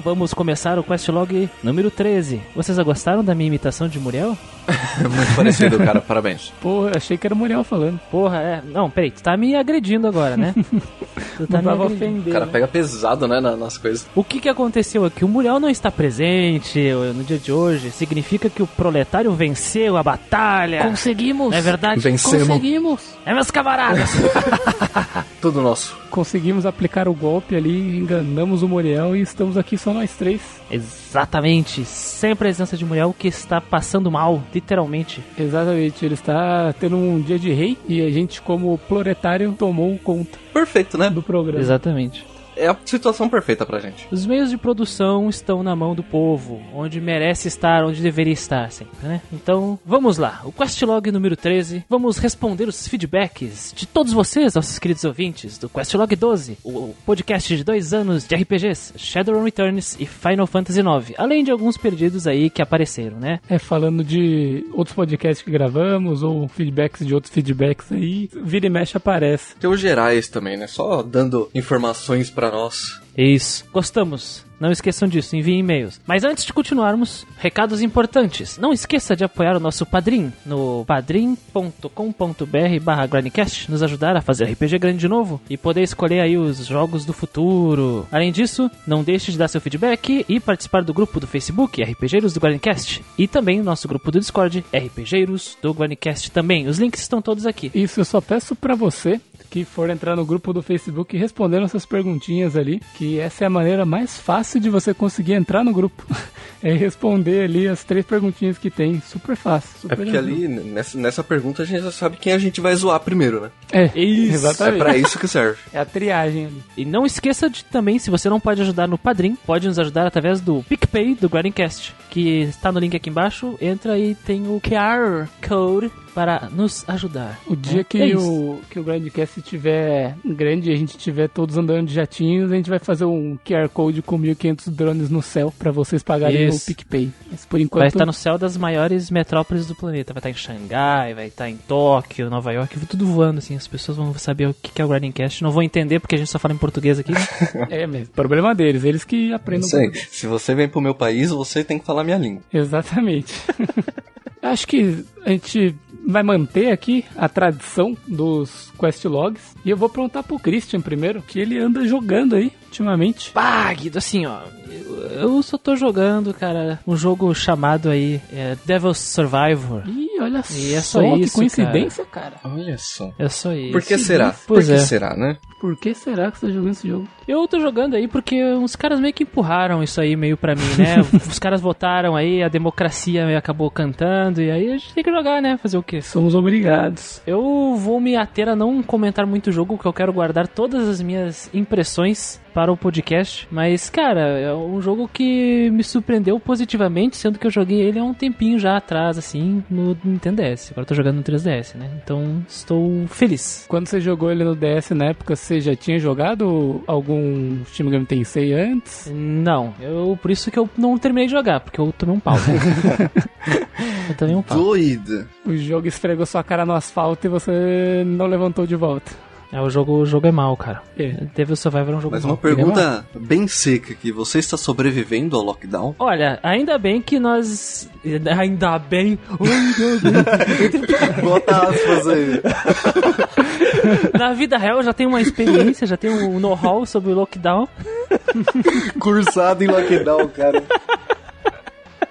vamos começar o Questlog número 13. Vocês gostaram da minha imitação de Muriel? Muito parecido, cara, parabéns. Pô, achei que era o Muriel falando. Porra, é. Não, peraí, tu tá me agredindo agora, né? tu tá Não me ofender. O cara né? pega pesado, né, na- nas coisas. O que que aconteceu aqui? O Muriel não está presente no dia de hoje. Significa que o proletário venceu a batalha. Conseguimos! É verdade? Vencemos. Conseguimos! É, meus camaradas. Tudo nosso. Conseguimos aplicar o golpe ali, enganamos o Muriel e estamos aqui só nós três. Exatamente. Sem presença de Muriel que está passando mal, literalmente. Exatamente, ele está tendo um dia de rei e a gente, como proletário, tomou conta Perfeito, né? do programa. Exatamente. É a situação perfeita pra gente. Os meios de produção estão na mão do povo, onde merece estar, onde deveria estar sempre, né? Então, vamos lá. O Questlog número 13, vamos responder os feedbacks de todos vocês, nossos queridos ouvintes, do Questlog 12, o podcast de dois anos de RPGs, Shadowrun Returns e Final Fantasy IX, além de alguns perdidos aí que apareceram, né? É, falando de outros podcasts que gravamos ou feedbacks de outros feedbacks aí, vira e mexe aparece. Tem os gerais também, né? Só dando informações pra nós. Isso. Gostamos. Não esqueçam disso, enviem e-mails. Mas antes de continuarmos, recados importantes. Não esqueça de apoiar o nosso Padrim no padrim.com.br barra Grindcast, nos ajudar a fazer RPG grande de novo e poder escolher aí os jogos do futuro. Além disso, não deixe de dar seu feedback e participar do grupo do Facebook RPGeiros do Grindcast e também o nosso grupo do Discord RPGeiros do Grindcast também. Os links estão todos aqui. Isso eu só peço pra você que for entrar no grupo do Facebook e responder nossas perguntinhas ali, que essa é a maneira mais fácil de você conseguir entrar no grupo. É responder ali as três perguntinhas que tem, super fácil. É Super porque tranquilo. ali, nessa, nessa pergunta, a gente já sabe quem a gente vai zoar primeiro, né? É, Isso. É exatamente. pra isso que serve. É a triagem ali. E não esqueça de também, se você não pode ajudar no Padrim, pode nos ajudar através do PicPay do Grindcast, que está no link aqui embaixo. Entra e tem o QR Code para nos ajudar. O dia É, que, é o, que o Grandcast estiver grande e a gente estiver todos andando de jatinhos, a gente vai fazer um QR Code com 1.500 drones no céu pra vocês pagarem Isso. o PicPay. Mas por enquanto... Vai estar no céu das maiores metrópoles do planeta. Vai estar em Xangai, vai estar em Tóquio, Nova York, tudo voando assim. As pessoas vão saber o que é o Grindcast. Não vão entender porque a gente só fala em português aqui. né? É, mas problema deles, eles que aprendam. Aí. Se você vem pro meu país, você tem que falar minha língua. Exatamente. Acho que a gente vai manter aqui a tradição dos questlogs. E eu vou perguntar pro Christian primeiro, que ele anda jogando aí ultimamente. Pá, Guido, assim, ó. Eu, eu só tô jogando, cara, um jogo chamado aí é, Devil's Survivor. Ih, olha E é só, só que isso, coincidência, cara. Olha só. É só isso. Por que será? Pois Por que é. será, né? Por que será que você tá jogando esse jogo? Eu tô jogando aí porque uns caras meio que empurraram isso aí meio pra mim, né? Os caras votaram aí, a democracia acabou cantando, e aí a gente tem que jogar, né? Fazer o quê? Somos obrigados. Eu vou me ater a não comentar muito o jogo, porque eu quero guardar todas as minhas impressões para o podcast. Mas, cara, é um jogo que me surpreendeu positivamente, sendo que eu joguei ele há um tempinho já atrás, assim, no Nintendo DS. Agora eu tô jogando no 3DS, né? Então, estou feliz. Quando você jogou ele no DS na época, você já tinha jogado algum Shin Megami Tensei antes? Não, eu por isso que eu não terminei de jogar, porque eu tomei um pau. eu tomei um pau. Doida. O jogo esfregou sua cara no asfalto e você não levantou de volta. É, o jogo, o jogo é mau, cara. É. Devil Survivor é um jogo Mas mau. uma pergunta bem seca aqui. Você está sobrevivendo ao lockdown? Olha, ainda bem que nós. Ainda bem. Ainda bem. Bota aspas aí. Na vida real eu já tenho uma experiência, já tenho um know-how sobre o lockdown. Cursado em lockdown, cara.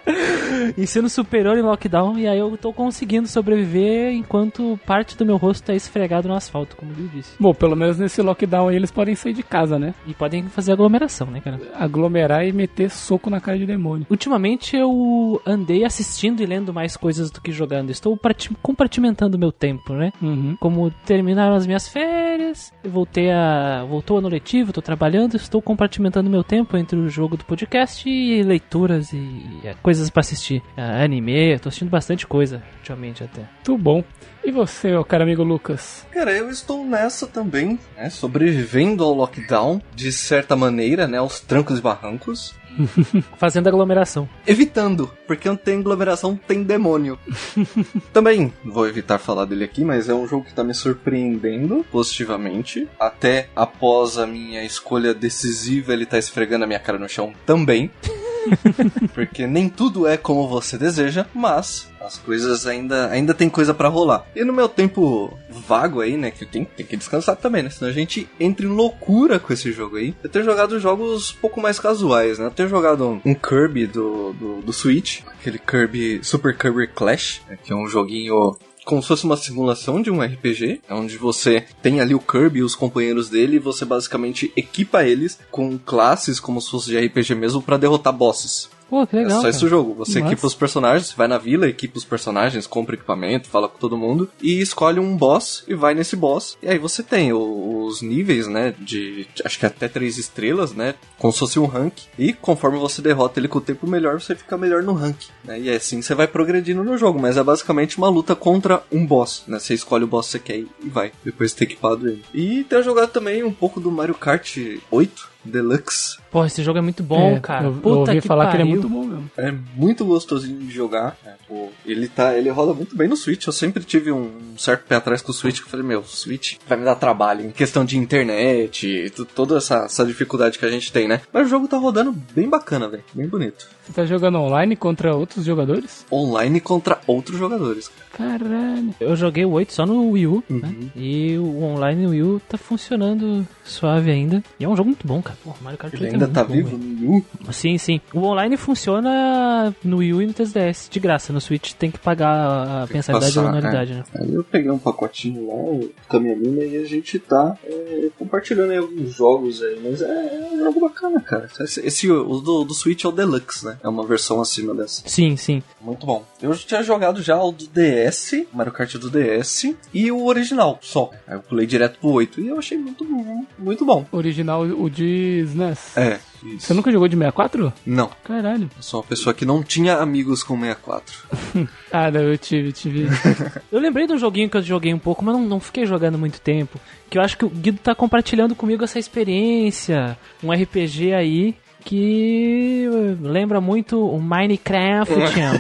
Ensino superior em lockdown. E aí eu tô conseguindo sobreviver enquanto parte do meu rosto tá esfregado no asfalto, como eu disse. Bom, pelo menos nesse lockdown aí eles podem sair de casa, né? E podem fazer aglomeração, né, cara? Aglomerar e meter soco na cara de demônio. Ultimamente eu andei assistindo e lendo mais coisas do que jogando. Estou parti- compartimentando meu tempo, né? Uhum. Como terminaram as minhas férias, eu voltei a. voltou ano letivo, estou trabalhando, estou compartimentando meu tempo entre o jogo do podcast e leituras e, e coisas pra assistir. Ah, anime, eu tô assistindo bastante coisa ultimamente até. Muito bom. E você, meu caro amigo Lucas? Cara, eu estou nessa também, né? Sobrevivendo ao lockdown, de certa maneira, né? Aos trancos e barrancos. Fazendo aglomeração. Evitando, porque não tem aglomeração, tem demônio. Também vou evitar falar dele aqui, mas é um jogo que tá me surpreendendo positivamente. Até após a minha escolha decisiva, ele tá esfregando a minha cara no chão também. porque nem tudo é como você deseja, mas as coisas ainda, ainda tem coisa para rolar. E no meu tempo vago aí, né, que tem, tem que descansar também, né, senão a gente entra em loucura com esse jogo aí. Eu tenho jogado jogos um pouco mais casuais, né, eu tenho jogado um Kirby do, do, do Switch, aquele Kirby, Super Kirby Clash, né, que é um joguinho como se fosse uma simulação de um RPG, onde você tem ali o Kirby e os companheiros dele e você basicamente equipa eles com classes como se fosse de RPG mesmo para derrotar bosses. Pô, que legal. é só esse o jogo. Você Nossa. equipa os personagens, vai na vila, equipa os personagens, compra equipamento, fala com todo mundo e escolhe um boss e vai nesse boss. E aí você tem os níveis, né? De acho que até três estrelas, né? Como se fosse um rank. E conforme você derrota ele com o tempo melhor, você fica melhor no rank. Né? E assim você vai progredindo no jogo. Mas é basicamente uma luta contra um boss. Né? Você escolhe o boss que você quer e e vai. Depois de ter equipado ele. E tenho jogado também um pouco do Mario Kart 8 Deluxe. Pô, esse jogo é muito bom, É, cara. Eu, Puta eu ouvi que falar pariu. que ele é muito bom mesmo. É muito gostosinho de jogar. É, pô, ele tá, ele roda muito bem no Switch. Eu sempre tive um certo pé atrás com o Switch. Que eu falei, meu, o Switch vai me dar trabalho em questão de internet, toda essa, essa dificuldade que a gente tem, né? Mas o jogo tá rodando bem bacana, velho, bem bonito. Você tá jogando online contra outros jogadores? Online contra outros jogadores. Caralho. Eu joguei o 8 só no Wii U, né? Uhum. E o online no Wii U tá funcionando suave ainda. E é um jogo muito bom, cara. Pô, Mario Kart 8 Ele é ainda tá vivo velho. no Wii U. Sim, sim. O online funciona no Wii U e no 3DS, de graça. No Switch tem que pagar a mensalidade passar, ou anualidade, né? Aí eu peguei um pacotinho lá com a minha mina e a gente tá é, compartilhando aí alguns jogos aí, mas é, é um jogo bacana, cara. Esse, esse- o do, do Switch é o Deluxe, né? É uma versão acima dessa. Sim, sim. Muito bom. Eu já tinha jogado já o do DS, Mario Kart do DS, e o original só. Aí eu pulei direto pro 8 e eu achei muito bom, muito bom. Original, o de SNES. É, isso. Você nunca jogou de 64? Não, Caralho. eu sou uma pessoa que não tinha amigos com 64. Ah, não, eu tive, tive. Eu lembrei de um joguinho que eu joguei um pouco, mas não, não fiquei jogando muito tempo. Que eu acho que o Guido tá compartilhando comigo essa experiência. Um RPG aí que lembra muito o Minecraft. chama.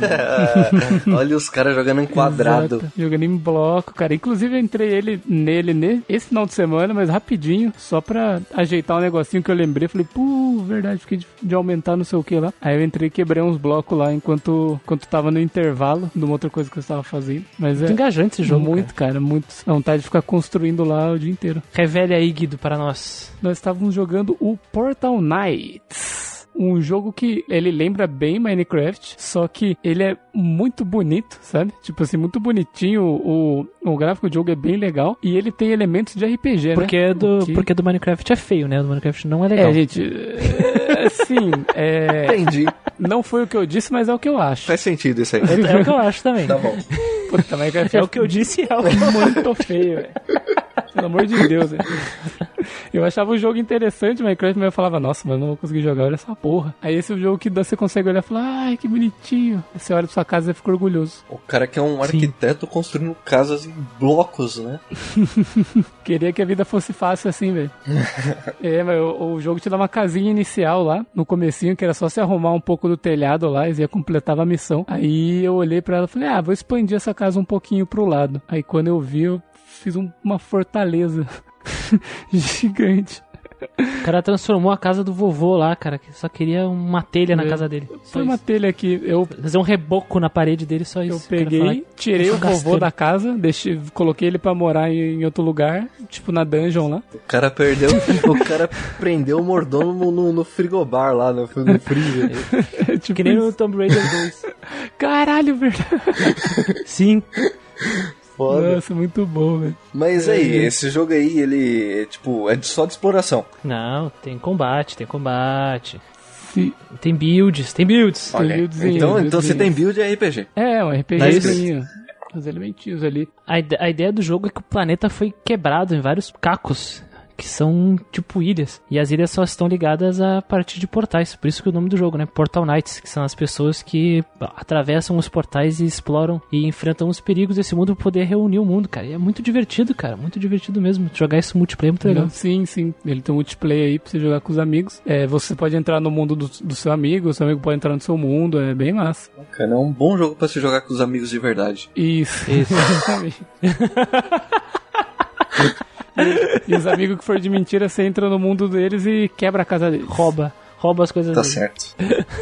Olha os caras jogando em quadrado. Exato. Jogando em bloco, cara. Inclusive eu entrei ele, nele ne- esse final de semana, mas rapidinho, só pra ajeitar um negocinho que eu lembrei. Falei, pô, verdade, fiquei de, de aumentar não sei o que lá. Aí eu entrei e quebrei uns blocos lá enquanto, enquanto tava no intervalo de uma outra coisa que eu estava fazendo. Mas muito é engajante esse jogo. muito, cara. muito. Dá vontade de ficar construindo lá o dia inteiro. Cara. Revele aí, Guido, para nós. Nós estávamos jogando o Portal Knights. Um jogo que ele lembra bem Minecraft, só que ele é muito bonito, sabe? Tipo assim, muito bonitinho. O, o gráfico do jogo é bem legal. E ele tem elementos de RPG, Porque né? do, que- porque do Minecraft é feio, né? O do Minecraft não é legal. É, gente. é, Sim, é, Entendi. não foi o que eu disse, mas é o que eu acho. Faz sentido isso aí. É, é o que eu acho também. Tá bom. Puta, Minecraft É o que eu disse, é o que eu muito feio, velho. Pelo amor de Deus, velho. Eu achava o jogo interessante, Minecraft, mas eu falava, nossa, mas eu não vou conseguir jogar, olha essa porra. Aí esse é o jogo que você consegue olhar e falar, ai, que bonitinho. Aí você olha pra sua casa e fica orgulhoso. O cara que é um arquiteto construindo casas em blocos, né? Queria que a vida fosse fácil assim, velho. é, mas o, o jogo te dá uma casinha inicial lá, no comecinho, que era só se arrumar um pouco do telhado lá, e ia completava a missão. Aí eu olhei pra ela e falei, ah, vou expandir essa casa um pouquinho pro lado. Aí quando eu vi, eu fiz um- uma fortaleza gigante. O cara transformou a casa do vovô lá, cara, que só queria uma telha na É. casa dele. Foi uma telha aqui, eu Fazer um reboco na parede dele, só Eu isso. Quero peguei, falar. tirei Eu o vovô da casa, deixei, coloquei ele pra morar em, em outro lugar, tipo na dungeon lá. O cara perdeu. o cara prendeu o mordomo no, no frigobar lá, no, no freezer. tipo Que nem no isso. Tomb Raider 2. Caralho, verdade. Sim. Foda. Nossa, muito bom, velho. Mas aí, É. esse jogo aí, ele é tipo, é só de exploração. Não, tem combate, tem combate. Se- Tem builds, tem builds. Tem buildzinho, então, então buildzinho. você tem build é RPG. É, um Nice. RPGzinho. Os elementinhhos ali. A, a ideia do jogo é que o planeta foi quebrado em vários cacos. Que são tipo ilhas. E as ilhas só estão ligadas a partir de portais. Por isso que o nome do jogo, né? Portal Knights, que são as pessoas que atravessam os portais e exploram e enfrentam os perigos desse mundo para poder reunir o mundo, cara. E é muito divertido, cara. Muito divertido mesmo. Jogar isso multiplayer é muito legal. Sim, sim. Ele tem um multiplayer aí pra você jogar com os amigos. É, você pode entrar no mundo do, do seu amigo, o seu amigo pode entrar no seu mundo. É bem massa. Cara, é um bom jogo para se jogar com os amigos de verdade. Isso. Isso. E os amigos que for de mentira, você entra no mundo deles e quebra a casa deles. rouba. Rouba as coisas Tá dele. certo.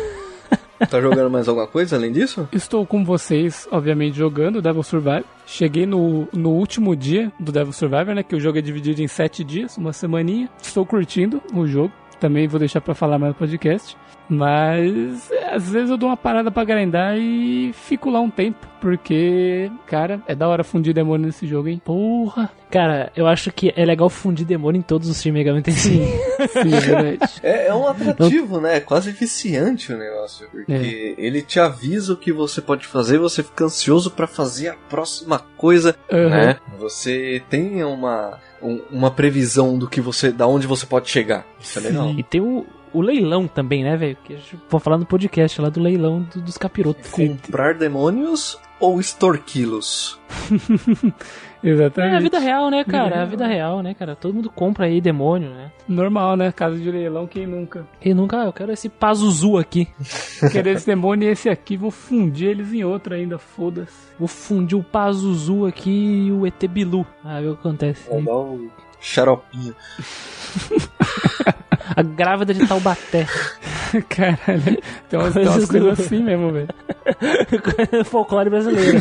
tá jogando mais alguma coisa além disso? Estou com vocês, obviamente, jogando Devil Survivor. Cheguei no, no último dia do Devil Survivor, né? Que o jogo é dividido em sete dias, uma semaninha. Estou curtindo o jogo. Também vou deixar pra falar mais no podcast. Mas é, às vezes eu dou uma parada pra grindar e fico lá um tempo. Porque, cara, é da hora fundir demônio nesse jogo, hein? Porra. Cara, eu acho que é legal fundir demônio em todos os times Mega Man tem sim. Sim, é verdade. É, é um atrativo, né? É quase viciante o negócio. Porque ele te avisa o que você pode fazer, você fica ansioso pra fazer a próxima coisa, Aham. né? Você tem uma, um- uma previsão do que você, da onde você pode chegar. Isso é legal. E tem o, o leilão também, né, velho? Que a gente vou falar no podcast lá do leilão do- dos capirotos. Comprar demônios ou extorquí-los? É a Exatamente. vida real, né, cara? É a vida real, né, cara? Todo mundo compra aí demônio, né? Normal, né? Casa de leilão, quem nunca? E nunca, eu quero esse Pazuzu aqui. Querer esse demônio e esse aqui, vou fundir eles em outro ainda, foda-se. Vou fundir o Pazuzu aqui e o ET Bilu. Ah, ver o que acontece. Vou dar um xaropinho. A grávida de Taubaté. Caralho, tem umas, tem umas Coisas assim mesmo, velho. Folclore brasileiro.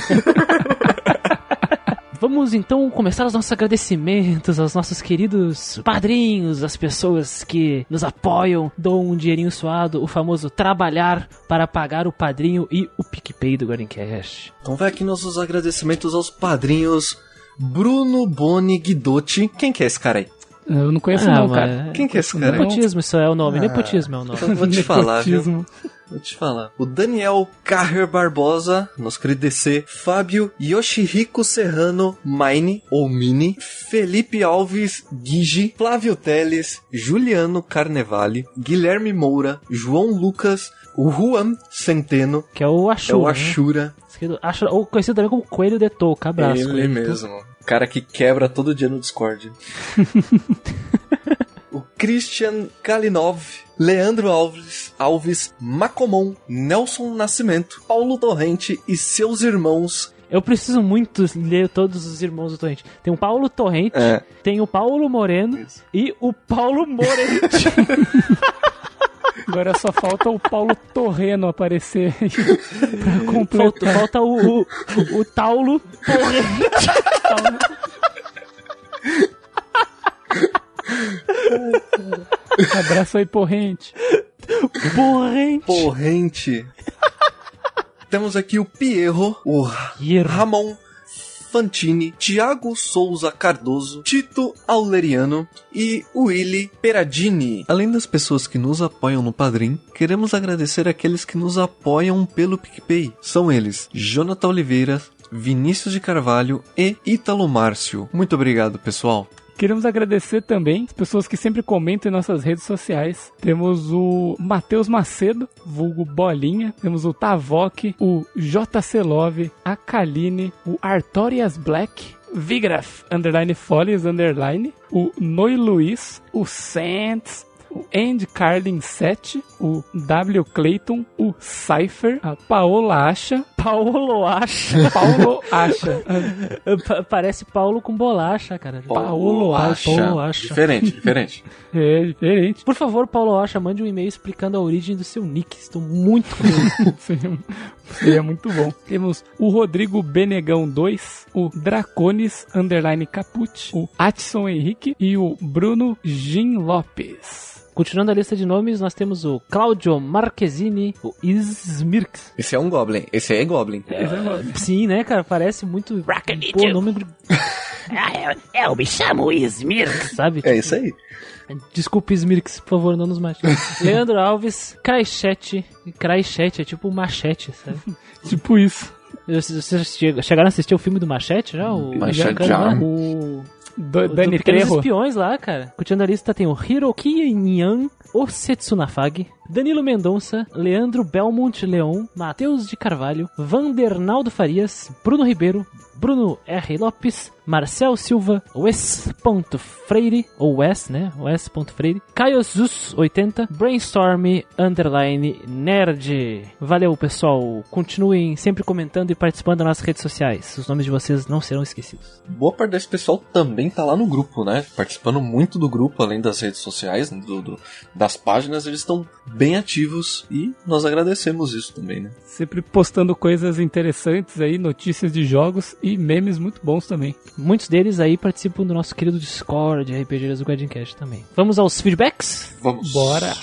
Vamos então começar os nossos agradecimentos aos nossos queridos padrinhos, as pessoas que nos apoiam, dão um dinheirinho suado, o famoso trabalhar para pagar o padrinho e o PicPay do Guarincast. Então vai aqui nossos agradecimentos aos padrinhos Bruno Boni Guidotti. Quem que é esse cara aí? Eu não conheço Ah, não, cara. Quem que é esse cara aí? Nepotismo, isso é o nome. Ah. Nepotismo é o nome. Eu vou te falar, viu? Vou te falar. O Daniel Carrer Barbosa, nosso querido DC, Fábio Yoshihiko Serrano Mine, ou Mini, Felipe Alves Guigi, Flávio Teles, Juliano Carnevale, Guilherme Moura, João Lucas, o Juan Centeno, Que é o é Ashura. o né? Ashura, Esquerdo- Ashura, Ou conhecido também como Coelho de Touca. Abraço. ele Coelho. mesmo. Cara que quebra todo dia no Discord. o Christian Kalinov, Leandro Alves, Alves Macomon, Nelson Nascimento, Paulo Torrente e seus irmãos. Eu preciso muito ler todos os irmãos do Torrente. Tem o Paulo Torrente, É. tem o Paulo Moreno Isso. e o Paulo Morente. Agora só falta o Paulo Torreno aparecer aí pra falta, completar. falta o, o, o Taulo Torrente. Abraço aí, porrente. Torrente. Torrente. Temos aqui o Pierro, o Pierro. Ramon Fantini, Tiago Souza Cardoso, Tito Auleriano e Willy Peradini. Além das pessoas que nos apoiam no Padrim, queremos agradecer aqueles que nos apoiam pelo PicPay. São eles: Jonathan Oliveira, Vinícius de Carvalho e Ítalo Márcio. Muito obrigado, pessoal. Queremos agradecer também as pessoas que sempre comentam em nossas redes sociais. Temos o Matheus Macedo, vulgo Bolinha. Temos o Tavok, o JC Love, a Kaline, o Artorias Black, Vigraf, underline Follies, underline, o Noi Luiz, o Sands, o Andy Carlin 7, o W Clayton, o Cypher, a Paola Acha, Paulo acha. Paulo Acha, Pa- Parece Paulo com bolacha, cara. Paulo Acha. Paulo acha. Diferente, diferente. é diferente. Por favor, Paulo Acha, mande um e-mail explicando a origem do seu nick. Estou muito curioso. Seria, seria muito bom. Temos o Rodrigo Benegão 2, o Dracones Underline Caput, o Atson Henrique e o Bruno Gin Lopes. Continuando a lista de nomes, nós temos o Claudio Marquezine, o Ismirks. Esse é um Goblin. Esse é Goblin. Sim, né, cara? Parece muito. Pô, nome. É, eu me chamo Ismirks, sabe? É isso aí. Desculpe, Smirks, por favor, não nos mate. Leandro Alves, Craixete. Craixete é tipo machete, sabe? Tipo isso. Vocês che- chegaram a assistir o filme do Machete já? O Machete já. né? O Do, Do Dani Pequenos Trejo. Espiões lá, cara. Continuando a lista tem o Hiroki Nyan Osetsunafag, Danilo Mendonça, Leandro Belmont Leon, Matheus de Carvalho, Vandernaldo Farias, Bruno Ribeiro, Bruno R. Lopes, Marcel Silva, Wes. Freire, ou Wes, né? Wes. Freire, Caio Zus 80, Brainstorm Underline Nerd. Valeu, pessoal. Continuem sempre comentando e participando das nossas redes sociais. Os nomes de vocês não serão esquecidos. Boa parte desse pessoal também tá lá no grupo, né? Participando muito do grupo, além das redes sociais, né? do, do- das páginas, eles estão bem ativos e nós agradecemos isso também, né? Sempre postando coisas interessantes aí, notícias de jogos e memes muito bons também. Muitos deles aí participam do nosso querido Discord, RPGs do Guardian Cast também. Vamos aos feedbacks? Vamos. Bora!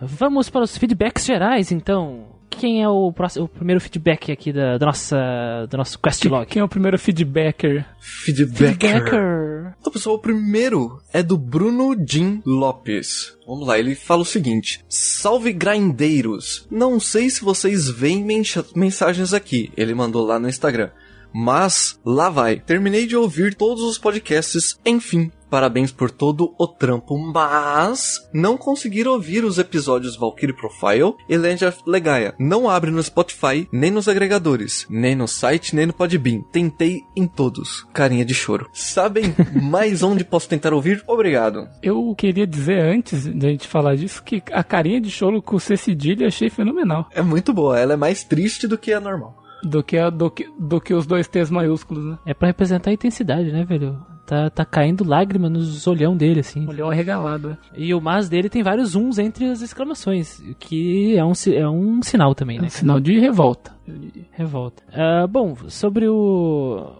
Vamos para os feedbacks gerais, então. Quem é o, próximo, o primeiro feedback aqui da, da nossa, do nosso questlog? Quem é o primeiro feedbacker? Feedbacker. Então, pessoal, o primeiro é do Bruno Jim Lopes. Vamos lá, ele fala o seguinte: Salve grindeiros! Não sei se vocês veem mensagens aqui. Ele mandou lá no Instagram. Mas lá vai. Terminei de ouvir todos os podcasts, enfim. Parabéns por todo o trampo, mas não conseguir ouvir os episódios Valkyrie Profile e Legend of Legaia. Não abre no Spotify, nem nos agregadores, nem no site, nem no Podbean. Tentei em todos. Carinha de choro. Sabem mais onde posso tentar ouvir? Obrigado. Eu queria dizer antes da gente falar disso que a carinha de choro com o C cedilha achei fenomenal. É muito boa, ela é mais triste do que a normal. Do que, a- do que, do que os dois T's maiúsculos, né? É pra representar a intensidade, né, velho? Tá, tá caindo lágrima nos olhão dele, assim. Olhão arregalado. né? E o mas dele tem vários zooms entre as exclamações, que é um, é um sinal também, É né? um sinal de revolta. Revolta. Ah, bom, sobre o,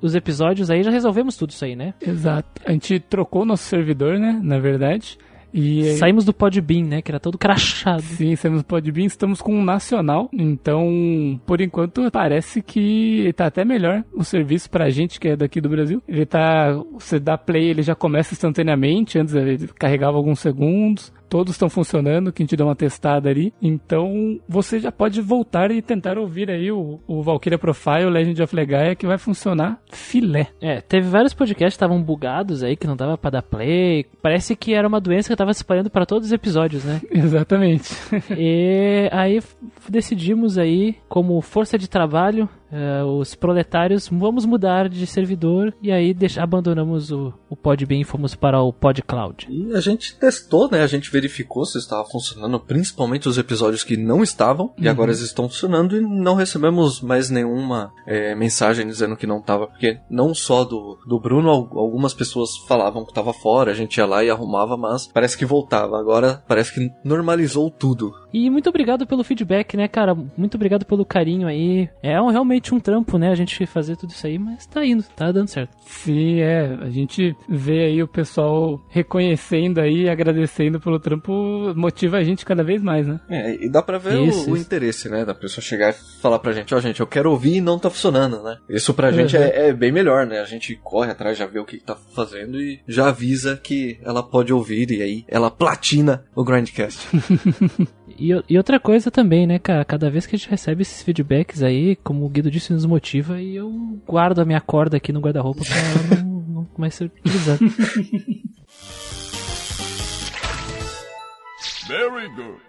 os episódios aí, já resolvemos tudo isso aí, né? Exato. A gente trocou nosso servidor, né? Na verdade. E aí- Saímos do Podbean, né? Que era todo crachado. Sim, temos Podbean, estamos com um nacional, então, por enquanto, parece que tá até melhor o serviço pra gente que é daqui do Brasil. Ele tá, você dá play, ele já começa instantaneamente, antes ele carregava alguns segundos. Todos estão funcionando, que a gente deu uma testada ali. Então, você já pode voltar e tentar ouvir aí o, o Valkyria Profile, Legend of Legaia, que vai funcionar filé. É, teve vários podcasts que estavam bugados aí, que não dava pra dar play. Parece que era uma doença que tava se espalhando pra todos os episódios, né? Exatamente. E aí decidimos aí, como força de trabalho, eh, os proletários, vamos mudar de servidor e aí deixa, abandonamos o, o Podbean e fomos para o PodCloud. E a gente testou, né? A gente verificou se estava funcionando, principalmente os episódios que não estavam, e agora eles estão funcionando e não recebemos mais nenhuma é, mensagem dizendo que não estava, porque não só do, do Bruno, al- algumas pessoas falavam que estava fora, a gente ia lá e arrumava, mas parece que voltava. Agora parece que normalizou tudo. E muito obrigado pelo feedback, né, cara? Muito obrigado pelo carinho aí. É um- realmente um trampo, né, a gente fazer tudo isso aí, mas tá indo, tá dando certo. Sim, é. A gente vê aí o pessoal reconhecendo aí, agradecendo pelo trampo, motiva a gente cada vez mais, né? É, e dá pra ver Isso, o, o isso. interesse, né? Da pessoa chegar e falar pra gente, ó, gente, eu quero ouvir e não tá funcionando, né? Isso pra gente Uhum. é, é bem melhor, né? A gente corre atrás, já vê o que tá fazendo e já avisa que ela pode ouvir e aí ela platina o Grindcast. E, e outra coisa também, né, cara? Cada vez que a gente recebe esses feedbacks aí, como o Guido disse, nos motiva e eu guardo a minha corda aqui no guarda-roupa pra ela não, não mais ser utilizada.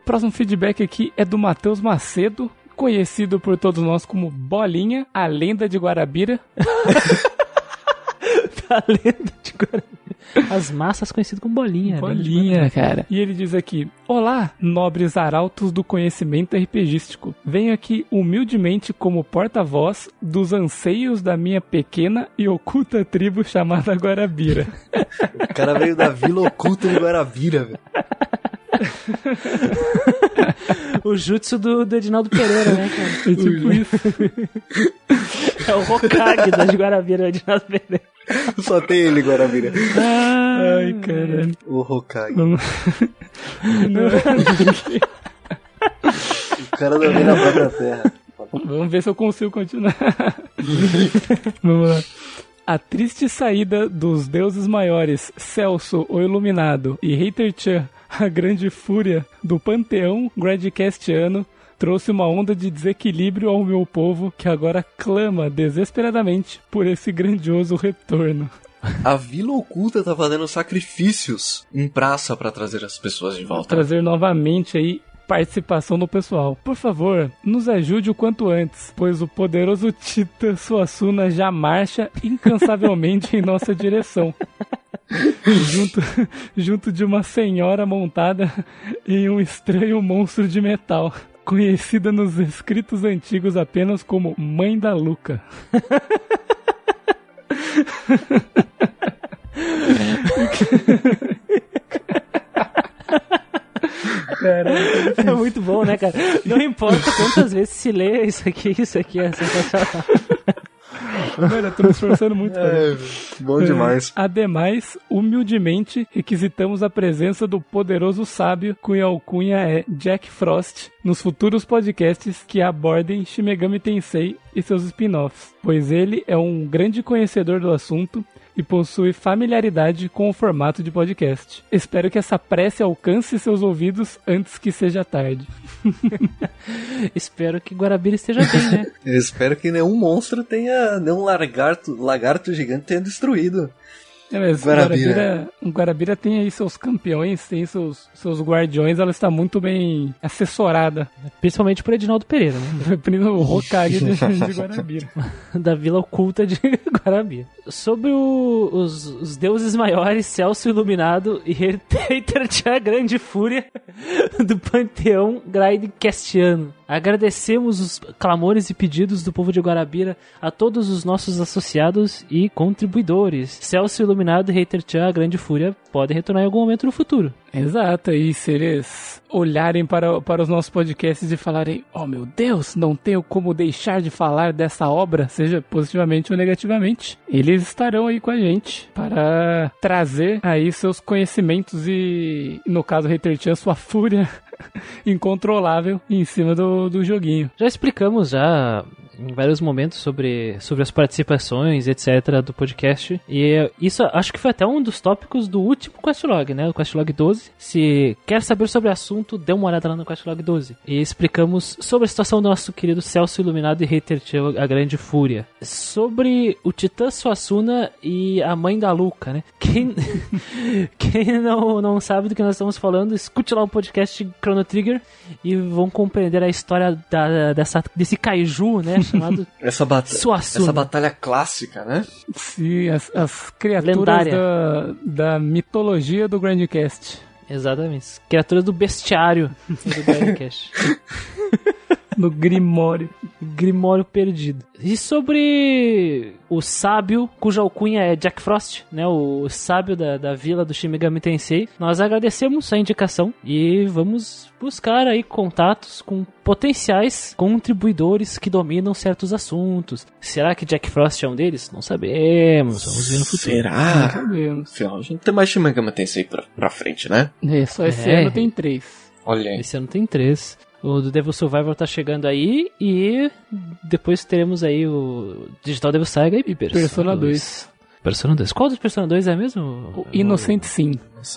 Próximo feedback aqui é do Matheus Macedo, conhecido por todos nós como Bolinha, a lenda de Guarabira. tá lendo de Guarani. As massas conhecidas como bolinha. Bolinha, cara. E ele diz aqui: Olá, nobres arautos do conhecimento RPGístico. Venho aqui humildemente como porta-voz dos anseios da minha pequena e oculta tribo chamada Guarabira. o cara veio da Vila Oculta de Guarabira, velho. O jutsu do, do Edinaldo Pereira, né, cara? É tipo isso. É o Hokage das Guarabira, o Edinaldo Pereira. Só tem ele, Guarabira. Ai, caralho. O Hokage. Vamos. O cara da na própria terra. Vamos ver se eu consigo continuar. Vamos lá. A triste saída dos deuses maiores, Celso, o Iluminado, e Hater Chan, a grande fúria do panteão gradcastiano, trouxe uma onda de desequilíbrio ao meu povo que agora clama desesperadamente por esse grandioso retorno. A Vila Oculta tá fazendo sacrifícios em praça para trazer as pessoas de volta. Trazer novamente aí participação do pessoal. Por favor, nos ajude o quanto antes, pois o poderoso Tita Suassuna já marcha incansavelmente em nossa direção. junto, junto de uma senhora montada em um estranho monstro de metal, conhecida nos escritos antigos apenas como Mãe da Luca. É muito bom, né, cara? Não importa quantas vezes se lê isso aqui, isso aqui é sensacional. Mano, eu tô me esforçando muito, cara. É, bom demais. Ademais, humildemente, requisitamos a presença do poderoso sábio, cuja alcunha é Jack Frost, nos futuros podcasts que abordem Shimegami Tensei e seus spin-offs, pois ele é um grande conhecedor do assunto e possui familiaridade com o formato de podcast. Espero que essa prece alcance seus ouvidos antes que seja tarde. Espero que Guarabira esteja bem, né? Eu espero que nenhum monstro tenha, nenhum lagarto, lagarto gigante tenha destruído. É, mas Guarabira. Guarabira, o Guarabira tem aí seus campeões, tem seus, seus guardiões, ela está muito bem assessorada. Principalmente por Edinaldo Pereira, né? O Hokage de, de Guarabira. da vila oculta de Guarabira. Sobre o- os, os deuses maiores, Celso Iluminado e Hater a Grande Fúria do Panteão Grindcastiano. Agradecemos os clamores e pedidos do povo de Guarabira a todos os nossos associados e contribuidores. Celso Iluminado e Hater a Grande Fúria podem retornar em algum momento no futuro. Exato, e se eles olharem para, para os nossos podcasts e falarem, oh meu Deus, não tenho como deixar de falar dessa obra, seja positivamente ou negativamente, eles estarão aí com a gente para trazer aí seus conhecimentos e, no caso, Hater Chan, sua fúria incontrolável em cima do, do joguinho. Já explicamos já em vários momentos sobre, sobre as participações, etc, do podcast. E isso acho que foi até um dos tópicos do último Questlog, né? O Questlog 12. Se quer saber sobre o assunto, dê uma olhada lá no Questlog 12. E explicamos sobre a situação do nosso querido Celso Iluminado e Hater Tio, a Grande Fúria. Sobre o Titã Suassuna e a mãe da Luca, né? Quem, quem não, não sabe do que nós estamos falando, escute lá o podcast Chrono Trigger e vão compreender a história da, dessa, desse kaiju, né? Chamado Essa, Suassuna. essa batalha clássica, né? Sim, as, as criaturas Lendária. da, da mitologia do Grandcast. Exatamente. Criaturas do bestiário do Grindcast. Do Grimório. Grimório perdido. E sobre o sábio, cuja alcunha é Jack Frost, né? O sábio da, da vila do Shimigami Tensei. Nós agradecemos a indicação e vamos buscar aí contatos com potenciais contribuidores que dominam certos assuntos. Será que Jack Frost é um deles? Não sabemos. Vamos ver no futuro. Será? Sabemos. Afinal, a gente tem mais Shimegami Tensei pra, pra frente, né? É, só esse É. ano tem três. Olha aí. Esse ano tem três. O do Devil Survivor tá chegando aí e depois teremos aí o Digital Devil Saga e Persona, Persona 2. 2. Persona 2. Qual dos Persona 2 é mesmo? O Inocente Sim.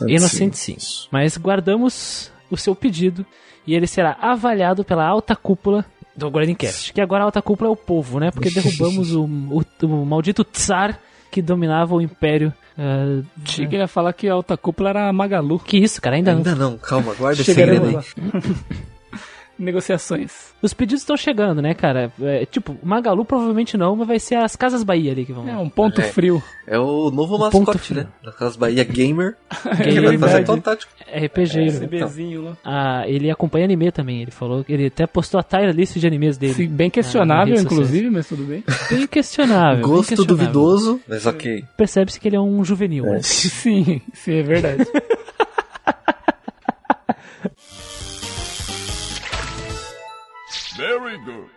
Inocente sim. Mas guardamos o seu pedido e ele será avaliado pela alta cúpula do Grindcast. Que agora a alta cúpula é o povo, né? Porque derrubamos o, o, o maldito Tsar que dominava o Império. ah, Achei que ele ia falar que a alta cúpula era a Magalu. que isso, cara? Ainda não. Ainda não, calma, guarda esse segredo aí. Negociações. Os pedidos estão chegando, né, cara? É, tipo, Magalu provavelmente não, mas vai ser as Casas Bahia ali que vão. É um ponto É. frio. É o novo ponto mascote, né? Daquelas Bahia Gamer. É Ele vai fazer verdade. contato. RPG. Né? bezinho lá. Ah, ele acompanha anime também. Ele falou que ele até postou a tier list de animes dele. Sim, bem questionável, Ah, inclusive, mas tudo bem. Bem questionável. bem Gosto questionável. duvidoso, mas ok. Percebe-se que ele é um juvenil. né? Sim, sim, é verdade.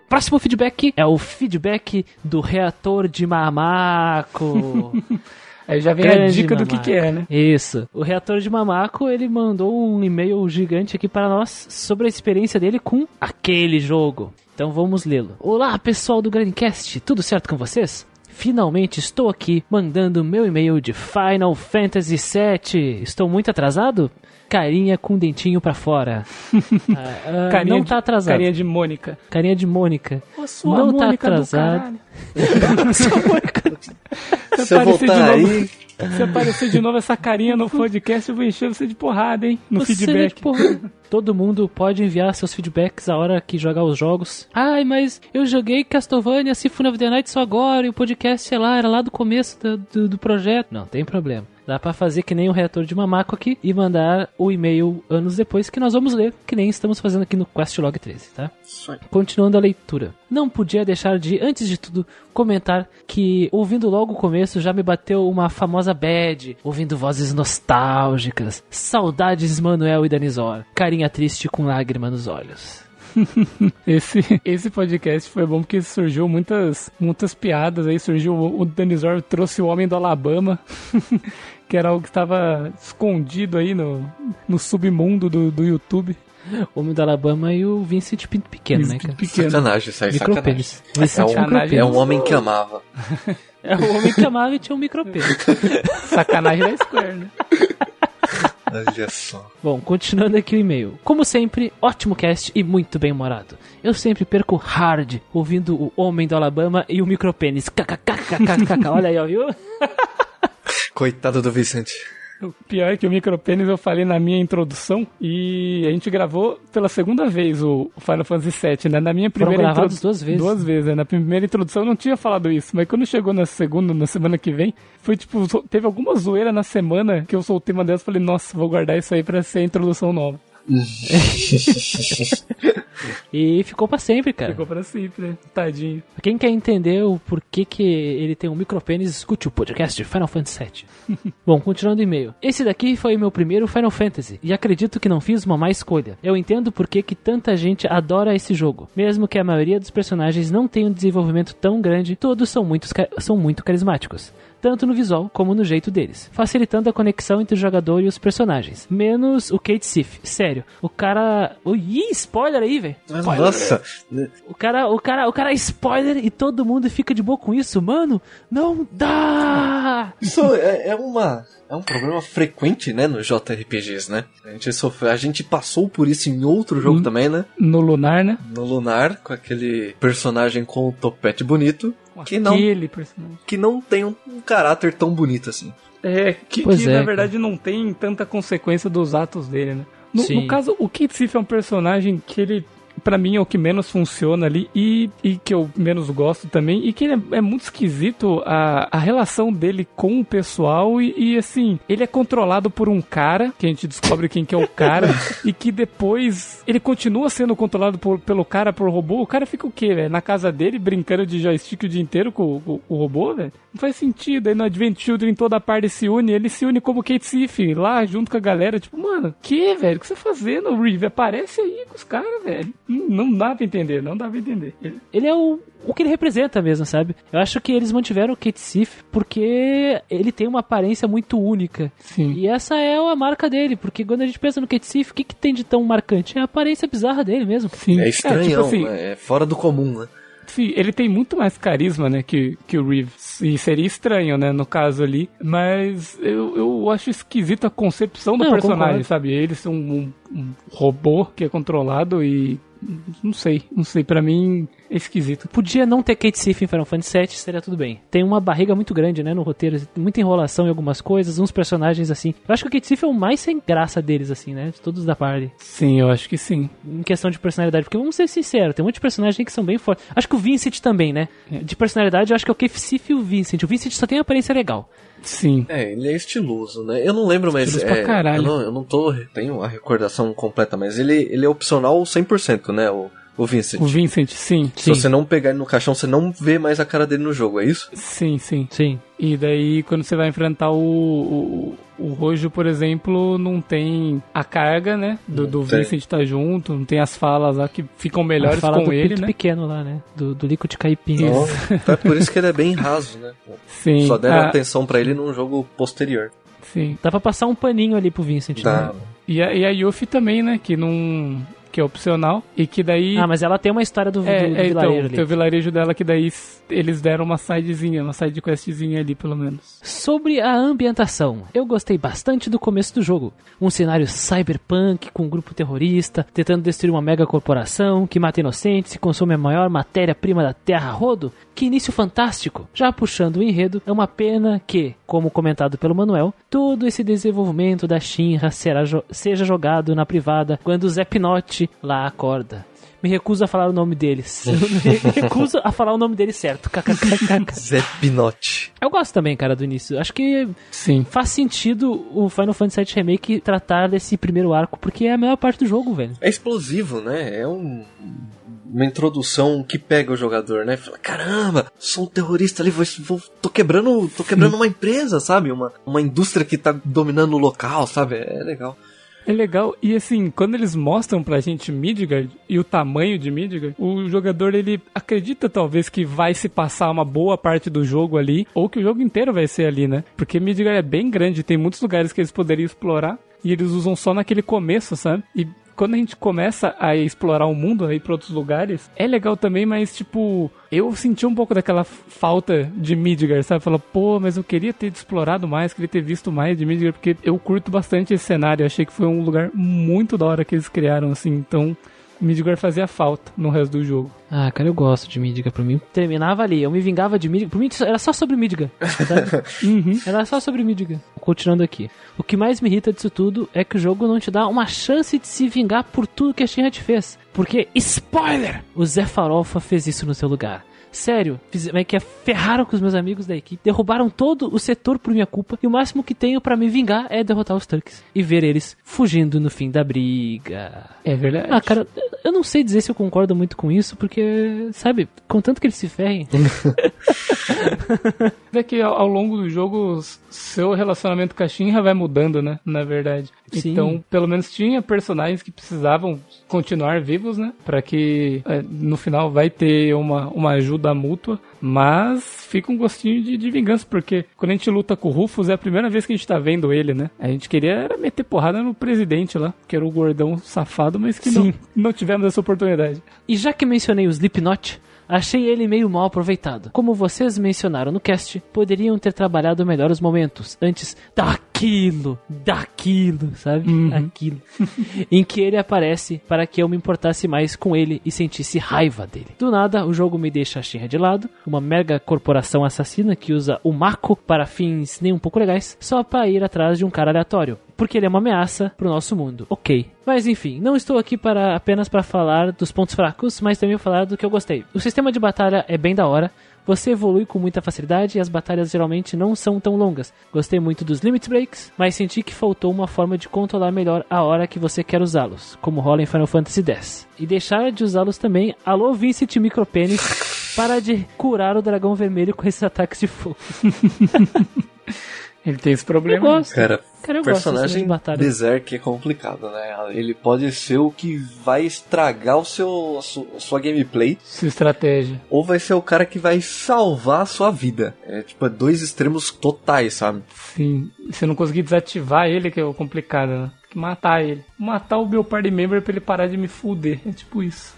Próximo feedback é o feedback do reator de Mamaco. Aí já vem a Grande dica do que, Mamaco. que é, né? Isso. O reator de Mamaco, ele mandou um e-mail gigante aqui para nós sobre a experiência dele com aquele jogo. Então vamos lê-lo. Olá, pessoal do Grandcast, tudo certo com vocês? finalmente estou aqui mandando meu e-mail de Final Fantasy VII. Estou muito atrasado? Carinha com dentinho pra fora. Ah, ah, não tá atrasado. Carinha de Mônica. Carinha de Mônica. Ô, sua Não tá Mônica do atrasado. caralho. Sua Mônica. Se eu aparecer de voltar novo- aí, Se aparecer de novo essa carinha no podcast, eu vou encher você de porrada, hein? No Você, feedback. porra, todo mundo pode enviar seus feedbacks a hora que jogar os jogos. Ai, mas eu joguei Castlevania Symphony of the Night só agora e o podcast, sei lá, era lá do começo do, do, do projeto. Não, tem problema. Dá pra fazer que nem o reator de mamaco aqui e mandar o e-mail anos depois que nós vamos ler, que nem estamos fazendo aqui no Questlog 13, tá? Aí. Continuando a leitura. Não podia deixar de, antes de tudo, comentar que, ouvindo logo o começo, já me bateu uma famosa bad, ouvindo vozes nostálgicas. Saudades Manuel e Danizor. Carinha triste com lágrima nos olhos. Esse, esse podcast foi bom porque surgiu muitas, muitas piadas aí. Surgiu o, o Danizor trouxe o homem do Alabama, que era algo que estava escondido aí no, no submundo do, do YouTube. O Homem do Alabama e o Vincent Pinto Pequeno, né, cara? Pequeno. sacanagem isso aí, sacanagem. Micropênis. É Vincent um, Sacanagem. é um homem que amava. É o homem que amava e tinha um micropênis. Sacanagem da Square, né? Olha só. Bom, continuando aqui o e-mail. Como sempre, ótimo cast e muito bem humorado. Eu sempre perco hard ouvindo o Homem do Alabama e o micropênis. KKKKKK. Olha aí, ó, viu? Coitado do Vicente. O pior é que o micropênis eu falei na minha introdução e a gente gravou pela segunda vez o Final Fantasy VII, né? Na minha primeira gravados introdu- duas vezes. Duas vezes, né? Na primeira introdução eu não tinha falado isso, mas quando chegou na segunda, na semana que vem, foi tipo, teve alguma zoeira na semana que eu soltei uma dessas e falei, nossa, vou guardar isso aí pra ser a introdução nova. E ficou pra sempre, cara. Ficou pra sempre, né? Tadinho. Quem quer entender o porquê que ele tem um micropênis, escute o podcast de Final Fantasy VII. Bom, continuando o e-mail. Esse daqui foi meu primeiro Final Fantasy, e acredito que não fiz uma má escolha. Eu entendo porquê que tanta gente adora esse jogo. Mesmo que a maioria dos personagens não tenha um desenvolvimento tão grande, todos são, muitos ca- são muito carismáticos. Tanto no visual como no jeito deles, facilitando a conexão entre o jogador e os personagens. Menos o Kate Sif. Sério, o cara. Ui, ih, spoiler aí, velho. Nossa, O cara, o cara, o cara é spoiler e todo mundo fica de boa com isso, mano. Não dá. isso é, é uma. É um problema frequente, né, nos JRPGs, né? A gente, sofreu, a gente passou por isso em outro jogo também, né? No Lunar, né? No Lunar, com aquele personagem com o topete bonito, que não, Aquele personagem. que não tem um, um caráter tão bonito assim. É, que, que, é, na cara. verdade não tem tanta consequência dos atos dele, né? No, no caso, o Kate Sif é um personagem que ele, pra mim, é o que menos funciona ali e, e que eu menos gosto também. E que ele é, é muito esquisito a, a relação dele com o pessoal. E, e, assim, ele é controlado por um cara, que a gente descobre quem que é o cara, e que depois ele continua sendo controlado por- pelo cara, por robô. O cara fica o quê, velho? Na casa dele, brincando de joystick o dia inteiro com, com- com o robô, velho? Não faz sentido. Aí no Advent Children toda a parte se une, ele se une como Kate Sif, lá junto com a galera. Tipo, mano, que, velho? O que você tá fazendo, Reeve? Aparece aí com os caras, velho. Não, dá pra entender, não dá pra entender. Ele- Ele é o, o que ele representa mesmo, sabe? Eu acho que eles mantiveram o Kate Sif porque ele tem uma aparência muito única. Sim. E essa é a marca dele, porque quando a gente pensa no Kate Sif, o que, que tem de tão marcante? É a aparência bizarra dele mesmo. Sim. É estranhão, tipo assim, né? é fora do comum, né? Sim, ele tem muito mais carisma, né, que, que o Reeves. E seria estranho, né, no caso ali. Mas eu, eu acho esquisito a concepção do Não, personagem, concordo. sabe? Ele ser um, um- um robô que é controlado e. Não sei, não sei. Pra mim é esquisito. Podia não ter Kate Sif em Final Fantasy VII, seria tudo bem. Tem uma barriga muito grande, né, no roteiro, muita enrolação em algumas coisas, uns personagens assim. Eu acho que o Kate Sif é o mais sem graça deles, assim, né, de todos da party. Sim, eu acho que sim. Em questão de personalidade, porque vamos ser sinceros, tem um monte de personagens que são bem fortes. Acho que o Vincent também, né? De personalidade, eu acho que é o Kate Sif e o Vincent. O Vincent só tem aparência legal. Sim. É, ele é estiloso, né? Eu não lembro, mas. É. Eu não, eu não tô. Tenho a recordação completa, mas ele, ele é opcional 100%, né? O, o Vincent. O Vincent, sim. Se você não pegar ele no caixão, você não vê mais a cara dele no jogo, é isso? Sim, sim. Sim. E daí, quando você vai enfrentar o, o, o Rojo, por exemplo, não tem a carga, né? Do, do. Vincent tá junto, não tem as falas lá que ficam melhores Fala com do ele, Pinto né? pequeno lá, né? Do, do Caipira. Então, então é por isso que ele é bem raso, né? Sim. Só deram ah, atenção pra ele num jogo posterior. sim. Dá pra passar um paninho ali pro Vincent, Dá. né? E a, e a Yuffie também, né? Que não. Que é opcional, e que daí... Ah, mas ela tem uma história do, é, do, do é, vilarejo então, tem o vilarejo dela que daí eles deram uma sidezinha, uma side questzinha ali, pelo menos. Sobre a ambientação, eu gostei bastante do começo do jogo. Um cenário cyberpunk com um grupo terrorista tentando destruir uma mega corporação que mata inocentes e consome a maior matéria-prima da Terra rodo. Que início fantástico! Já puxando o enredo, é uma pena que, como comentado pelo Manuel, todo esse desenvolvimento da Shinra será jo- seja jogado na privada quando o Zé Lá acorda. Me recuso a falar o nome deles. Me recuso a falar o nome dele certo. KKKK. Zé Pinotti. Eu gosto também, cara, do início. Acho que Sim. faz sentido o Final Fantasy VII Remake tratar desse primeiro arco, porque é a melhor parte do jogo, velho. É explosivo, né? É um. Uma introdução que pega o jogador, né? Fala, caramba, sou um terrorista ali, vou, vou- tô quebrando, tô quebrando uma empresa, sabe? Uma, uma indústria que tá dominando o local, sabe? É legal. É legal, e assim, quando eles mostram pra gente Midgard e o tamanho de Midgard, o jogador ele acredita talvez que vai se passar uma boa parte do jogo ali, ou que o jogo inteiro vai ser ali, né? Porque Midgard é bem grande, tem muitos lugares que eles poderiam explorar, e eles usam só naquele começo, sabe? E quando a gente começa a explorar o mundo, a ir pra outros lugares, é legal também, mas tipo, eu senti um pouco daquela falta de Midgard, sabe? Fala, pô, mas eu queria ter explorado mais, queria ter visto mais de Midgard, porque eu curto bastante esse cenário. Eu achei que foi um lugar muito da hora que eles criaram, assim. Então, Midgard fazia falta no resto do jogo. Ah, cara, eu gosto de Midgar pra mim. Terminava ali, eu me vingava de Midgar. Por mim, era só sobre Midgar. sabe? Uhum. Era só sobre Midgar. Continuando aqui. O que mais me irrita disso tudo é que o jogo não te dá uma chance de se vingar por tudo que a Shinra te fez. Porque, spoiler! O Zé Farofa fez isso no seu lugar. Sério, fiz, é que ferraram com os meus amigos da equipe, derrubaram todo o setor por minha culpa, e o máximo que tenho pra me vingar é derrotar os Turks e ver eles fugindo no fim da briga. É verdade. Ah, cara, eu não sei dizer se eu concordo muito com isso, porque, sabe, contanto que eles se ferrem. É que ao, ao longo do jogo, seu relacionamento com a Shinra vai mudando, né? Na verdade. Sim. Então, pelo menos tinha personagens que precisavam continuar vivos, né? Pra que é, no final vai ter uma, uma ajuda mútua. Mas fica um gostinho de, de vingança, porque quando a gente luta com o Rufus é a primeira vez que a gente tá vendo ele, né? A gente queria era meter porrada no presidente lá, que era o gordão safado, mas que não, Sim. não tivemos essa oportunidade. E já que mencionei o Slipknot, achei ele meio mal aproveitado. Como vocês mencionaram no cast, poderiam ter trabalhado melhor os momentos antes daquilo, daquilo, sabe? Aquilo. em que ele aparece para que eu me importasse mais com ele e sentisse raiva dele. Do nada, o jogo me deixa a Shinra de lado, uma mega corporação assassina que usa o Mako para fins nem um pouco legais, só para ir atrás de um cara aleatório porque ele é uma ameaça pro nosso mundo. Ok. Mas enfim, não estou aqui para apenas para falar dos pontos fracos, mas também falar do que eu gostei. O sistema de batalha é bem da hora. Você evolui com muita facilidade e as batalhas geralmente não são tão longas. Gostei muito dos limit breaks, mas senti que faltou uma forma de controlar melhor a hora que você quer usá-los, como rola em Final Fantasy X. E deixar de usá-los também. Alô, Vincent Micropênis, para de curar o dragão vermelho com esses ataques de fogo. Ele tem esse Eu problema. gosto. Cara, Cara, eu gosto desse personagem de batalha. Berserk é complicado, né? Ele pode ser o que vai estragar o seu, a su- a sua gameplay, Sua estratégia. ou vai ser o cara que vai salvar a sua vida. É tipo, é dois extremos totais, sabe? Sim. Se não conseguir desativar ele, que é o complicado, né? Tem que matar ele. Matar o meu party member pra ele parar de me fuder. É tipo isso.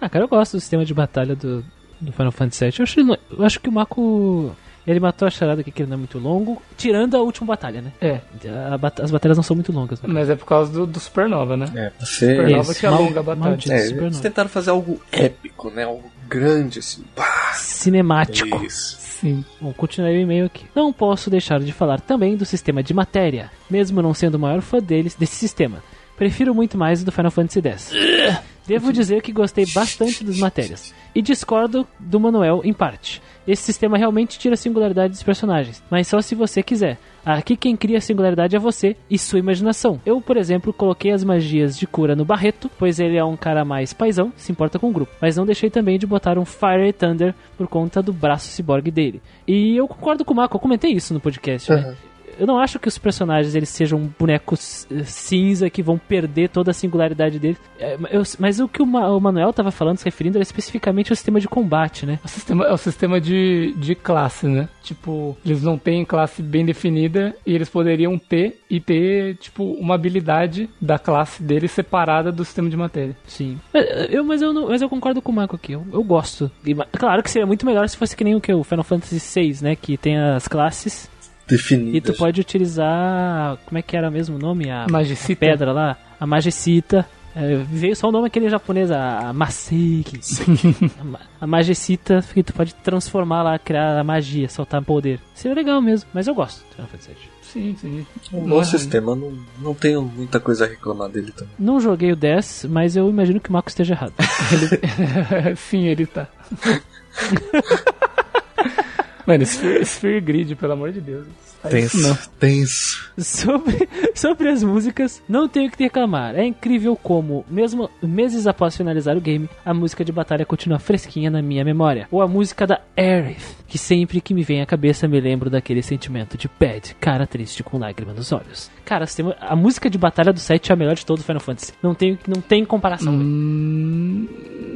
Ah, cara, eu gosto do sistema de batalha do, do Final Fantasy VII. Eu acho, eu acho que o Mako. Ele matou a charada aqui que ele não é muito longo, tirando a última batalha, né? É. A bat- as batalhas não são muito longas. Né? Mas é por causa do, do Supernova, né? É, você. Supernova Isso, que alonga a batalha. maldito. É, Supernova. eles tentaram fazer algo épico, né? Algo grande, assim. Pá, Cinemático. isso. Sim. Bom, continuarei o e-mail aqui. Não posso deixar de falar também do sistema de matéria, mesmo não sendo o maior fã deles desse sistema. Prefiro muito mais o do Final Fantasy X. Devo dizer que gostei bastante das matérias. E discordo do Manuel em parte. Esse sistema realmente tira a singularidade dos personagens, mas só se você quiser. Aqui quem cria a singularidade é você e sua imaginação. Eu, por exemplo, coloquei as magias de cura no Barreto, pois ele é um cara mais paizão, se importa com o grupo. Mas não deixei também de botar um Fire Thunder por conta do braço ciborgue dele. E eu concordo com o Marco, eu comentei isso no podcast, né? Eu não acho que os personagens eles sejam bonecos eh, cinza que vão perder toda a singularidade deles. É, eu- mas o que o, Ma- o Manuel tava falando, se referindo, era especificamente ao sistema de combate, né? O sistema, é o sistema de, de classe, né? Tipo, eles não têm classe bem definida e eles poderiam ter e ter, tipo, uma habilidade da classe deles separada do sistema de matéria. Sim. É, Eu, mas, eu não- mas eu concordo com o Marco aqui. Eu, eu gosto. E, claro que seria muito melhor se fosse que nem o que? O Final Fantasy VI, né? Que tem as classes Definidas. e tu pode utilizar. Como é que era mesmo o nome? A, Magicita. a pedra lá. A Magicita. É, veio só o nome aquele japonês, a, a Maseki. a, a Magicita, que tu pode transformar lá, criar a magia, soltar poder. Seria legal mesmo, mas eu gosto do Final Fantasy VII. Sim, sim. Um bom sistema, não, não tenho muita coisa a reclamar dele também. Não joguei o 10, mas eu imagino que o Marco esteja errado. sim, ele tá. Mano, Sphere, Sphere Grid, pelo amor de Deus. Isso não. Tenso, tenso. Sobre, sobre as músicas, não tenho o que reclamar. É incrível como, mesmo meses após finalizar o game, a música de batalha continua fresquinha na minha memória. Ou a música da Aerith, que sempre que me vem à cabeça me lembro daquele sentimento de bad, cara triste com lágrima nos olhos. Cara, a música de batalha do 7 é a melhor de todo o Final Fantasy. Não tem, não tem comparação. Hum,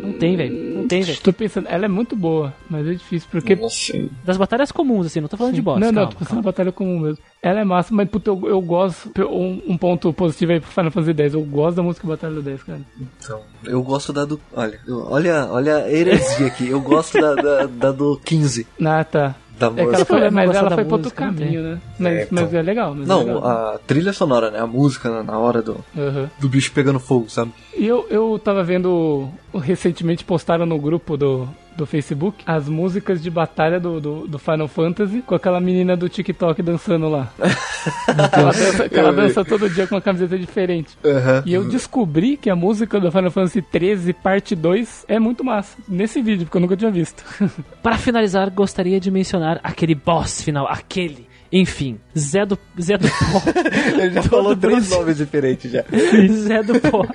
Não tem, velho. Não tem, velho. Tô pensando, ela é muito boa, mas é difícil, porque Nossa, Das batalhas comuns, assim, não tô falando de boss. Não, não, calma, tô pensando na batalha comum mesmo. Ela é massa, mas puta, eu, eu gosto. Um, um ponto positivo aí pro Final Fantasy X. Eu gosto da música Batalha do 10, cara. então. Eu gosto da do. Olha, olha, olha a heresia aqui. Eu gosto da, da, da do 15. Ah, tá. Da É que ela foi, mas ela foi pra outro caminho, né? Mas É, é, mas então. é legal. Mas é Não, legal. a trilha sonora, né? A música na- na hora do, Aham. do bicho pegando fogo, sabe? E eu, eu tava vendo. Recentemente postaram no grupo do, do Facebook as músicas de batalha do, do, do Final Fantasy com aquela menina do TikTok dançando lá. ela dança, ela dança todo dia com uma camiseta diferente. Aham. E eu descobri que a música do Final Fantasy 13 parte 2 é muito massa. Nesse vídeo, porque eu nunca tinha visto. Para finalizar, gostaria de mencionar aquele boss final, aquele. Enfim, Zé do, Zé do Pó. Ele já falou três bronze- nomes diferentes já. Zé do Pó,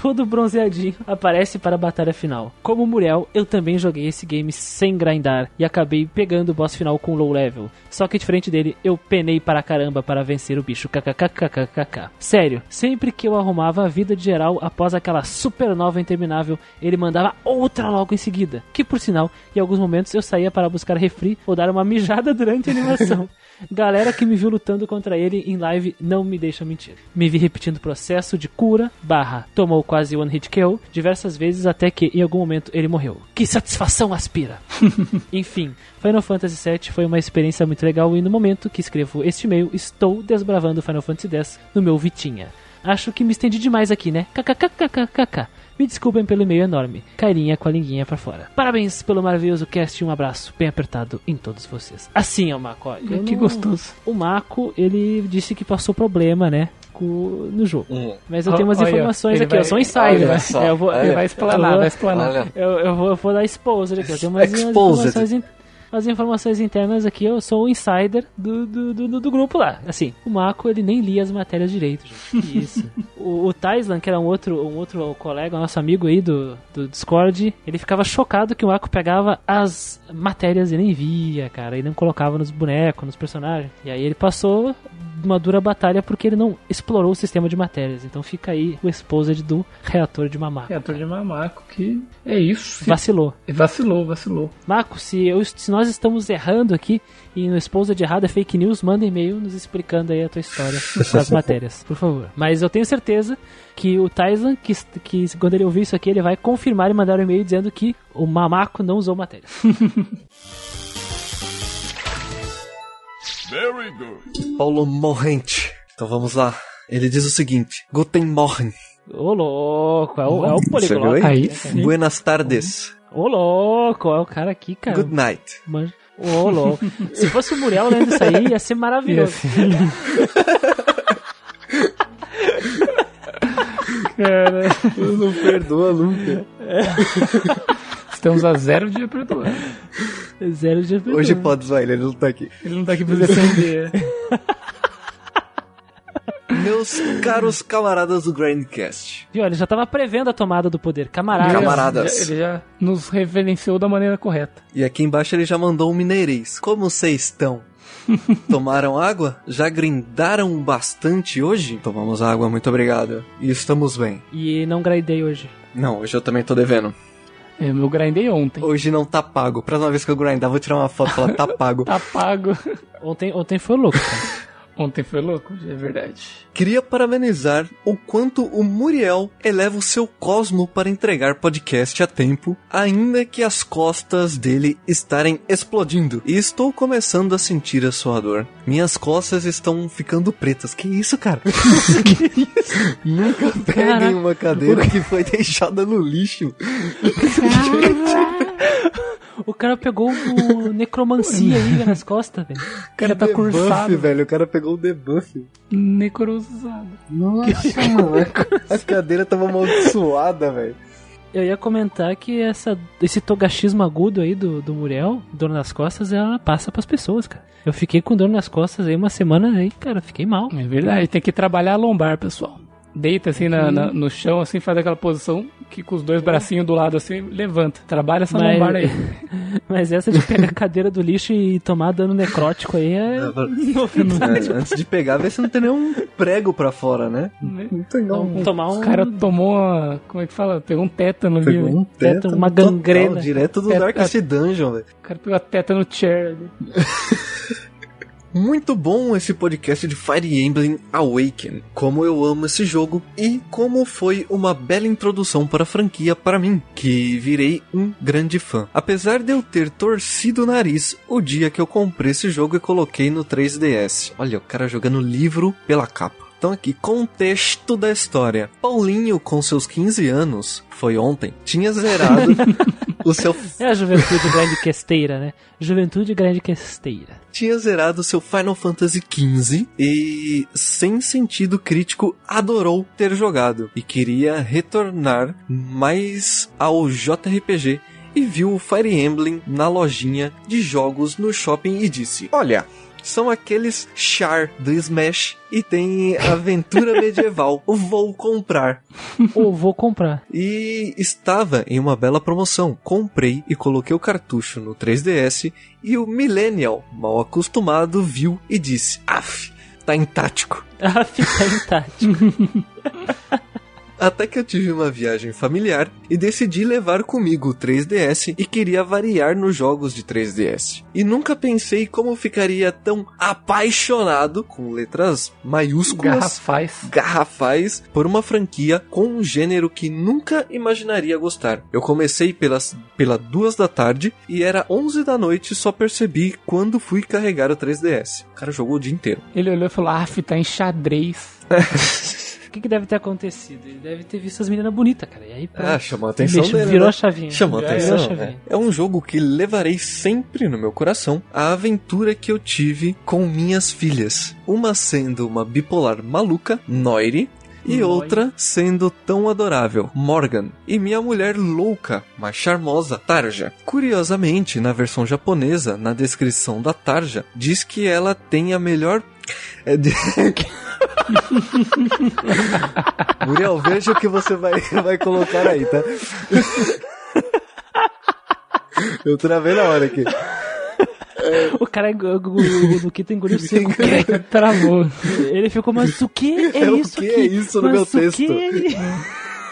todo bronzeadinho, aparece para a batalha final. Como Muriel, eu também joguei esse game sem grindar e acabei pegando o boss final com low level. Só que diferente dele, eu penei para caramba para vencer o bicho. KKKKKK. Sério, sempre que eu arrumava a vida de geral após aquela supernova interminável, ele mandava outra logo em seguida. Que por sinal, em alguns momentos eu saía para buscar refri ou dar uma mijada durante a animação. Galera que me viu lutando contra ele em live não me deixa mentir. Me vi repetindo o processo de cura, barra, tomou quase one hit kill, diversas vezes até que em algum momento ele morreu. Que satisfação aspira! Enfim, Final Fantasy VII foi uma experiência muito legal e no momento que escrevo este e-mail estou desbravando Final Fantasy X no meu Vitinha. Acho que me estendi demais aqui, né? KKKKKK. Me desculpem pelo e-mail enorme. Cairinha com a linguinha pra fora. Parabéns pelo maravilhoso cast e um abraço bem apertado em todos vocês. Assim, ó, Marco. ó, eu que não- gostoso. O Marco, ele disse que passou problema, né? No jogo. Hum. Mas eu tenho umas Olha, informações aqui, eu vai- sou um insider. olha É, eu vou, olha. Ele vai explanar, eu vai explanar. Eu, eu vou, eu vou dar exposed aqui. Eu tenho umas, umas Exposed. informações, umas informações internas aqui. Eu sou o insider do, do, do, do grupo lá. Assim, o Marco ele nem lia as matérias direito, gente. Isso. o, o Taislan, que era um outro, um outro colega, nosso amigo aí do, do Discord, ele ficava chocado que o Marco pegava as matérias e nem via, cara, e não colocava nos bonecos, nos personagens. E aí ele passou uma dura batalha porque ele não explorou o sistema de matérias. Então fica aí o exposed do reator de mamaco. Reator de mamaco, que é isso. Vacilou. Vacilou, vacilou. Marco, se, eu- se nós estamos errando aqui e no Exposed de errado é fake news, manda e-mail nos explicando aí a tua história com as matérias, por favor. Mas eu tenho certeza que o Tyson, que, que quando ele ouvir isso aqui, ele vai confirmar e mandar um e-mail dizendo que o Mamaco não usou matérias. Very good. Paulo Morrente. Então vamos lá. Ele diz o seguinte: Guten Morgen. Ô louco, é o, é o poliglota. Aí. Buenas tardes. Ô louco, é o cara aqui, cara. Good night. Manja. Ô louco. Se fosse o Muriel lendo isso aí, ia ser maravilhoso. Cara, Não perdoa nunca. estamos a zero de perdoar. Zero de Hoje pode zoar ele, ele não tá aqui. Ele não tá aqui pra defender. Meus caros camaradas do Grandcast. Viu? Ele já tava prevendo a tomada do poder. Camarada. Camaradas. Já- Ele já nos reverenciou da maneira correta. E aqui embaixo ele já mandou um mineirês. Como vocês estão? Tomaram água? Já grindaram bastante hoje? Tomamos água, muito obrigado. E estamos bem. E não grindei hoje. Não, hoje eu também tô devendo. Eu meu grindei ontem. Hoje não tá pago. Próxima vez que eu grindar, vou tirar uma foto e falar tá pago. Tá pago. Ontem, ontem foi louco, cara. Ontem foi louco, é verdade. Queria parabenizar o quanto o Muriel eleva o seu cosmo para entregar podcast a tempo, ainda que as costas dele estarem explodindo. E estou começando a sentir a sua dor. Minhas costas estão ficando pretas. Que isso, cara? que isso? Nunca peguem Caraca. uma cadeira que foi deixada no lixo. O cara pegou o necromancia aí nas costas, velho. O cara tá cursado. velho. O cara pegou o debuff. Necrosado. Nossa, mano. A cadeira tava amaldiçoada, velho. Eu ia comentar que essa, esse togashismo agudo aí do, do Muriel, dor nas costas, ela passa pras pessoas, cara. Eu fiquei com dor nas costas aí uma semana aí, cara, fiquei mal. É verdade, tem que trabalhar a lombar, pessoal. Deita assim na- na- no chão, assim, faz aquela posição que com os dois bracinhos do lado assim, levanta. Trabalha essa Mas- lombar aí. Mas essa de pegar a cadeira do lixo e tomar dano necrótico aí é. É, antes de pegar, vê se não tem nenhum prego pra fora, né? Não tem Então, tomar um O cara tomou uma. Como é que fala? Pegou um tétano ali. Pegou velho. um Tétano, tétano uma total, gangrena. direto do Tétano. Darkest Dungeon, velho. O cara pegou a tétano chair ali. Muito bom esse podcast de Fire Emblem Awaken. Como eu amo esse jogo e como foi uma bela introdução para a franquia para mim, que virei um grande fã. Apesar de eu ter torcido o nariz o dia que eu comprei esse jogo e coloquei no 3DS. Olha, o cara jogando livro pela capa. Então aqui, contexto da história. Paulinho, com seus 15 anos, foi ontem, tinha zerado o seu É a juventude grande questeira, né? Juventude grande questeira. tinha zerado seu Final Fantasy XV e, sem sentido crítico, adorou ter jogado e queria retornar mais ao JRPG. E viu o Fire Emblem na lojinha de jogos no shopping e disse: Olha, são aqueles char do Smash e tem aventura medieval. Vou comprar. Ou vou comprar. E estava em uma bela promoção. Comprei e coloquei o cartucho no 3DS e o Millennial, mal acostumado, viu e disse: Af, tá em tático. Fica em tático. Até que eu tive uma viagem familiar e decidi levar comigo o 3DS e queria variar nos jogos de 3DS. E nunca pensei como ficaria tão apaixonado, com letras maiúsculas, Garrafais. garrafais por uma franquia com um gênero que nunca imaginaria gostar. Eu comecei pelas pela duas da tarde e era 11 da noite só percebi quando fui carregar o 3DS. O cara jogou o dia inteiro. Ele olhou e falou: Af, tá em xadrez. O que, que deve ter acontecido? Ele deve ter visto as meninas bonitas, cara. E aí, pronto. Ah, chamou a atenção Bicho, dele, virou né? a chavinha. Chamou a atenção. chavinha. né? É um jogo que levarei sempre no meu coração a aventura que eu tive com minhas filhas. Uma sendo uma bipolar maluca, Noiri, e outra sendo tão adorável, Morgan. E minha mulher louca, mas charmosa, Tarja. Curiosamente, na versão japonesa, na descrição da Tarja, diz que ela tem a melhor. É de... Muriel, veja o que você vai, vai colocar aí, tá? Eu travei na hora aqui. O cara o do Kita engoliu seco. cara. Travou. Ele ficou, mas o que é, É, o isso que aqui? é isso no Mas meu o texto? que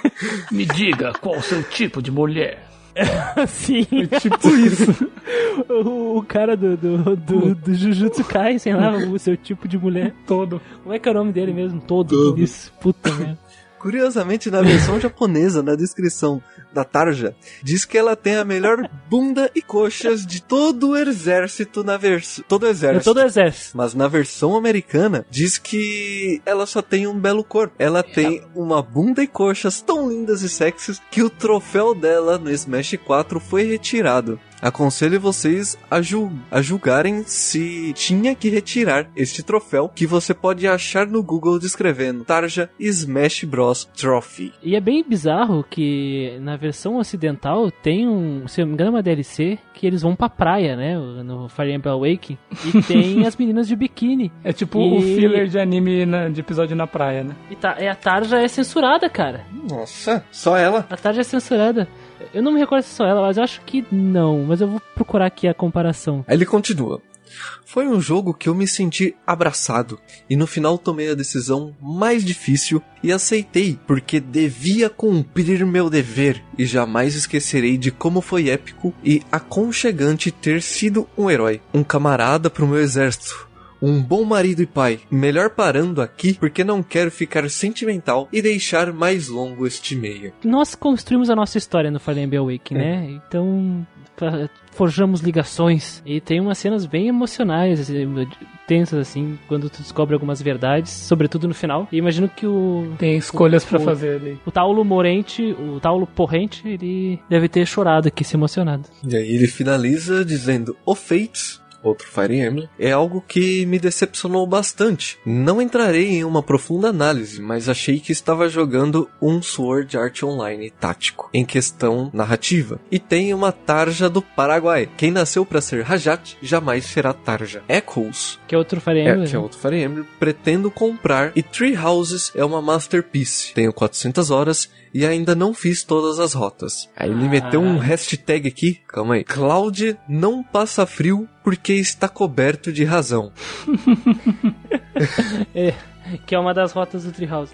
Me diga qual o seu tipo de mulher. é- Sim. Tipo isso. O, o cara do, do, do, do Jujutsu Kaisen lá, o seu tipo de mulher. Todo. Como é que é o nome dele mesmo? Todo. Todo. Isso. Puta merda. Curiosamente, na versão japonesa, na descrição da Tarja, diz que ela tem a melhor bunda e coxas de todo o exército na versão. Todo o É exército. todo o exército. Mas na versão americana, diz que ela só tem um belo corpo. Ela tem uma bunda e coxas tão lindas e sexys que o troféu dela no Smash 4 foi retirado. Aconselho vocês a, jul- a julgarem se tinha que retirar este troféu que você pode achar no Google descrevendo Tarja Smash Bros Trophy. E é bem bizarro que na versão ocidental tem um, se eu não me engano, uma DLC que eles vão pra praia, né? No Fire Emblem Awakening. E tem as meninas de biquíni. É tipo E- o filler de anime na- de episódio na praia, né? E tá, é, a Tarja é censurada, cara. Nossa, só ela. A Tarja é censurada. Eu não me recordo se é só ela, mas eu acho que não. Mas eu vou procurar aqui a comparação. Ele continua. Foi um jogo que eu me senti abraçado e no final tomei a decisão mais difícil e aceitei porque devia cumprir meu dever e jamais esquecerei de como foi épico e aconchegante ter sido um herói, um camarada pro meu exército, um bom marido e pai. Melhor parando aqui porque não quero ficar sentimental e deixar mais longo este meio. Nós construímos a nossa história no Fire Emblem Awakening, É. né? Então forjamos ligações e tem umas cenas bem emocionais, assim, tensas assim, quando tu descobre algumas verdades, sobretudo no final. E imagino que o Tem escolhas pra o- fazer ali. o Taulo Morente, o Taulo Porrente, ele deve ter chorado aqui, se emocionado. E aí ele finaliza dizendo: O Fates, outro Fire Emblem, é algo que me decepcionou bastante. Não entrarei em uma profunda análise, mas achei que estava jogando um Sword Art Online tático, em questão narrativa. E tem uma tarja do Paraguai. Quem nasceu para ser Rajat jamais será tarja. Echoes Que é outro Fire é, Emblem. que é outro Fire Emblem, pretendo comprar e Tree Houses é uma masterpiece. Tenho 400 horas e ainda não fiz todas as rotas. Aí ele meteu um hashtag aqui, calma aí. Cloud não passa frio porque está coberto de razão. que é uma das rotas do Treehouse.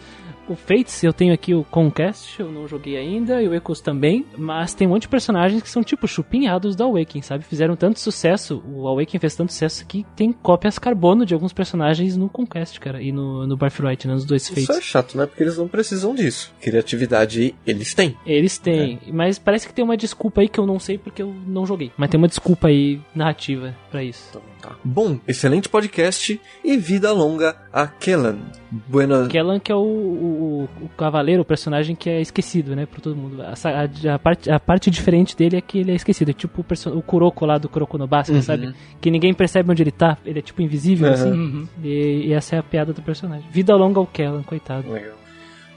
O Fates, eu tenho aqui o Conquest, eu não joguei ainda, e o Echoes também, mas tem um monte de personagens que são tipo chupinhados do Awakening, sabe? Fizeram tanto sucesso, o Awakening fez tanto sucesso que tem cópias carbono de alguns personagens no Conquest, cara, e no, no Birthright, né, nos dois Fates. Isso é chato, né? Porque eles não precisam disso. Criatividade eles têm. Eles têm, mas parece que tem uma desculpa aí que eu não sei porque eu não joguei. Mas tem uma desculpa aí narrativa pra isso. Então, tá. Bom, excelente podcast e vida longa a Kellan. Buena... Kellan que é o, o, o cavaleiro, o personagem que é esquecido, né, por todo mundo. A, a- a parte, a parte diferente dele é que ele é esquecido. É tipo o, o Kuroko lá do Kuroko no Basket, Uhum. sabe? Que ninguém percebe onde ele tá. Ele é tipo invisível, Uhum. assim. Uhum. E, e essa é a piada do personagem. Vida longa ao Kellan, coitado. Legal.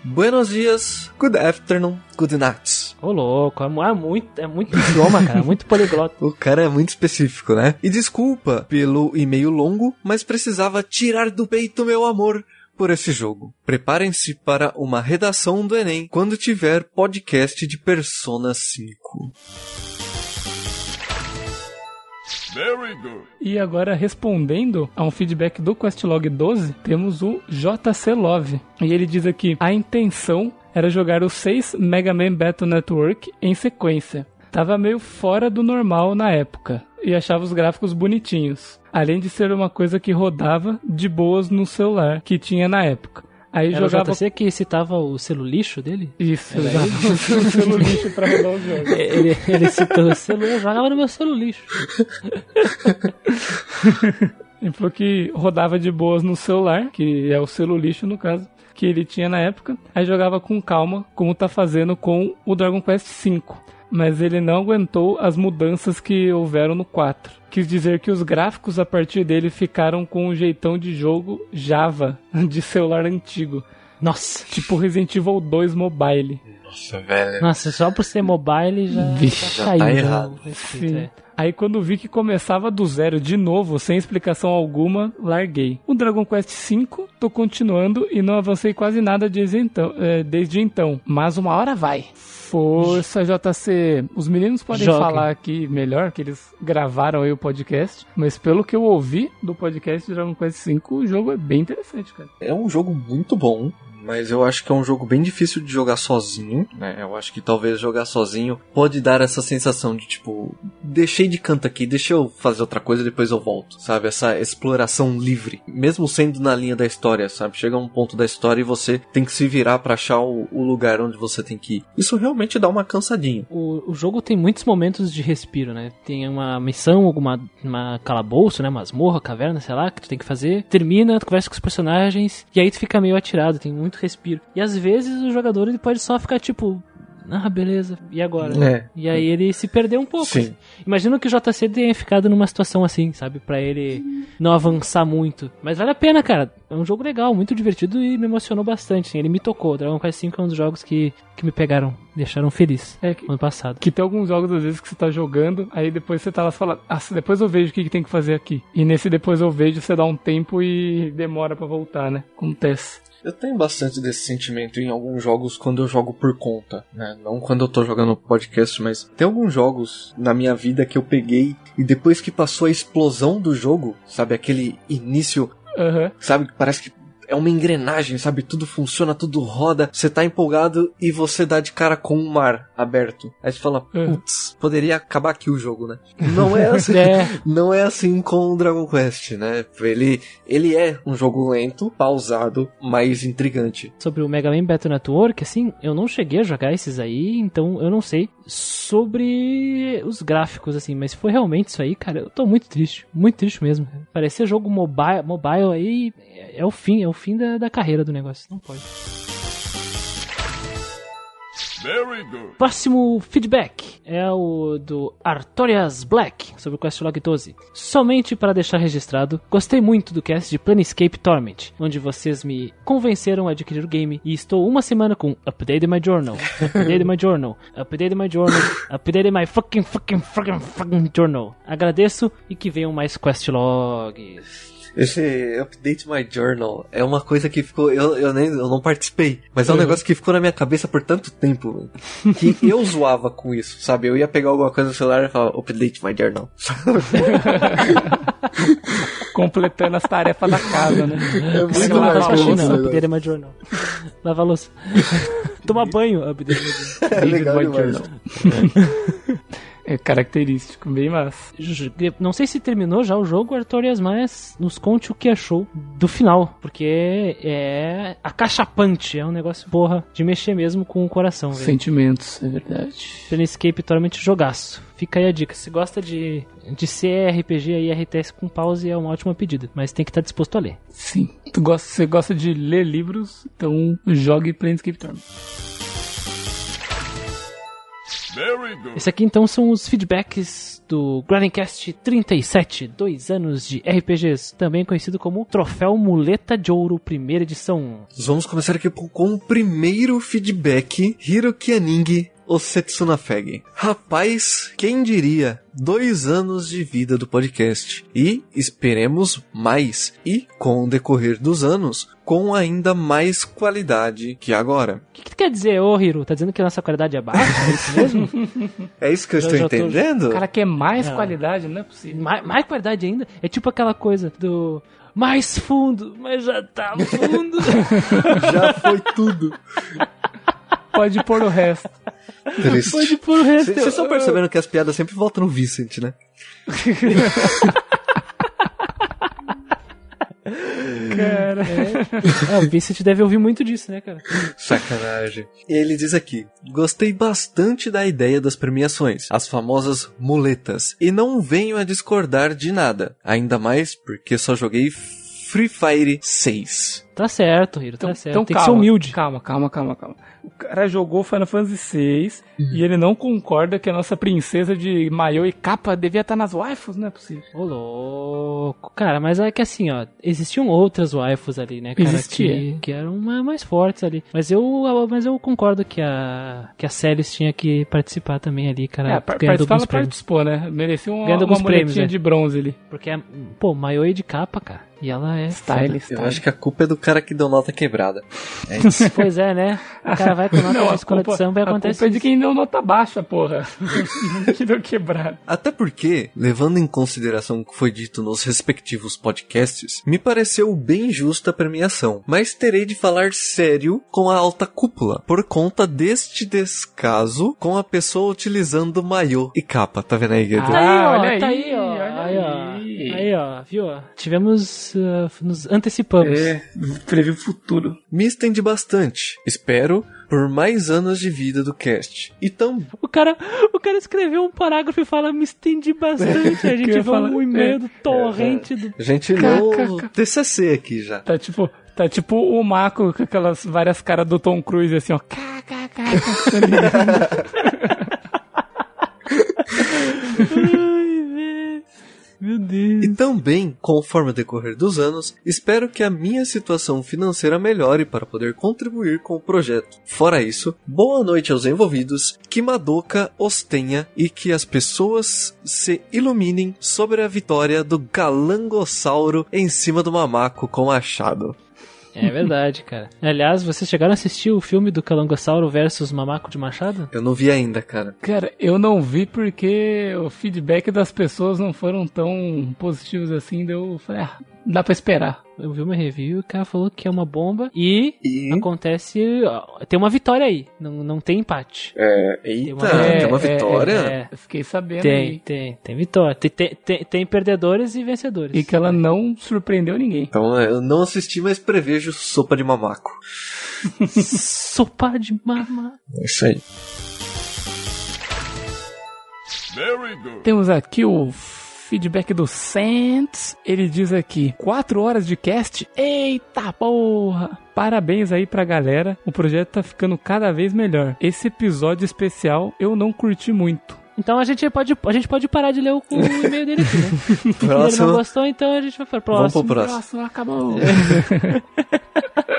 Buenos dias, good afternoon, good night. Ô louco, é, é muito, é muito idioma, cara, muito poliglota. O cara é muito específico, né? E desculpa pelo e-mail longo, mas precisava tirar do peito meu amor por esse jogo. Preparem-se para uma redação do Enem quando tiver podcast de Persona 5. Very good. E agora, respondendo a um feedback do Questlog 12, temos o JC Love. E ele diz aqui: a intenção era jogar os seis Mega Man Battle Network em sequência. Tava meio fora do normal na época e achava os gráficos bonitinhos. Além de ser uma coisa que rodava de boas no celular que tinha na época. Aí Era jogava. o JC que citava o selo lixo dele? Isso, usava o selo lixo pra rodar os jogos. É, Ele, ele citou o selo, eu jogava no meu selo lixo. Ele falou que rodava de boas no celular, que é o selo lixo no caso, que ele tinha na época. Aí jogava com calma, como tá fazendo com o Dragon Quest V. Mas ele não aguentou as mudanças que houveram no 4. Quis dizer que os gráficos a partir dele ficaram com um jeitão de jogo Java, de celular antigo. Nossa. Tipo Resident Evil 2 Mobile. Nossa, velho. Nossa, só por ser mobile já, Vixe, já já caiu. tá né, errado. Sim. é. Aí quando vi que começava do zero de novo, sem explicação alguma, larguei. O Dragon Quest V, tô continuando e não avancei quase nada desde então, é, desde então. Mas uma hora vai. Força JC. Os meninos podem Joguem. falar aqui melhor, que eles gravaram aí o podcast. Mas pelo que eu ouvi do podcast de Dragon Quest V, o jogo é bem interessante, cara. É um jogo muito bom, mas eu acho que é um jogo bem difícil de jogar sozinho, né? Eu acho que talvez jogar sozinho pode dar essa sensação de tipo, deixei de canto aqui, deixa eu fazer outra coisa depois eu volto, sabe? Essa exploração livre, mesmo sendo na linha da história, sabe? Chega um ponto da história e você tem que se virar pra achar o, o lugar onde você tem que ir. Isso realmente dá uma cansadinha. O, o jogo tem muitos momentos de respiro, né? Tem uma missão, alguma uma calabouço, né? Masmorra, caverna, sei lá, que tu tem que fazer. Termina, tu conversa com os personagens, e aí tu fica meio atirado, tem muito respiro. E às vezes o jogador ele pode só ficar tipo. Ah, beleza, e agora? É. E aí ele se perdeu um pouco. Sim. Imagino que o JC tenha ficado numa situação assim, sabe? Pra ele não avançar muito. Mas vale a pena, cara. É um jogo legal, muito divertido e me emocionou bastante. assim, Ele me tocou. Dragon Quest V é um dos jogos que, que me pegaram deixaram feliz É que, ano passado. que tem alguns jogos, às vezes, que você tá jogando, aí depois você tá lá e fala, ah, depois eu vejo o que, que tem que fazer aqui. E nesse depois eu vejo, você dá um tempo e demora pra voltar, né? Acontece. Eu tenho bastante desse sentimento em alguns jogos quando eu jogo por conta, né? Não quando eu tô jogando podcast, mas tem alguns jogos na minha vida que eu peguei e depois que passou a explosão do jogo, sabe? Aquele início, Aham. sabe? Parece que é uma engrenagem, sabe? Tudo funciona, tudo roda, você tá empolgado e você dá de cara com um mar aberto. Aí você fala, Uhum. putz, poderia acabar aqui o jogo, né? Não é assim. É, Não é assim com o Dragon Quest, né? Ele, ele é um jogo lento, pausado, mas intrigante. sobre o Mega Man Battle Network, assim, eu não cheguei a jogar esses aí, então eu não sei sobre os gráficos, assim, mas se foi realmente isso aí, cara, eu tô muito triste, muito triste mesmo. Parecer jogo mobile, mobile aí é, é o fim, é o fim da, da carreira do negócio, não pode. Próximo feedback é o do Artorias Black sobre o Questlog 12. Somente para deixar registrado, gostei muito do cast de Planescape Torment, onde vocês me convenceram a adquirir o game e estou uma semana com Update My Journal, Update My Journal, Update My Journal, Update My fucking fucking fucking fucking journal. Agradeço e que venham mais Questlogs. Esse Update My Journal é uma coisa que ficou. Eu, eu, nem, eu não participei, mas é um negócio que ficou na minha cabeça por tanto tempo que eu zoava com isso, sabe? Eu ia pegar alguma coisa no celular e falar Update My Journal. Completando as tarefas da casa, né? É muito Lavar lavar a louça, Update My Journal. Lavar a louça. Tomar banho, Update My Journal. É legal demais. Journal. É característico, bem massa. Não sei se terminou já o jogo, Artorias, mas nos conte o que achou do final. Porque é acachapante, é um negócio, porra, de mexer mesmo com o coração, velho. Sentimentos, é verdade. Planescape Torment jogaço. Fica aí a dica. Se gosta de, de CRPG aí, RTS com pause, é uma ótima pedida. Mas tem que estar disposto a ler. Sim. Tu gosta, você gosta de ler livros, então jogue Planescape Torment. Very good. Esse aqui então são os feedbacks do Grindcast 37, dois anos de RPGs, também conhecido como Troféu Muleta de Ouro, primeira edição. Nós vamos começar aqui com, com o primeiro feedback, Hiroki Aningi, o Setsuna Feg. Rapaz, quem diria? Dois anos de vida do podcast. E esperemos mais. E, com o decorrer dos anos, com ainda mais qualidade que agora. O que, que tu quer dizer, ô Hiro? Tá dizendo que a nossa qualidade é baixa? É isso mesmo? É isso que eu Já- estou já tô- entendendo? O cara quer mais Ah. qualidade, não é possível. mais, mais qualidade ainda? É tipo aquela coisa do. Mais fundo, mas já tá fundo. Já foi tudo. Pode pôr o resto. Triste. Pode pôr o resto. Vocês estão percebendo que as piadas sempre voltam no Vicent, né? Cara. Ah, o Vincent deve ouvir muito disso, né, cara? Sacanagem. E ele diz aqui: Gostei bastante da ideia das premiações, as famosas muletas, e não venho a discordar de nada, ainda mais porque só joguei Free Fire 6. Tá certo, Hiro, Então, tá certo. então Tem calma, que ser humilde. Calma, calma, calma, calma. O cara jogou Final Fantasy VI e ele não concorda que a nossa princesa de maiô e capa devia estar nas waifus, não é possível. Ô, louco. Cara, mas é que assim, ó, existiam outras waifus ali, né, cara? Existia. Que, que eram ma- mais fortes ali. Mas eu, mas eu concordo que a, que a Celis tinha que participar também ali, cara. É, par- ganhando participar alguns ela prêmios. participou, né? Merecia uma, Ganhando uma prêmios, né? de bronze ali. Porque, é, pô, maiô e de capa, cara. E ela é. Style, Eu style. acho que a culpa é do cara que deu nota quebrada. É isso. Pois é, né? O cara vai com nota Não, de a escola culpa, de samba e a acontece culpa é de quem deu nota baixa, porra. que deu quebrado. Até porque, levando em consideração o que foi dito nos respectivos podcasts, me pareceu bem justa a premiação, mas terei de falar sério com a alta cúpula, por conta deste descaso com a pessoa utilizando maiô e capa, tá vendo aí? Tá aí, Ah, ó, olha tá aí, aí, ó. olha Aí, ó. Aí. Aí, ó, viu? Tivemos. uh, nos antecipamos. É, previu o futuro. Me estendi bastante. Espero por mais anos de vida do cast. E tam O cara, o cara escreveu um parágrafo e fala, me estendi bastante. A gente falar- um e-mail do torrente do. a gente leu. TCC aqui já. Tá tipo, tá tipo o Mako com aquelas várias caras do Tom Cruise assim, ó. Cá, Meu Deus. E também, conforme o decorrer dos anos, espero que a minha situação financeira melhore para poder contribuir com o projeto. Fora isso, boa noite aos envolvidos, que Madoka os tenha e que as pessoas se iluminem sobre a vitória do galangossauro em cima do mamaco com machado. É verdade, cara. Aliás, vocês chegaram a assistir o filme do Calangossauro versus Mamaco de Machado? Eu não vi ainda, cara. Cara, eu não vi porque o feedback das pessoas não foram tão positivos assim, daí eu falei, ah, dá pra esperar. Eu vi uma review e o cara falou que é uma bomba e, E. acontece. ó, Tem uma vitória aí. Não, não tem empate. É, eita, uma- tem é, uma é, vitória? É, Eu fiquei sabendo tem, aí. tem, tem vitória. Tem, tem, tem, tem perdedores e vencedores. E que ela não surpreendeu ninguém. Então é, eu não assisti, mas prevejo sopa de mamaco. Sopa de mama. É isso aí. Very good. Temos aqui o feedback do Santos. Ele diz aqui: 4 horas de cast? Eita porra! Parabéns aí pra galera. O projeto tá ficando cada vez melhor. Esse episódio especial eu não curti muito. Então a gente pode, a gente pode parar de ler o, o e-mail dele aqui, né? Ele não Próximo. gostou, então a gente vai para o Vamos próximo. pro próximo. acabou.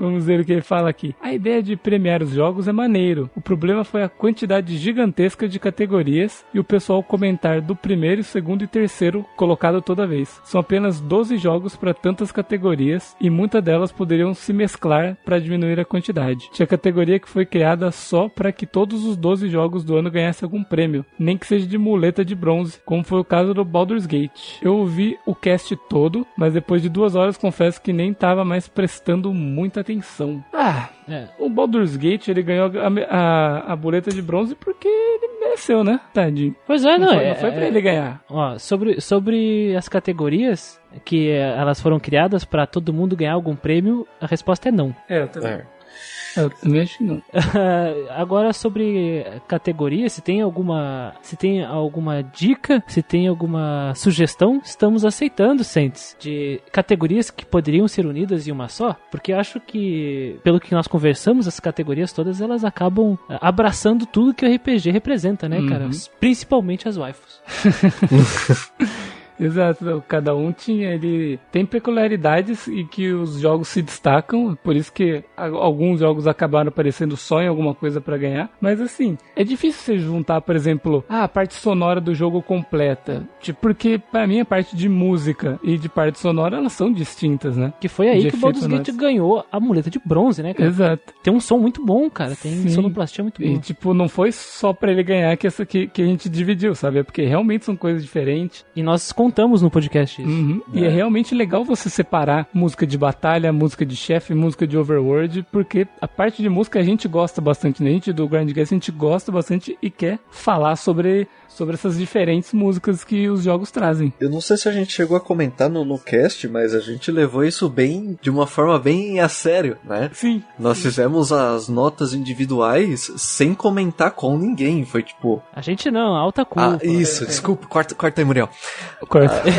Vamos ver o que ele fala aqui. A ideia de premiar os jogos é maneiro. O problema foi a quantidade gigantesca de categorias e o pessoal comentar do primeiro, segundo e terceiro colocado toda vez. São apenas 12 jogos para tantas categorias e muitas delas poderiam se mesclar para diminuir a quantidade. Tinha categoria que foi criada só para que todos os 12 jogos do ano ganhassem algum prêmio, nem que seja de muleta de bronze, como foi o caso do Baldur's Gate. Eu ouvi o cast todo, mas depois de duas horas confesso que nem tava mais prestando muita atenção. Ah, É. o Baldur's Gate ele ganhou a, a, a boleta de bronze porque ele mereceu, né? Tadinho. Pois é, não, Não, foi, é, não foi pra é- ele ganhar. Ó, sobre, sobre as categorias que eh, elas foram criadas pra todo mundo ganhar algum prêmio, a resposta é não. É, eu também, É. eu também acho que não. Agora sobre categoria, se tem alguma, se tem alguma dica, se tem alguma sugestão, estamos aceitando, Sentes, de categorias que poderiam ser unidas em uma só, porque acho que pelo que nós conversamos, as categorias todas elas acabam ah, abraçando tudo que o RPG representa, né, cara? Uhum. Principalmente as waifus. Exato, cada um tinha, ele tem peculiaridades e que os jogos se destacam, por isso que alguns jogos acabaram aparecendo só em alguma coisa pra ganhar, mas assim, é difícil você juntar, por exemplo, ah, a parte sonora do jogo completa, tipo, porque pra mim a parte de música e de parte sonora elas são distintas, né? Que foi aí De que o Baldur's Gate ganhou a muleta de bronze, né, cara? Exato. Tem um som muito bom, cara. Tem Sim. sonoplastia muito E boa. tipo, não foi só pra ele ganhar que, essa, que, que a gente dividiu, sabe? É porque realmente são coisas diferentes. E nós contamos no podcast isso. Uhum. E é realmente legal você separar música de batalha, música de chefe, música de overworld, porque a parte de música a gente gosta bastante, né? A gente do Grindcast a gente gosta bastante e quer falar sobre, sobre essas diferentes músicas que os jogos trazem. Eu não sei se a gente chegou a comentar no, no cast, mas a gente levou isso bem, de uma forma bem a sério, né? Sim. Nós fizemos as notas individuais sem comentar com ninguém. Foi tipo. A gente não, alta culpa. Ah, isso, desculpa, corta, corta aí, Muriel. Corta.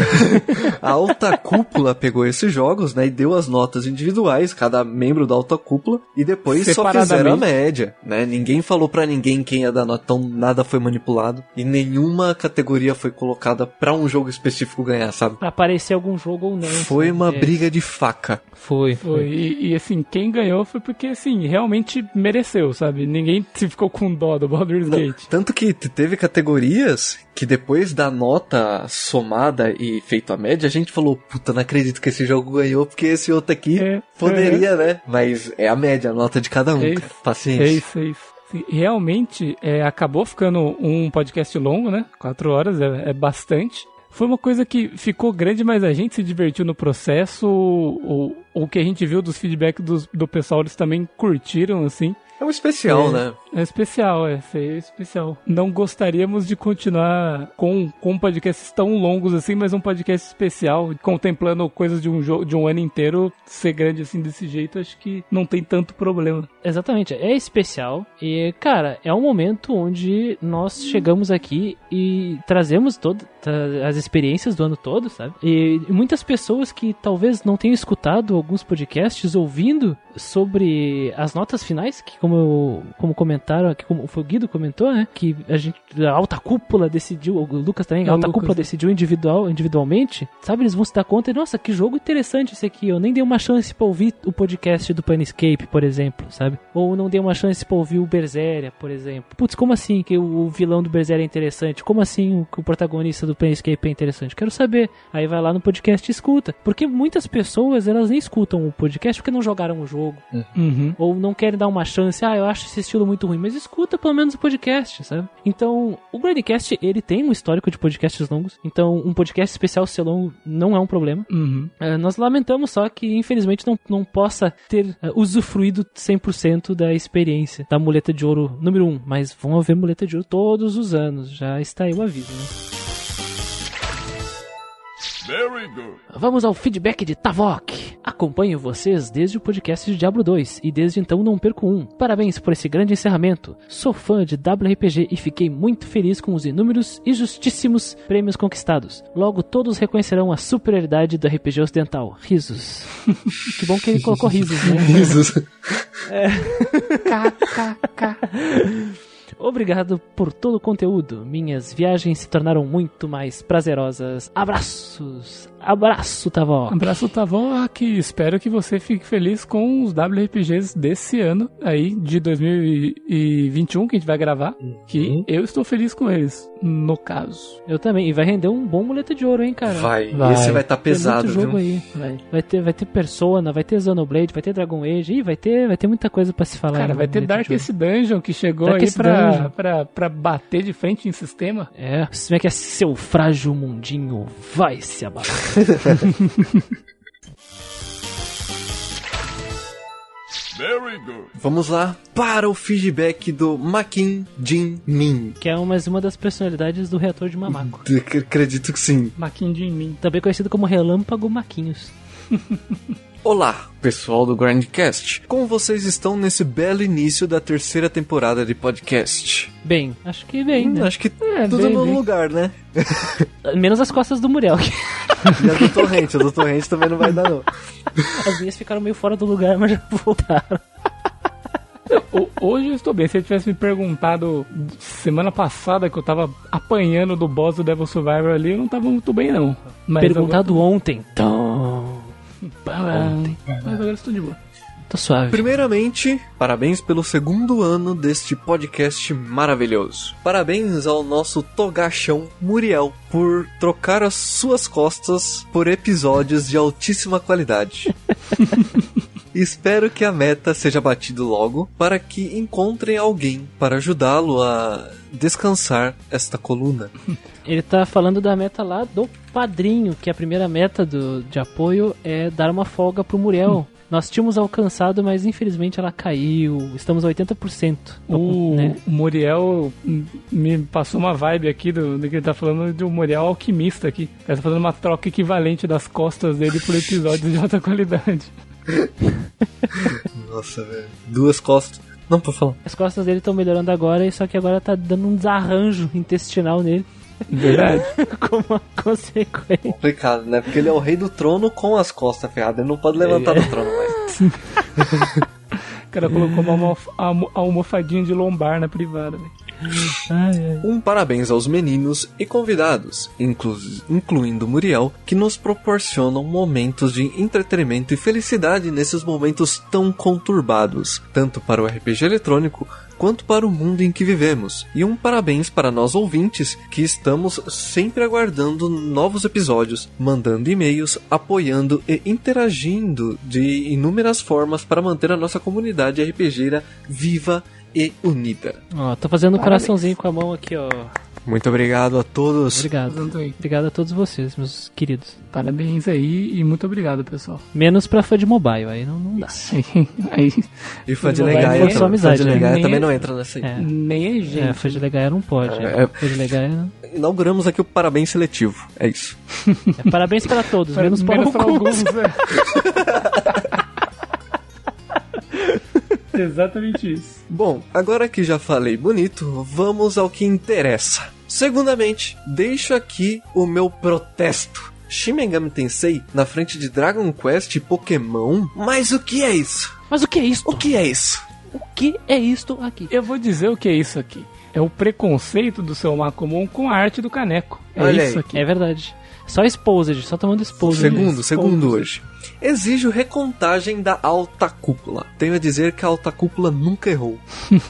A alta cúpula pegou esses jogos, né, e deu as notas individuais, cada membro da alta cúpula, e depois só fizeram a média, né? Ninguém falou pra ninguém quem ia dar nota, então nada foi manipulado, e nenhuma categoria foi colocada pra um jogo específico ganhar, sabe? Pra aparecer algum jogo ou não. Foi sabe? uma É, briga de faca. Foi, Foi. E, e, assim, quem ganhou foi porque, assim, realmente mereceu, sabe? Ninguém se ficou com dó do Baldur's Gate. Tanto que teve categorias que depois da nota somada e feito a média, a gente falou, puta, não acredito que esse jogo ganhou, porque esse outro aqui É, poderia, né? Mas é a média, a nota de cada um, É isso. Paciência. É isso, é isso. Realmente, é, acabou ficando um podcast longo, né? Quatro horas é, é bastante. Foi uma coisa que ficou grande, mas a gente se divertiu no processo. O, o que a gente viu dos feedbacks do, do pessoal, eles também curtiram, assim. É um especial, É. né? É especial, é, é especial. Não gostaríamos de continuar com, com podcasts tão longos assim, mas um podcast especial, contemplando coisas de um jogo de um ano inteiro, ser grande assim desse jeito, acho que não tem tanto problema. Exatamente, é especial e, cara, é um momento onde nós chegamos aqui e trazemos todas as experiências do ano todo, sabe? E muitas pessoas que talvez não tenham escutado alguns podcasts ouvindo sobre as notas finais, que como, eu, como comentaram, que como foi o Guido comentou, né? Que a gente, a alta cúpula decidiu, o Lucas também, a É, o alta Lucas, cúpula decidiu individual, individualmente, sabe? Eles vão se dar conta e, nossa, que jogo interessante esse aqui. Eu nem dei uma chance pra ouvir o podcast do Planescape, por exemplo, sabe? Ou não dei uma chance pra ouvir o Berseria, por exemplo. Putz, como assim que o vilão do Berseria é interessante? Como assim que o protagonista do Planescape é interessante? Quero saber. Aí vai lá no podcast e escuta. Porque muitas pessoas, elas nem escutam o podcast porque não jogaram o jogo. Uhum. Ou não querem dar uma chance, ah, eu acho esse estilo muito ruim, mas escuta pelo menos o podcast, sabe? Então, o Grandcast, ele tem um histórico de podcasts longos, então um podcast especial ser longo não é um problema. Uhum. É, nós lamentamos só que, infelizmente, não, não possa ter é, usufruído 100% da experiência da muleta de ouro número 1, mas vão haver muleta de ouro todos os anos, já está aí o aviso, né? Very good. Vamos ao feedback de Tavok. Acompanho vocês desde o podcast de Diablo 2 e desde então não perco um. Parabéns por esse grande encerramento. Sou fã de WRPG e fiquei muito feliz com os inúmeros e justíssimos prêmios conquistados. Logo todos reconhecerão a superioridade do RPG ocidental. Risos. que bom que ele colocou risos, né? Risos. Obrigado por todo o conteúdo. Minhas viagens se tornaram muito mais prazerosas. Abraços. Abraço, Tavok. Abraço, Tavok. Espero que você fique feliz com os WRPGs desse ano, aí, de 2021, que a gente vai gravar. Que eu estou feliz com eles, no caso. Eu também. E vai render um bom muleta de ouro, hein, cara? Vai. Vai. Esse vai estar Tem pesado, muito jogo viu? aí. Vai. Vai ter, vai ter Persona, vai ter Xenoblade, vai ter Dragon Age, Ih, vai ter, vai ter muita coisa pra se falar. Cara, aí vai ter Darkest Dungeon, que chegou Darkest aí pra, Dungeon. Pra, pra bater de frente em sistema. É, como é que é seu frágil mundinho vai se abalar. Very good. Vamos lá para o feedback do Makin Jin Min. que é mais uma das personalidades do reator de Mamaco. Ac- Acredito que sim. Maquin de mim. Também conhecido como Relâmpago Maquinhos. Olá, pessoal do Grandcast. Como vocês estão nesse belo início da terceira temporada de podcast? Bem, acho que bem, Hum, né? Acho que É, tudo bem, no bem. lugar, né? Menos as costas do Muriel, E a do Torrente, a do Torrente também não vai dar, não. as minhas ficaram meio fora do lugar, mas já voltaram. Ho- Hoje eu estou bem. Se ele tivesse me perguntado semana passada que eu tava apanhando do boss do Devil Survivor ali, eu não tava muito bem, não. Mas Perguntado ontem. Então, Mas agora estou de boa. tô suave. Primeiramente, parabéns pelo segundo ano deste podcast maravilhoso. Parabéns ao nosso togachão Muriel por trocar as suas costas por episódios de altíssima qualidade. Espero que a meta seja batida logo para que encontrem alguém para ajudá-lo a descansar esta coluna. Ele tá falando da meta lá do padrinho, que a primeira meta do, de apoio é dar uma folga pro Muriel. Nós tínhamos alcançado, mas infelizmente ela caiu. Estamos a 80%. O, né? Muriel me passou uma vibe aqui do, do que ele tá falando de um Muriel alquimista aqui. Ele tá fazendo uma troca equivalente das costas dele por episódios de alta qualidade. Nossa, velho. Duas costas. Não, pra falar. As costas dele estão melhorando agora, só que agora tá dando um desarranjo intestinal nele, Verdade? como uma consequência. Complicado, né? Porque ele é o rei do trono com as costas ferradas. Ele não pode levantar do trono mais. O cara colocou uma almof- almo- almofadinha de lombar na privada, velho. Um parabéns aos meninos e convidados, inclu- incluindo Muriel, que nos proporcionam momentos de entretenimento e felicidade nesses momentos tão conturbados, tanto para o RPG eletrônico quanto para o mundo em que vivemos. E um parabéns para nós ouvintes que estamos sempre aguardando novos episódios, mandando e-mails, apoiando e interagindo de inúmeras formas para manter a nossa comunidade RPGera viva e unida. Ó, tô fazendo um Parabéns. coraçãozinho com a mão aqui, ó. Muito obrigado a todos. Obrigado. Obrigado a todos vocês, meus queridos. Parabéns aí e muito obrigado, pessoal. Menos pra fã de mobile, aí não, não dá. Aí, E fã de Legaia, a amizade, fã de né? Legaia Nem também é- não entra nessa aí. É. nem é gente. É, fã de Legaia não pode. É, é- Fã de Legaia. Inauguramos aqui o parabéns seletivo. É isso. É, parabéns para todos, menos para Menos para alguns. alguns, né? Exatamente isso. Bom, agora que já falei bonito, vamos ao que interessa. Segundamente, deixo aqui o meu protesto. Shin Megami Tensei na frente de Dragon Quest e Pokémon? Mas o que é isso? Mas o que é isto? O que é isso? O que é isto aqui? Eu vou dizer o que é isso aqui. É o preconceito do seu Macomon com a arte do caneco. É Olha isso aí. aqui. É verdade. Só exposed, só tomando exposed. Segundo, segundo hoje. Exijo recontagem da alta cúpula. Tenho a dizer que a alta cúpula nunca errou.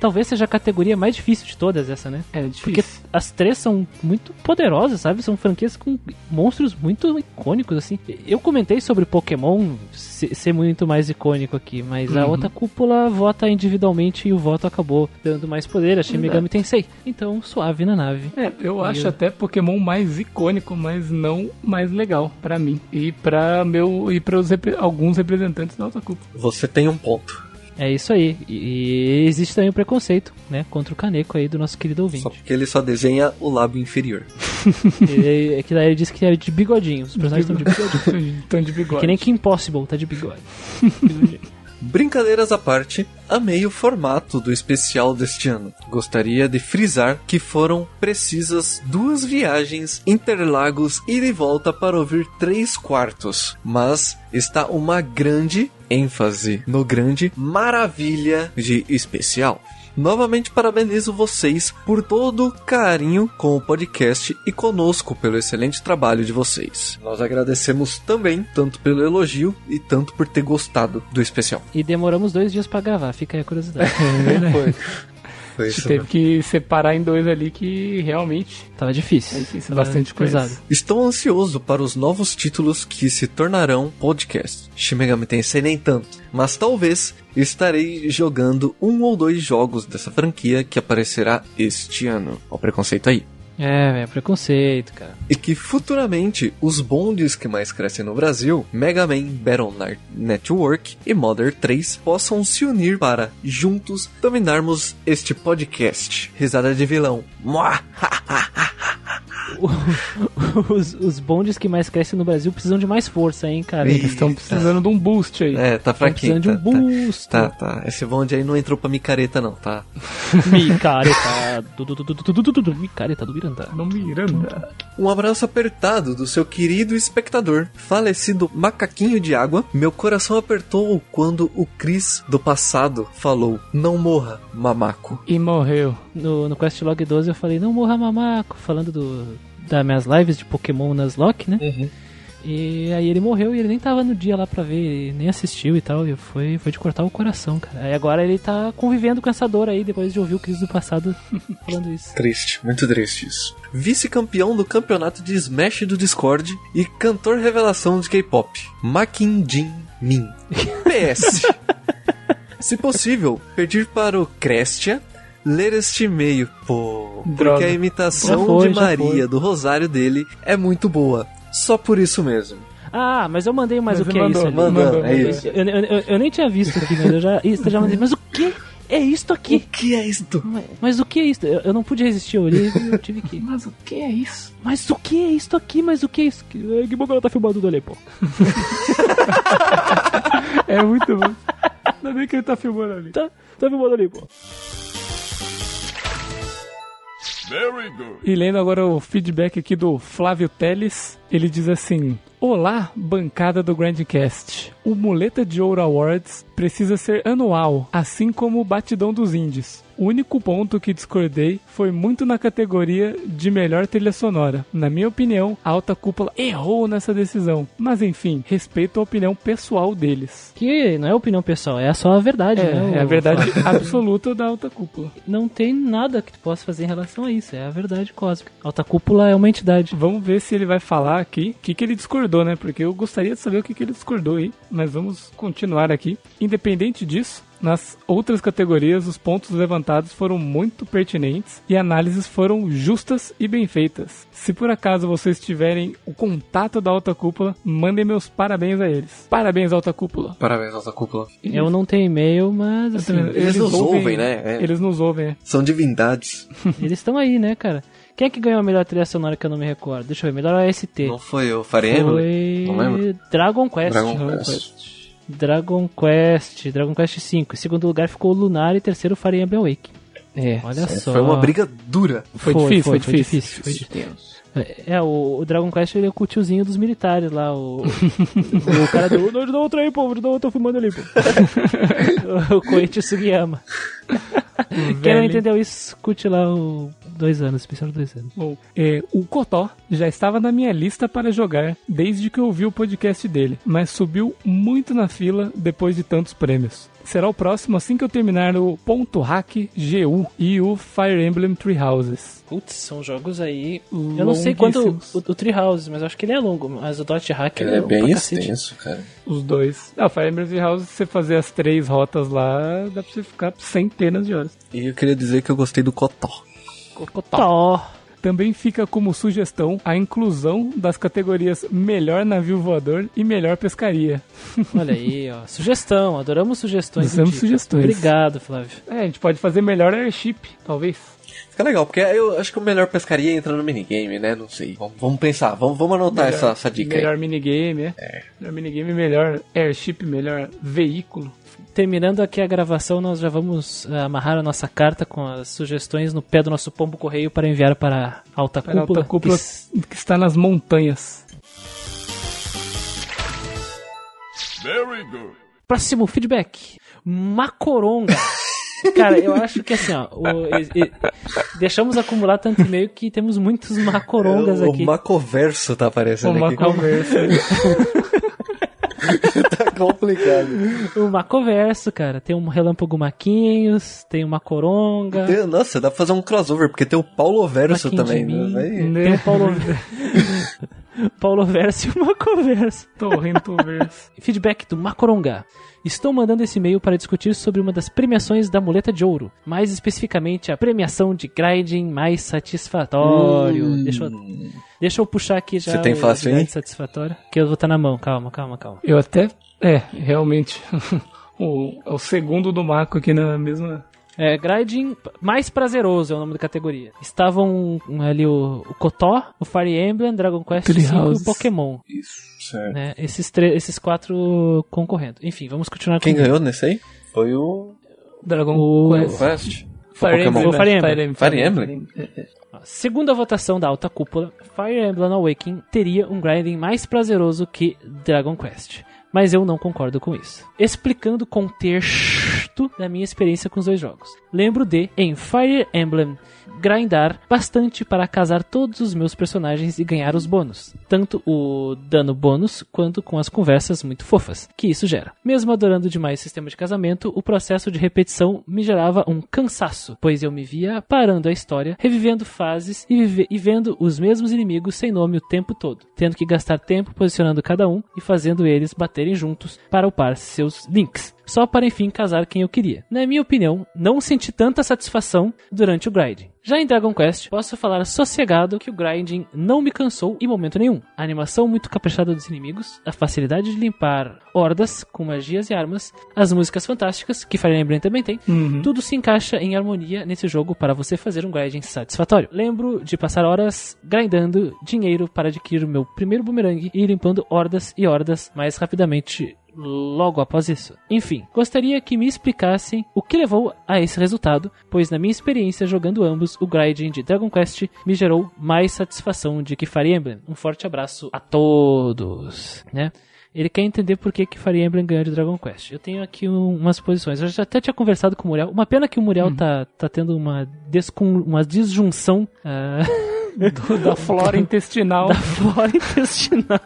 Talvez seja a categoria mais difícil de todas essa, né? É Porque difícil. as três são muito poderosas, sabe? São franquias com monstros muito icônicos, assim. Eu comentei sobre Pokémon se- ser muito mais icônico aqui, mas a Uhum. outra cúpula vota individualmente e o voto acabou dando mais poder a Shin Megami Tensei. Então, suave na nave. É, eu acho eu- até Pokémon mais icônico, mas não mais legal pra mim e para meu e para alguns representantes da alta cúpula. Você tem um ponto. É isso aí. E, e existe também o preconceito, né? Contra o caneco aí do nosso querido ouvinte. Só porque ele só desenha o lábio inferior. Ele, é que daí ele disse que é de bigodinho. Os personagens estão de bigodinho. Tão de bigode. Que nem que Impossible, tá de bigode. Brincadeiras à parte, amei o formato do especial deste ano. Gostaria de frisar que foram precisas duas viagens Interlagos e volta para ouvir três quartos, mas está uma grande ênfase no grande maravilha de especial. Novamente parabenizo vocês por todo o carinho com o podcast e conosco pelo excelente trabalho de vocês. Nós agradecemos também tanto pelo elogio e tanto por ter gostado do especial. E demoramos dois dias pra gravar, fica aí a curiosidade. Foi. Foi A isso. gente teve que separar em dois ali que realmente Tava difícil. É difícil, Tava bastante coisa. pesado. Estou ansioso para os novos títulos que se tornarão podcast. Shin Megami Tensei nem tanto, mas talvez estarei jogando um ou dois jogos dessa franquia que aparecerá este ano. Ó o preconceito aí. É, velho, preconceito, cara. E que futuramente os bondes que mais crescem no Brasil, Mega Man Battle Net- Network e Mother 3, possam se unir para, juntos, dominarmos este podcast. Risada de vilão. Mua! os, os bondes que mais crescem no Brasil precisam de mais força, hein, cara. Eles estão precisando de um boost aí. É, tá Estão fraquinho. precisando de um tá, tá. boost. Tá, tá. Esse bonde aí não entrou pra micareta, não, tá? Micareta. Micareta do Miranda. No Miranda. Um abraço apertado do seu querido espectador, falecido macaquinho de água. Meu coração apertou quando o Chris do passado falou: Não morra, mamaco. E morreu. No, no Questlog 12 eu falei, não morra mamaco, falando do, das minhas lives de Pokémon nas Lock, né? E aí ele morreu e ele nem tava no dia lá pra ver, nem assistiu e tal, e foi, foi de cortar o coração, cara. Aí agora ele tá convivendo com essa dor aí, depois de ouvir o Cris do passado falando isso. Triste, muito triste isso. Vice-campeão do campeonato de Smash do Discord e cantor revelação de K-pop, Makin Jin Min. PS. Se possível, pedir para o Crestia ler este e-mail, pô, porque Droga. a imitação foi, de Maria do Rosário dele é muito boa. Só por isso mesmo. Ah, mas eu mandei mais Mas o que ele é isso mandou, ali. mandou, mandou, é mandou. isso. Eu, eu- eu- eu nem tinha visto aqui, mas eu já, isso, eu já mandei. Mas o que é isto aqui? que é isto? Mas, mas o que é isto? Eu, eu não pude resistir, eu olhei e eu tive que. Mas o que é isso? Mas o que é isto aqui? Mas o que é isso? Que, que bom que ela tá filmando do ali, pô. É muito bom. Ainda bem que ele tá filmando ali. Tá, tá filmando ali, pô. Very good. E lendo agora o feedback aqui do Flávio Teles, ele diz assim: Olá, bancada do Grandcast. O Muleta de Ouro Awards precisa ser anual, assim como o Batidão dos Indies. O único ponto que discordei foi muito na categoria de melhor trilha sonora. Na minha opinião, a Alta Cúpula errou nessa decisão. Mas enfim, respeito a opinião pessoal deles. Que não é opinião pessoal, é só a verdade, né? É, é a verdade absoluta da Alta Cúpula. Não tem nada que tu possa fazer em relação a isso, é a verdade cósmica. Alta cúpula é uma entidade. Vamos ver se ele vai falar aqui o que, que ele discordou, né? Porque eu gostaria de saber o que, que ele discordou aí. Mas vamos continuar aqui. Independente disso, nas outras categorias, os pontos levantados foram muito pertinentes e análises foram justas e bem feitas. Se por acaso vocês tiverem o contato da Alta Cúpula, mandem meus parabéns a eles. Parabéns, Alta Cúpula. Parabéns, Alta Cúpula. Eu não tenho e-mail, mas assim, Eles nos ouvem, né? É. Eles nos ouvem, é. São divindades. eles estão aí, né, cara? Quem é que ganhou a melhor trilha sonora que eu não me recordo? Deixa eu ver, melhor OST. Não foi eu, Fire Emblem? Foi Não lembro. Dragon Quest. Dragon Quest. Dragon Quest, Dragon Quest 5. Em segundo lugar ficou o Lunar e terceiro Fire Emblem Awake. É. Olha só. Foi uma briga dura. Foi, difícil, foi, difícil. Foi difícil. É, é, o, o Dragon Quest ele é o tiozinho dos militares lá, o, o cara do. Não, dá outra aí, pô, dá outra filmando ali, pô. o, o Koichi Sugiyama. Quem não entendeu isso, escute lá o dois anos, especial dois anos. Bom, é, o Cotó já estava na minha lista para jogar desde que eu ouvi o podcast dele, mas subiu muito na fila depois de tantos prêmios. Será o próximo assim que eu terminar o Ponto Hack GU e o Fire Emblem Three Houses. Putz, são jogos aí. Eu não sei quanto o, o Three Houses, mas acho que ele é longo. Mas o Dot Hack Ele é bem extenso, cara. Os dois. Ah, o Fire Emblem Three Houses, se você fazer as três rotas lá, dá pra você ficar centenas de horas. E eu queria dizer que eu gostei do Cotó. Cotó. Também fica como sugestão a inclusão das categorias Melhor Navio Voador e Melhor Pescaria. Olha aí, ó. Sugestão, adoramos sugestões. Adoramos sugestões. Obrigado, Flávio. É, a gente pode fazer melhor airship, talvez. Fica legal, porque eu acho que o melhor pescaria entra no minigame, né? Não sei. Vamos, vamos pensar, vamos, vamos anotar Melhor- essa, essa dica Melhor aí. minigame, é. Melhor minigame, melhor airship, melhor veículo. Terminando aqui a gravação, nós já vamos eh, amarrar a nossa carta com as sugestões no pé do nosso pombo correio para enviar para a alta Para a cúpula. alta cúpula que que está nas montanhas. Very good. Próximo feedback. Macoronga. Cara, eu acho que assim, ó, o- e- e- deixamos acumular tanto e-mail que temos muitos macorongas o aqui. Macoverso tá aparecendo Uma aqui. conversa. tá complicado. O Macoverso, cara. Tem um Relâmpago Maquinhos, tem o Macoronga, Tem- Nossa, dá pra fazer um crossover, porque tem o Paulo Verso também. Né? tem o Paulo... Paulo Verso e o Macoverso. Torrento verso. Feedback do Macoronga. Estou mandando esse e-mail para discutir sobre uma das premiações da Muleta de Ouro, mais especificamente a premiação de grinding mais satisfatório. Hum. Deixa, eu, deixa eu puxar aqui já Você tem fácil, hein? satisfatório, que eu vou estar na mão. Calma, calma, calma. Eu até. É, realmente. o, é o segundo do Marco aqui na mesma. É, grinding mais prazeroso é o nome da categoria. Estavam um, ali o, o Kotó, o Fire Emblem, Dragon Quest 5 e o. Pokémon. Isso, certo. Né? Esses, esses quatro concorrendo. Enfim, vamos continuar Quem com ganhou nesse aí? Foi o Dragon O- Quest. Quest. Fire Pokémon. Emblem. O Fire Emblem. Fire Emblem? É, é. Segundo a votação da alta cúpula, Fire Emblem Awakening teria um grinding mais prazeroso que Dragon Quest. Mas eu não concordo com isso. Explicando o contexto da minha experiência com os dois jogos. Lembro de, em Fire Emblem, grindar bastante para casar todos os meus personagens e ganhar os bônus. Tanto o dano bônus quanto com as conversas muito fofas que isso gera. Mesmo adorando demais o sistema de casamento, o processo de repetição me gerava um cansaço, pois eu me via parando a história, revivendo fases e, vive- e vendo os mesmos inimigos sem nome o tempo todo, tendo que gastar tempo posicionando cada um e fazendo eles baterem juntos para upar seus links só para enfim casar quem eu queria. Na minha opinião, não senti tanta satisfação durante o grinding. Já em Dragon Quest, posso falar sossegado que o grinding não me cansou em momento nenhum. A animação muito caprichada dos inimigos, a facilidade de limpar hordas com magias e armas, as músicas fantásticas, que Fire Emblem também tem, Uhum. tudo se encaixa em harmonia nesse jogo para você fazer um grinding satisfatório. Lembro de passar horas grindando dinheiro para adquirir o meu primeiro boomerang e ir limpando hordas e hordas mais rapidamente logo após isso. Enfim, gostaria que me explicassem o que levou a esse resultado, pois na minha experiência jogando ambos, o grinding de Dragon Quest me gerou mais satisfação de que Fire Emblem. Um forte abraço a todos, né? Ele quer entender por que, que Fire Emblem ganhou de Dragon Quest. Eu tenho aqui um- umas posições. Eu já até tinha conversado com o Muriel. Uma pena que o Muriel tá, tá tendo uma, descon, uma disjunção ah, Do- da flora intestinal. da flora intestinal.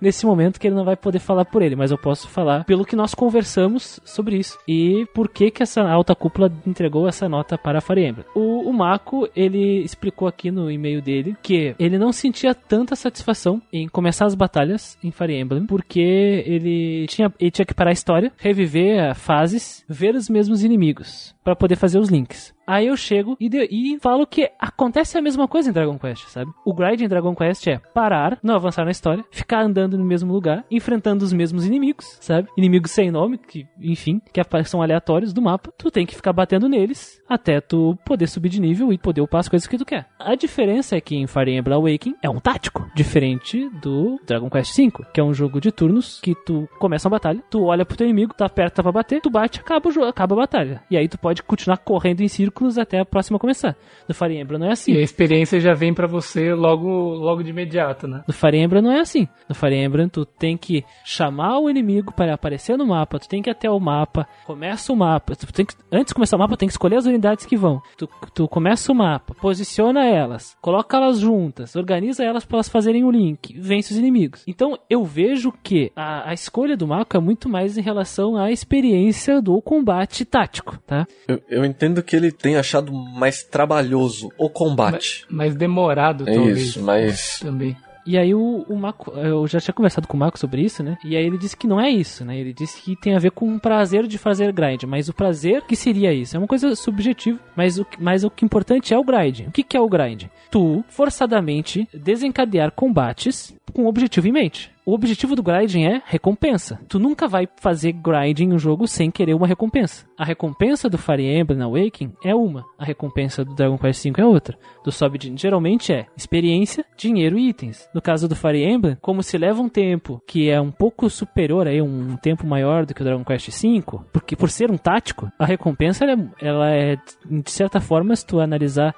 Nesse momento que ele não vai poder falar por ele, mas eu posso falar pelo que nós conversamos sobre isso e por que que essa alta cúpula entregou essa nota para a Fire Emblem. O, o Mako, ele explicou aqui no e-mail dele que ele não sentia tanta satisfação em começar as batalhas em Fire Emblem, porque ele tinha, ele tinha que parar a história, reviver fases, ver os mesmos inimigos para poder fazer os links. Aí eu chego e, de- e falo que acontece a mesma coisa em Dragon Quest, sabe? O grind em Dragon Quest é parar, não avançar na história, ficar andando no mesmo lugar, enfrentando os mesmos inimigos, sabe? Inimigos sem nome, que, enfim, que são aleatórios do mapa. Tu tem que ficar batendo neles até tu poder subir de nível e poder upar as coisas que tu quer. A diferença é que em Fire Emblem Awakening é um tático, diferente do Dragon Quest V, que é um jogo de turnos que tu começa uma batalha, tu olha pro teu inimigo, tu aperta pra bater, tu bate, acaba o jogo, acaba a batalha. E aí tu pode continuar correndo em círculos ciclos até a próxima começar. No Fire Emblem não é assim. E a experiência já vem pra você logo, logo de imediato, né? No Fire Emblem não é assim. No Fire Emblem tu tem que chamar o inimigo para aparecer no mapa, tu tem que ir até o mapa, começa o mapa, tu tem que, antes de começar o mapa, tem que escolher as unidades que vão. Tu, tu começa o mapa, posiciona elas, coloca elas juntas, organiza elas para elas fazerem o link, vence os inimigos. Então eu vejo que a, a escolha do mapa é muito mais em relação à experiência do combate tático, tá? Eu, eu entendo que ele tem achado mais trabalhoso o combate. Mais demorado, é talvez. isso, mas Também. E aí o, o Mako, eu já tinha conversado com o Marco sobre isso, né? E aí ele disse que não é isso, né? Ele disse que tem a ver com o prazer de fazer grind, mas o prazer que seria isso? É uma coisa subjetiva, mas o, que- mas o que é importante é o grind. O que, que é o grind? Tu, forçadamente, desencadear combates com o objetivo em mente. O objetivo do grinding é recompensa. Tu nunca vai fazer grinding um jogo sem querer uma recompensa. A recompensa do Fire Emblem Awakening é uma, a recompensa do Dragon Quest V é outra. Do Sobjin geralmente é experiência, dinheiro e itens. No caso do Fire Emblem, como se leva um tempo que é um pouco superior aí, um tempo maior do que o Dragon Quest V, porque por ser um tático, a recompensa ela é, ela é de certa forma, se tu analisar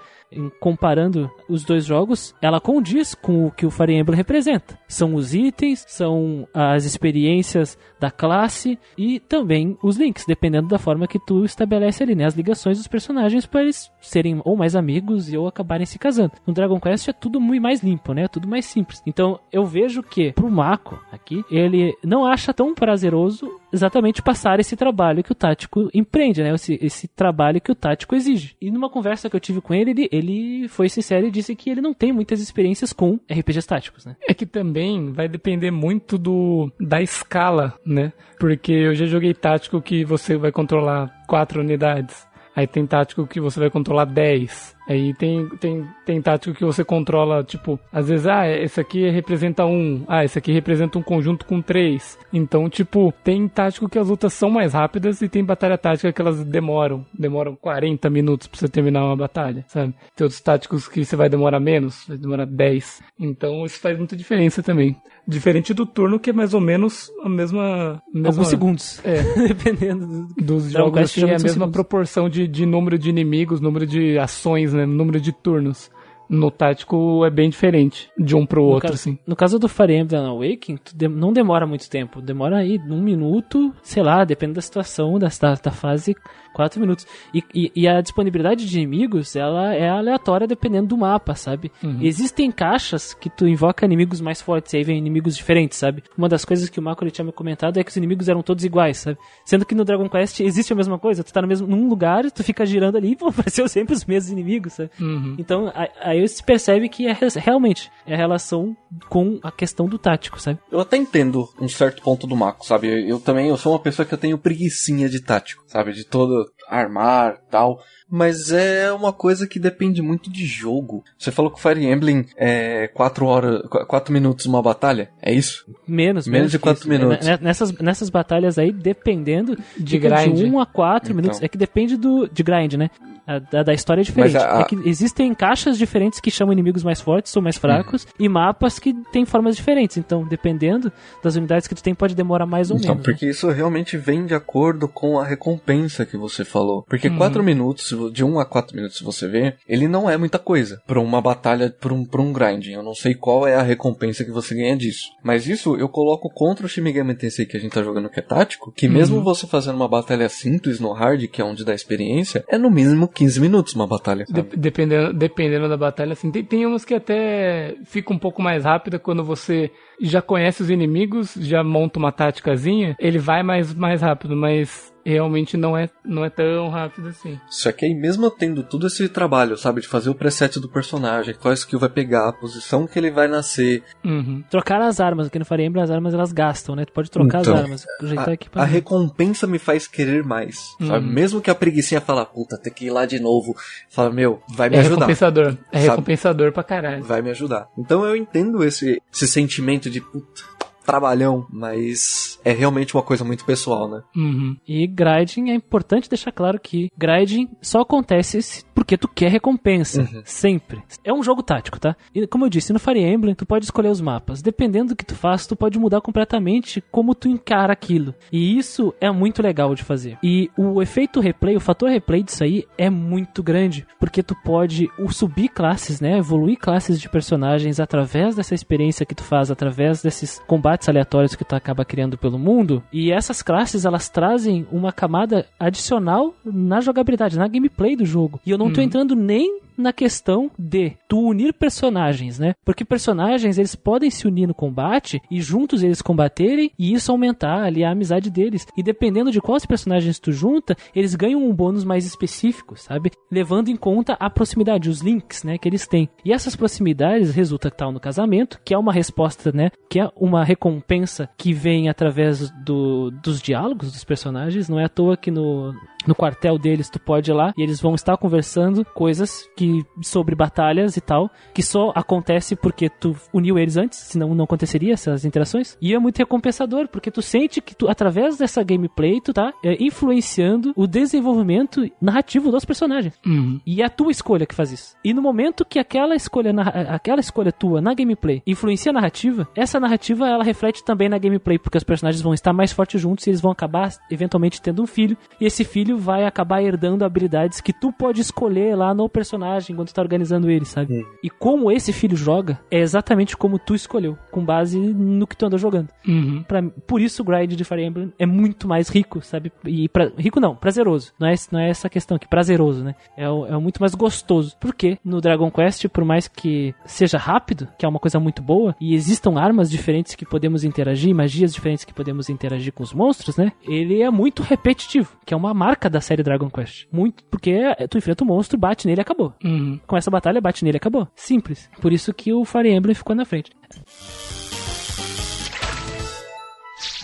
comparando os dois jogos, ela condiz com o que o Fire Emblem representa. São os itens, são as experiências da classe e também os links, dependendo da forma que tu estabelece ali, né? As ligações dos personagens para eles serem ou mais amigos e ou acabarem se casando. No Dragon Quest é tudo muito mais limpo, né? É tudo mais simples. Então eu vejo que pro Mako aqui, ele não acha tão prazeroso exatamente passar esse trabalho que o tático empreende, né? Esse, esse trabalho que o tático exige. E numa conversa que eu tive com ele, ele, ele foi sincero e disse que ele não tem muitas experiências com RPGs táticos, né? É que também vai depender muito do da escala, né? Porque eu já joguei tático que você vai controlar quatro unidades. Aí tem tático que você vai controlar 10. Aí tem, tem, tem tático que você controla, tipo, às vezes, ah, esse aqui representa um. Ah, esse aqui representa um conjunto com três. Então, tipo, tem tático que as lutas são mais rápidas e tem batalha tática que elas demoram. Demoram 40 minutos pra você terminar uma batalha, sabe? Tem outros táticos que você vai demorar menos, vai demorar 10. Então, isso faz muita diferença também. Diferente do turno, que é mais ou menos a mesma. mesma Alguns segundos. É. Dependendo do... dos jogos assim, é a mesma proporção de, de número de inimigos, número de ações, né? Número de turnos. No tático é bem diferente de um pro No outro, caso, assim. no caso do Fire Emblem Awakening, não demora muito tempo. Demora aí um minuto, sei lá, depende da situação, da, da fase, quatro minutos. E, e, e a disponibilidade de inimigos, ela é aleatória dependendo do mapa, sabe? Existem caixas que tu invoca inimigos mais fortes e aí vem inimigos diferentes, sabe? Uma das coisas que o Marco ele tinha me comentado é que os inimigos eram todos iguais, sabe? Sendo que no Dragon Quest existe a mesma coisa. Tu tá no mesmo, num lugar, tu fica girando ali e vão aparecer sempre os mesmos inimigos, sabe? Uhum. Então, a- aí se percebe que é realmente é a relação com a questão do tático, sabe? Eu até entendo um certo ponto do Mako, sabe? Eu também, eu sou uma pessoa que eu tenho preguiçinha de tático, sabe? De todo armar tal. Mas é uma coisa que depende muito de jogo. Você falou que o Fire Emblem é 4 horas, 4 minutos uma batalha? É isso? Menos, Menos de que quatro isso. minutos. Né, Nessas, nessas batalhas aí, dependendo De fica grind. de 1 a 4 Então. minutos. É que depende do de grind, né? A- Da, história é diferente. Mas a- É que existem caixas diferentes que chamam inimigos mais fortes ou mais fracos e mapas que têm formas diferentes. Então, dependendo das unidades que tu tem, pode demorar mais ou Então, menos. né? porque isso realmente vem de acordo com a recompensa que você falou. Porque 4 minutos, se vo- de 1 a 4 minutos, se você ver, ele não é muita coisa pra uma batalha, pra um, pra um grinding. Eu não sei qual é a recompensa que você ganha disso. Mas isso eu coloco contra o Shimigami Tensei que a gente tá jogando que é tático, que mesmo você fazendo uma batalha simples no hard, que é onde dá experiência, é no mínimo 15 minutos uma batalha. De- dependendo, dependendo da batalha, assim. Tem, tem umas que até fica um pouco mais rápida quando você já conhece os inimigos, já monta uma táticazinha, ele vai mais, mais rápido, mas realmente não é, não é tão rápido assim. Só que aí mesmo tendo todo esse trabalho, sabe, de fazer o preset do personagem, qual skill vai pegar, a posição que ele vai nascer, Uhum. Trocar as armas, aqui no Fire Emblem as armas elas gastam, né? Tu pode trocar Então, as armas, ajeitar a, aqui a recompensa me faz querer mais, sabe? Uhum. Mesmo que a preguicinha fala, puta, tem que ir lá de novo, fala, meu, vai me É ajudar. recompensador. É Sabe? recompensador pra caralho. Vai me ajudar. Então eu entendo esse, esse sentimento de, puta, trabalhão, mas é realmente uma coisa muito pessoal, né? Uhum. E grinding é importante deixar claro que grinding só acontece porque tu quer recompensa. Sempre. É um jogo tático, tá? E como eu disse, no Fire Emblem tu pode escolher os mapas. Dependendo do que tu faz, tu pode mudar completamente como tu encara aquilo. E isso é muito legal de fazer. E o efeito replay, o fator replay disso aí é muito grande. Porque tu pode subir classes, né? Evoluir classes de personagens através dessa experiência que tu faz, através desses combates aleatórios que tu acaba criando pelo mundo. E essas classes, elas trazem uma camada adicional na jogabilidade, na gameplay do jogo. E eu não tô entrando nem na questão de tu unir personagens, né? Porque personagens, eles podem se unir no combate e juntos eles combaterem e isso aumentar ali a amizade deles. E dependendo de quais personagens tu junta, eles ganham um bônus mais específico, sabe? Levando em conta a proximidade, os links, né, que eles têm. E essas proximidades resulta tal no casamento, que é uma resposta, né, que é uma recompensa que vem através do, dos diálogos dos personagens. Não é à toa que no, no quartel deles tu pode ir lá e eles vão estar conversando coisas que sobre batalhas e tal, que só acontece porque tu uniu eles antes, senão não aconteceria essas interações. E é muito recompensador, porque tu sente que tu através dessa gameplay tu tá é, influenciando o desenvolvimento narrativo dos personagens. Uhum. E é a tua escolha que faz isso. E no momento que aquela escolha, narra- aquela escolha tua na gameplay influencia a narrativa, essa narrativa ela reflete também na gameplay, porque os personagens vão estar mais fortes juntos e eles vão acabar eventualmente tendo um filho, e esse filho vai acabar herdando habilidades que tu pode escolher lá no personagem quando tu tá organizando ele, sabe? E como esse filho joga é exatamente como tu escolheu, com base no que tu andou jogando. Uhum. Pra, por isso o grind de Fire Emblem é muito mais rico, sabe? E pra, rico não, prazeroso. Não é, não é essa questão aqui, prazeroso, né? É, o- é muito mais gostoso. Porque no Dragon Quest, por mais que seja rápido, que é uma coisa muito boa, e existam armas diferentes que podemos interagir, magias diferentes que podemos interagir com os monstros, né? Ele é muito repetitivo, que é uma marca da série Dragon Quest. Muito, porque é- tu enfrenta o monstro, bate nele e acabou. Uhum. Com essa batalha, bate nele e acabou. Simples. Por isso que o Fire Emblem ficou na frente.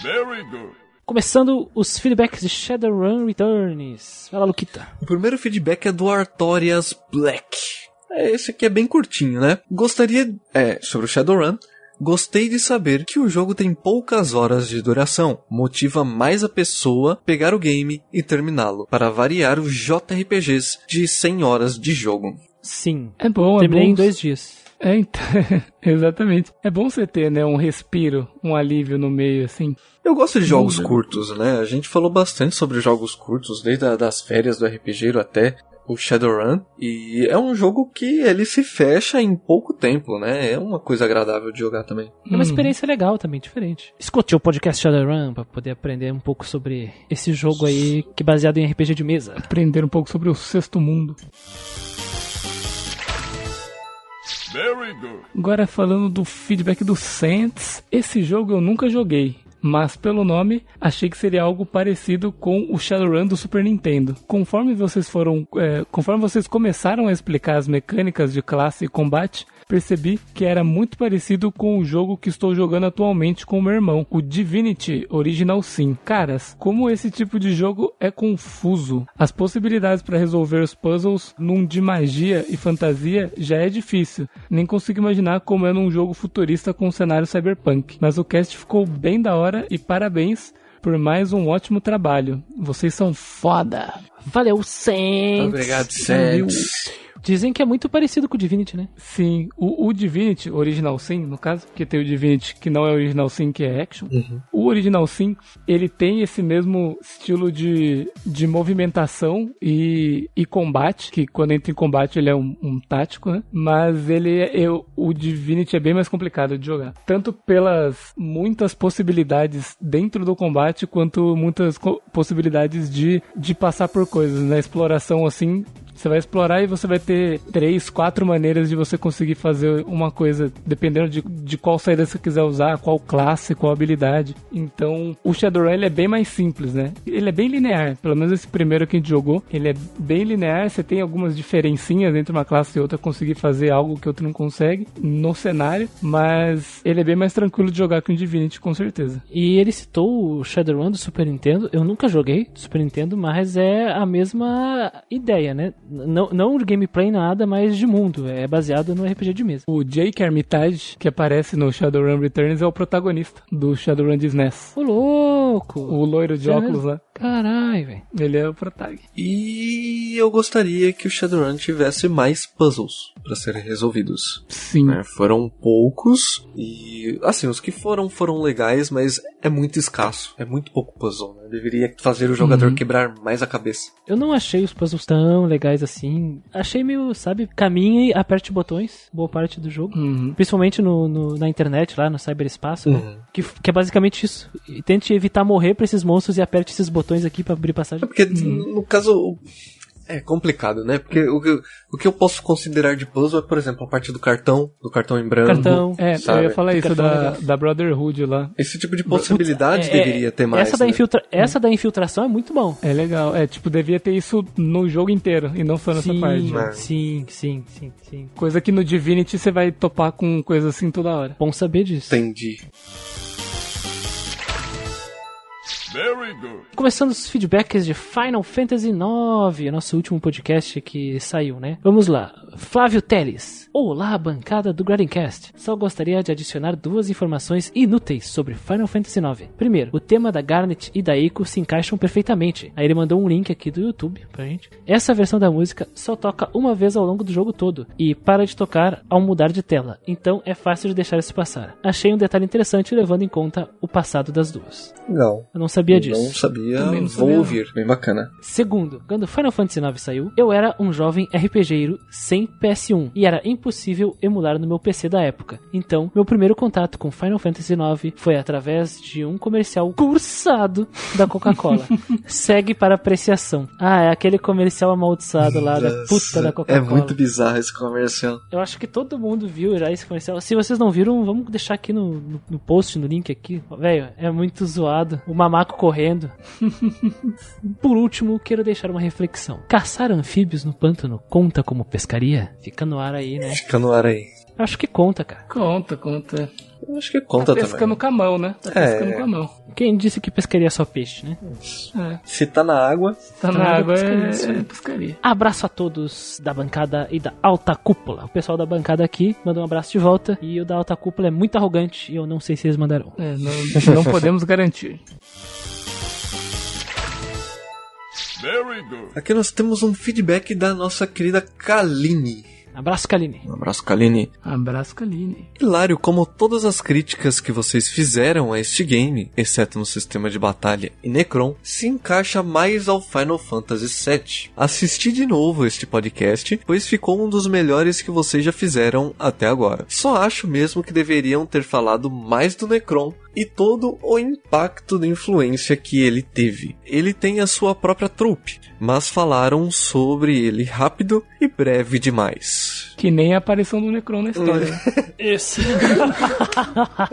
Very good. Começando os feedbacks de Shadowrun Returns. Fala, Luquita. O primeiro feedback é do Artorias Black. É, esse aqui é bem curtinho, né? Gostaria. É, sobre o Shadowrun. Gostei de saber que o jogo tem poucas horas de duração, motiva mais a pessoa pegar o game e terminá-lo, para variar os JRPGs de 100 horas de jogo. Sim. É bom, é bom. em dois dias. É, então, exatamente. É bom você ter, né, um respiro, um alívio no meio, assim. Eu gosto de jogos Uhum. curtos, né? A gente falou bastante sobre jogos curtos, desde a, das férias do RPG até o Shadowrun. E é um jogo que ele se fecha em pouco tempo, né? É uma coisa agradável de jogar também. É uma experiência legal também, diferente. Escute o podcast Shadowrun pra poder aprender um pouco sobre esse jogo aí que é baseado em RPG de mesa. Aprender um pouco sobre o sexto mundo. Very good. Agora falando do feedback do Saints, esse jogo eu nunca joguei. Mas pelo nome, achei que seria algo parecido com o Shadowrun do Super Nintendo. Conforme vocês foram, é, conforme vocês começaram a explicar as mecânicas de classe e combate, percebi que era muito parecido com o jogo que estou jogando atualmente com o meu irmão, o Divinity Original Sin. Caras, como esse tipo de jogo é confuso. As possibilidades para resolver os puzzles num de magia e fantasia já é difícil. Nem consigo imaginar como é num jogo futurista com um cenário cyberpunk. Mas o cast ficou bem da hora e parabéns por mais um ótimo trabalho. Vocês são foda. Valeu, Saints! Obrigado, Valeu. Dizem que é muito parecido com o Divinity, né? Sim, o, o Divinity, Original Sin, no caso, porque tem o Divinity que não é Original Sin, que é Action. O Original Sin, ele tem esse mesmo estilo de, de movimentação e, e combate, que quando entra em combate ele é um, um tático, né? Mas ele é, eu, o Divinity é bem mais complicado de jogar. Tanto pelas muitas possibilidades dentro do combate, quanto muitas possibilidades de, de passar por coisas, na exploração assim, você vai explorar e você vai ter três, quatro maneiras de você conseguir fazer uma coisa, dependendo de, de qual saída você quiser usar, qual classe, qual habilidade. Então, o Shadowrun ele é bem mais simples, né? Ele é bem linear, pelo menos esse primeiro que a gente jogou, ele é bem linear, você tem algumas diferencinhas entre uma classe e outra, conseguir fazer algo que outro não consegue no cenário, mas ele é bem mais tranquilo de jogar que o Divinity, com certeza. E ele citou o Shadowrun do Super Nintendo. Eu nunca joguei do Super Nintendo, mas é a mesma ideia, né? Não, não de gameplay nada, mas de mundo. É baseado no RPG de mesa. O Jake Armitage, que aparece no Shadowrun Returns, é o protagonista do Shadowrun de SNES. Ô, louco! O loiro de Sério? óculos lá. Caralho, velho. Ele é o protag. E eu gostaria que o Shadowrun tivesse mais puzzles para serem resolvidos. Sim. né? Foram poucos e assim, os que foram foram legais, mas é muito escasso. É muito pouco puzzle, né? Deveria fazer o jogador Uhum. quebrar mais a cabeça. Eu não achei os puzzles tão legais assim. Achei meio, sabe, caminhe e aperte botões, boa parte do jogo. Uhum. Principalmente no, no- na internet, lá no cyberespaço, né? Que, que é basicamente isso. E tente evitar morrer pra esses monstros e aperte esses botões aqui pra abrir É passagem. porque, no caso, é complicado, né? Porque o que, o que eu posso considerar de puzzle é, por exemplo, a parte do cartão, do cartão em branco. Cartão. É, Sabe? eu ia falar isso Fica da, da Brotherhood lá. Esse tipo de possibilidade É, deveria ter mais. Essa, da né? infiltra... essa da infiltração é muito bom. É legal. É, tipo, devia ter isso no jogo inteiro e não só nessa sim, parte. né? sim, sim, sim, sim. Coisa que no Divinity você vai topar com coisa assim toda hora. Bom saber disso. Entendi. Começando os feedbacks de Final Fantasy IX, nosso último podcast que saiu, né? Vamos lá. Flávio Teles. Olá, bancada do Gradincast. Só gostaria de adicionar duas informações inúteis sobre Final Fantasy IX. Primeiro, o tema da Garnet e da Eiko se encaixam perfeitamente. Aí ele mandou um link aqui do YouTube pra gente. Essa versão da música só toca uma vez ao longo do jogo todo e para de tocar ao mudar de tela. Então é fácil de deixar isso passar. Achei um detalhe interessante levando em conta o passado das duas. Legal. Eu não sabia Não disso. sabia, Também não vou sabia, não. ouvir. Bem bacana. Segundo, quando Final Fantasy IX saiu, eu era um jovem RPGeiro sem PS1 e era impossível emular no meu PC da época. Então, meu primeiro contato com Final Fantasy IX foi através de um comercial cursado da Coca-Cola. Segue para apreciação. Ah, é aquele comercial amaldiçoado lá da puta da É Coca-Cola. muito bizarro esse comercial. Eu acho que todo mundo viu já esse comercial. Se vocês não viram, vamos deixar aqui no, no, no post, no link aqui. Velho, é muito zoado. O mamaco correndo. Por último, quero deixar uma reflexão. Caçar anfíbios no pântano conta como pescaria? Fica no ar aí, né? Fica no ar aí. Acho que conta, cara. Conta, conta. Eu acho que conta tá pescando também. com a mão, né? Tá É. pescando com a mão. Quem disse que pescaria é só peixe, né? É. Se tá na água, Tá Tá na na água, pescaria, é, é pescaria. Abraço a todos da bancada e da alta cúpula. O pessoal da bancada aqui mandou um abraço de volta. E o da alta cúpula é muito arrogante e eu não sei se eles mandarão. É, não, não podemos garantir. Aqui nós temos um feedback da nossa querida Kaline. Abraço, Kaline. Um abraço, Kaline. Abraço, Kaline. Hilário, como todas as críticas que vocês fizeram a este game, exceto no sistema de batalha e Necron, se encaixa mais ao Final Fantasy VII. Assisti de novo este podcast, pois ficou um dos melhores que vocês já fizeram até agora. Só acho mesmo que deveriam ter falado mais do Necron e todo o impacto da influência que ele teve. Ele tem a sua própria trupe, mas falaram sobre ele rápido e breve demais. Que nem a aparição do Necron na história. Isso.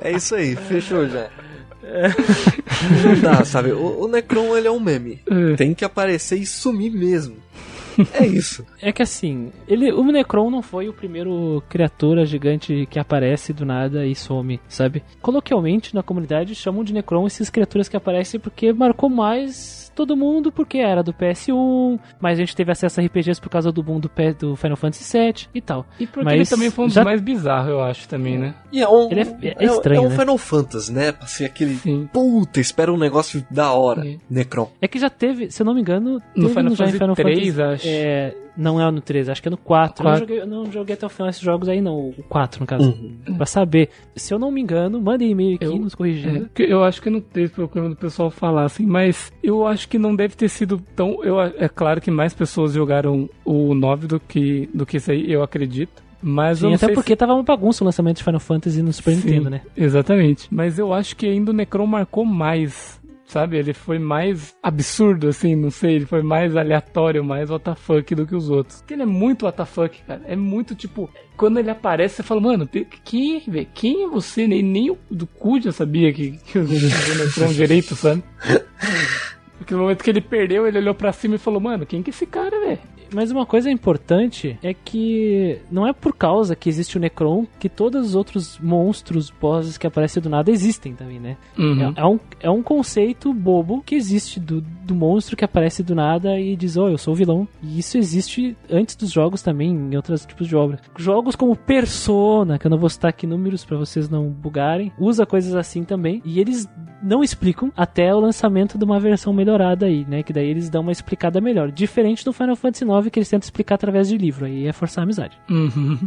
É isso aí, fechou já. Não dá, sabe? O, o Necron ele é um meme. É. Tem que aparecer e sumir mesmo. É isso. É que assim, ele, o Necron não foi o primeiro criatura gigante que aparece do nada e some, sabe? Coloquialmente na comunidade chamam de Necron essas criaturas que aparecem porque marcou mais todo mundo, porque era do PS1, mas a gente teve acesso a RPGs por causa do boom do, do Final Fantasy VII e tal. E porque Mas ele também foi um dos já- mais bizarros, eu acho, também, né? E é um. Ele é- é estranho, É um né? Final Fantasy, né? Ser aquele. Sim. Puta, espera um negócio da hora. É. Necron. É que já teve, se eu não me engano, No Final já Fantasy Final 3, Fantasy, acho. É, não é no 3, acho que é no 4. Eu, não joguei, eu não joguei até o final esses jogos aí, não. O 4, no caso. Uhum. Pra saber. Se eu não me engano, mandem e-mail aqui Eu- nos corrigindo. É, eu acho que não teve problema do pessoal falar assim, mas eu acho que não deve ter sido tão. Eu, é claro que mais pessoas jogaram o 9 do que, do que isso aí, eu acredito. Mas Sim, até porque tava uma bagunça o lançamento de Final Fantasy no Super Sim, Nintendo, né? Exatamente. Mas eu acho que ainda o Necron marcou mais. Sabe? Ele foi mais absurdo, assim, não sei. Ele foi mais aleatório, mais WTF do que os outros. Porque ele é muito WTF, cara. É muito tipo. Quando ele aparece, você fala, mano, quem? Quem é você? Nem, nem o do cu já sabia que, que o o Necron direito, sabe? Porque no momento que ele perdeu, ele olhou pra cima e falou, mano, quem que é esse cara, velho? Mas uma coisa importante é que não é por causa que existe o Necron que todos os outros monstros, bosses que aparecem do nada existem também, né? Uhum. É, é um, é um conceito bobo que existe do, do monstro que aparece do nada e diz, oh, eu sou o vilão. E isso existe antes dos jogos também, em outros tipos de obras. Jogos como Persona, que eu não vou citar aqui números pra vocês não bugarem, usa coisas assim também. E eles não explicam até o lançamento de uma versão melhorada aí, né? Que daí eles dão uma explicada melhor. Diferente do Final Fantasy IX, que eles tentam explicar através de livro. Aí é forçar a amizade. Uhum.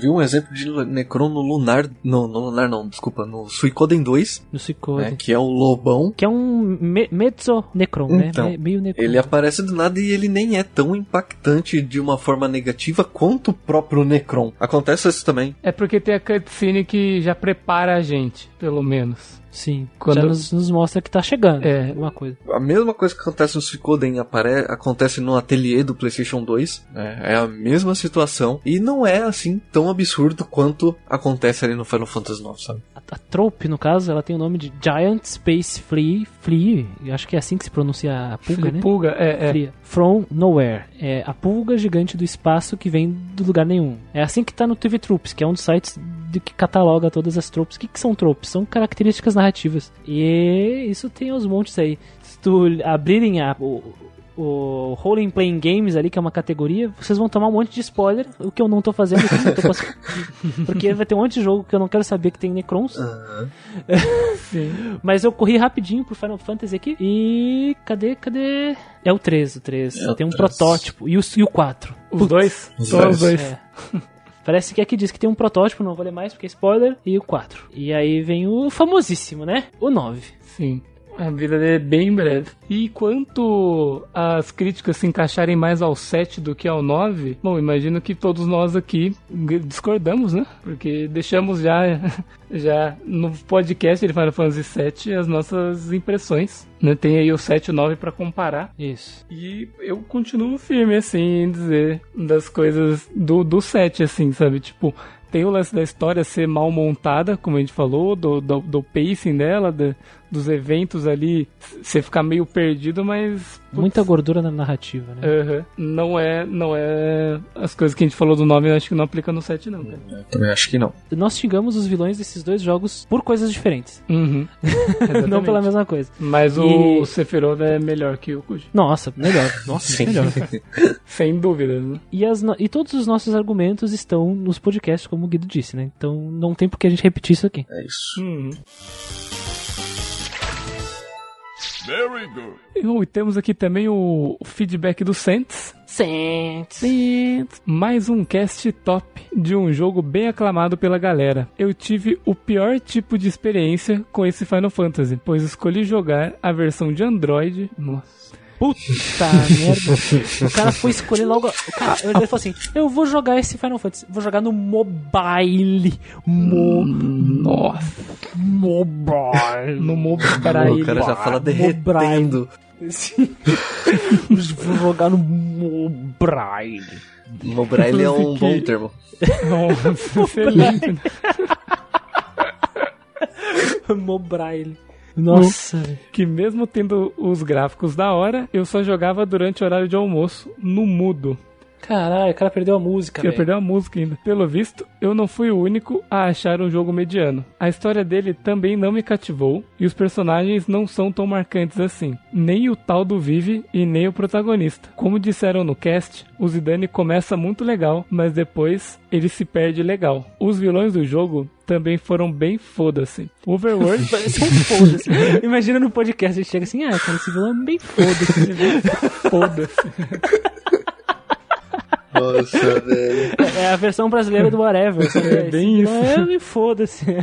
Viu um exemplo de Necron no Lunar. No, no Lunar não, desculpa, no Suicoden 2, No Suicode. né, que é o lobão. Que é um me mezzo Necron, Então, né? Me- Meio Necron. Ele aparece do nada e ele nem é tão impactante de uma forma negativa quanto o próprio Necron. Acontece isso também. É porque tem a cutscene que já prepara a gente, pelo menos. Sim. Quando- Já nos, nos mostra que tá chegando. É. Alguma coisa. A mesma coisa que acontece no Suicoden apare... acontece no ateliê do PlayStation 2. né, É a mesma situação. E não é assim tão absurdo quanto acontece ali no Final Fantasy IX, sabe? A, a Trope, no caso, ela tem o nome de Giant Space Flea. Flea, eu acho que é assim que se pronuncia a pulga, né? Pulga, é, é. Fria. From Nowhere. É a pulga gigante do espaço que vem do lugar nenhum. É assim que tá no TV Troops, que é um dos sites de que cataloga todas as tropes. O que, que são tropes? São características narrativas. E isso tem aos montes aí. Se tu abrirem a, o, o Role Playing Games ali, que é uma categoria, vocês vão tomar um monte de spoiler, o que eu não tô fazendo eu tô pass- porque vai ter um monte de jogo que eu não quero saber que tem Necrons. Sim. Mas eu corri rapidinho pro Final Fantasy aqui. E cadê, cadê? É o 3, o 3. É tem um 3. protótipo. E o, e o 4. Os dois? Os Só dois. os dois. É. Parece que aqui diz que tem um protótipo, não vou ler mais porque é spoiler. E o 4. E aí vem o famosíssimo, né? O 9. Sim. A vida dele é bem breve. E quanto as críticas se encaixarem mais ao 7 do que ao 9, bom, imagino que todos nós aqui discordamos, né? Porque deixamos já, já no podcast de Final Fantasy 7 as nossas impressões. Né? Tem aí o 7 e o 9 pra comparar. Isso. E eu continuo firme, assim, em dizer das coisas do, do 7, assim, sabe? Tipo, tem o lance da história ser mal montada, como a gente falou, do, do, do pacing dela, da- dos eventos ali, você ficar meio perdido, mas. putz, Muita gordura na narrativa, né? aham, não é. Não é. As coisas que a gente falou do 9, eu acho que não aplica no 7, não, cara. Eu também acho que não. Nós xingamos os vilões desses dois jogos por coisas diferentes. Uhum. não pela mesma coisa. Mas o E- Sephiroth é melhor que o Kuji. Nossa, melhor. Nossa, Sim. melhor. Sem dúvida, né? E, as no- e todos os nossos argumentos estão nos podcasts, como o Guido disse, né? Então não tem por que a gente repetir isso aqui. É isso. Uhum. Very good. E, temos aqui também o, o feedback do Saints. Saints. Mais um cast top de um jogo bem aclamado pela galera. Eu tive o pior tipo de experiência com esse Final Fantasy, pois escolhi jogar a versão de Android. Nossa. Puta merda. O cara foi escolher logo. O cara, ele falou assim: Eu vou jogar esse Final Fantasy. Vou jogar no mobile. Mo, Nossa. mobile. No mobile. o cara já fala derretendo. Sim. vou jogar no mobile. Mobile é um bom termo. Nossa, excelente. mobile. Nossa, velho. que mesmo tendo os gráficos da hora, eu só jogava durante o horário de almoço, no mudo. Caralho, o cara perdeu a música. Velho. perder a música ainda. Pelo visto, eu não fui o único a achar um jogo mediano. A história dele também não me cativou e os personagens não são tão marcantes assim. Nem o tal do Vive e nem o protagonista. Como disseram no cast, o Zidane começa muito legal, mas depois ele se perde legal. Os vilões do jogo também foram bem foda-se. Overworld um foda-se. Imagina no podcast, ele chega assim, ah, cara, esse vilão é bem foda-se. foda-se. Nossa, velho. É a versão brasileira do Whatever. sabe? É bem Esse vilão É, me foda-se.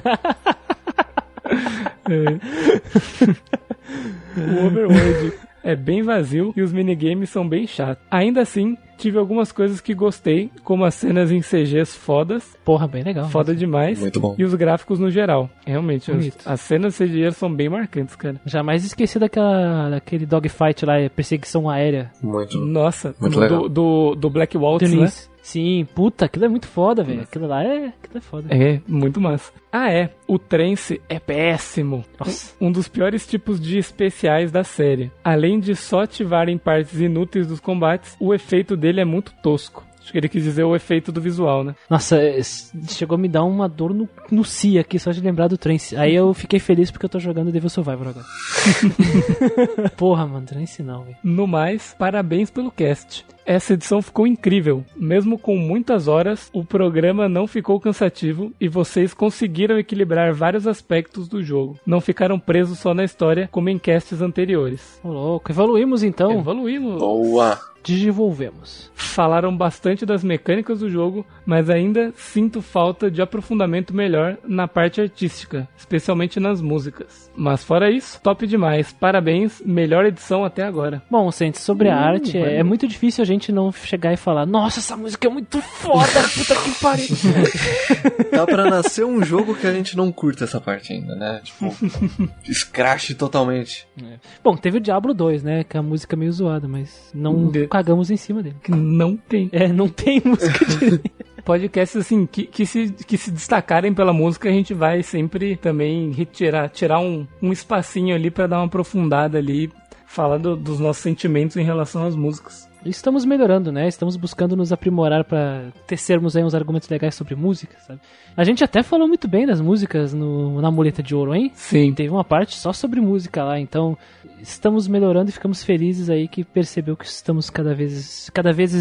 O Overworld é bem vazio e os minigames são bem chatos. Ainda assim, tive algumas coisas que gostei, como as cenas em CGs fodas, Porra, bem legal. foda demais, Muito bom. e os gráficos no geral. Realmente, as, Bonito. as cenas CGs são bem marcantes, cara. Jamais esqueci daquela, daquele dogfight lá, é perseguição aérea. Muito. Nossa, Muito do, legal. do, do Black Waltz, né? Sim, puta, aquilo é muito foda, velho. Aquilo lá é. Aquilo é foda. É, muito massa. Ah, é. O trance é péssimo. Nossa. Um dos piores tipos de especiais da série. Além de só ativarem partes inúteis dos combates, o efeito dele é muito tosco. Acho que ele quis dizer o efeito do visual, né? Nossa, chegou a me dar uma dor no, no si aqui, só de lembrar do Trance. Aí eu fiquei feliz porque eu tô jogando Devil Survivor agora. Porra, mano, Trance não, velho. No mais, parabéns pelo cast. Essa edição ficou incrível. Mesmo com muitas horas, o programa não ficou cansativo e vocês conseguiram equilibrar vários aspectos do jogo. Não ficaram presos só na história, como em casts anteriores. Ô, louco. Evoluímos então. Evoluímos. Boa! Desenvolvemos. Falaram bastante das mecânicas do jogo, mas ainda sinto falta de aprofundamento melhor na parte artística, especialmente nas músicas. Mas fora isso, top demais. Parabéns, melhor edição até agora. Bom, Sente, sobre a Uh, arte, é, é muito difícil a gente não chegar e falar Nossa, essa música é muito foda, puta que pariu. Dá pra nascer um jogo que a gente não curta essa parte ainda, né? Tipo, escrache totalmente. Bom, teve o Diablo 2, né, que é a música meio zoada, mas não De- cagamos em cima dele. Que não tem. É, não tem música de... Podcasts assim que, que, se, que se destacarem pela música, a gente vai sempre também retirar, tirar um, um espacinho ali pra dar uma aprofundada ali, falar do- dos nossos sentimentos em relação às músicas. Estamos melhorando, né? Estamos buscando nos aprimorar pra tecermos aí uns argumentos legais sobre música, sabe? A gente até falou muito bem das músicas no, na Muleta de Ouro, hein? Sim. Teve uma parte só sobre música lá, então estamos melhorando e ficamos felizes aí que percebeu que estamos cada vez cada vez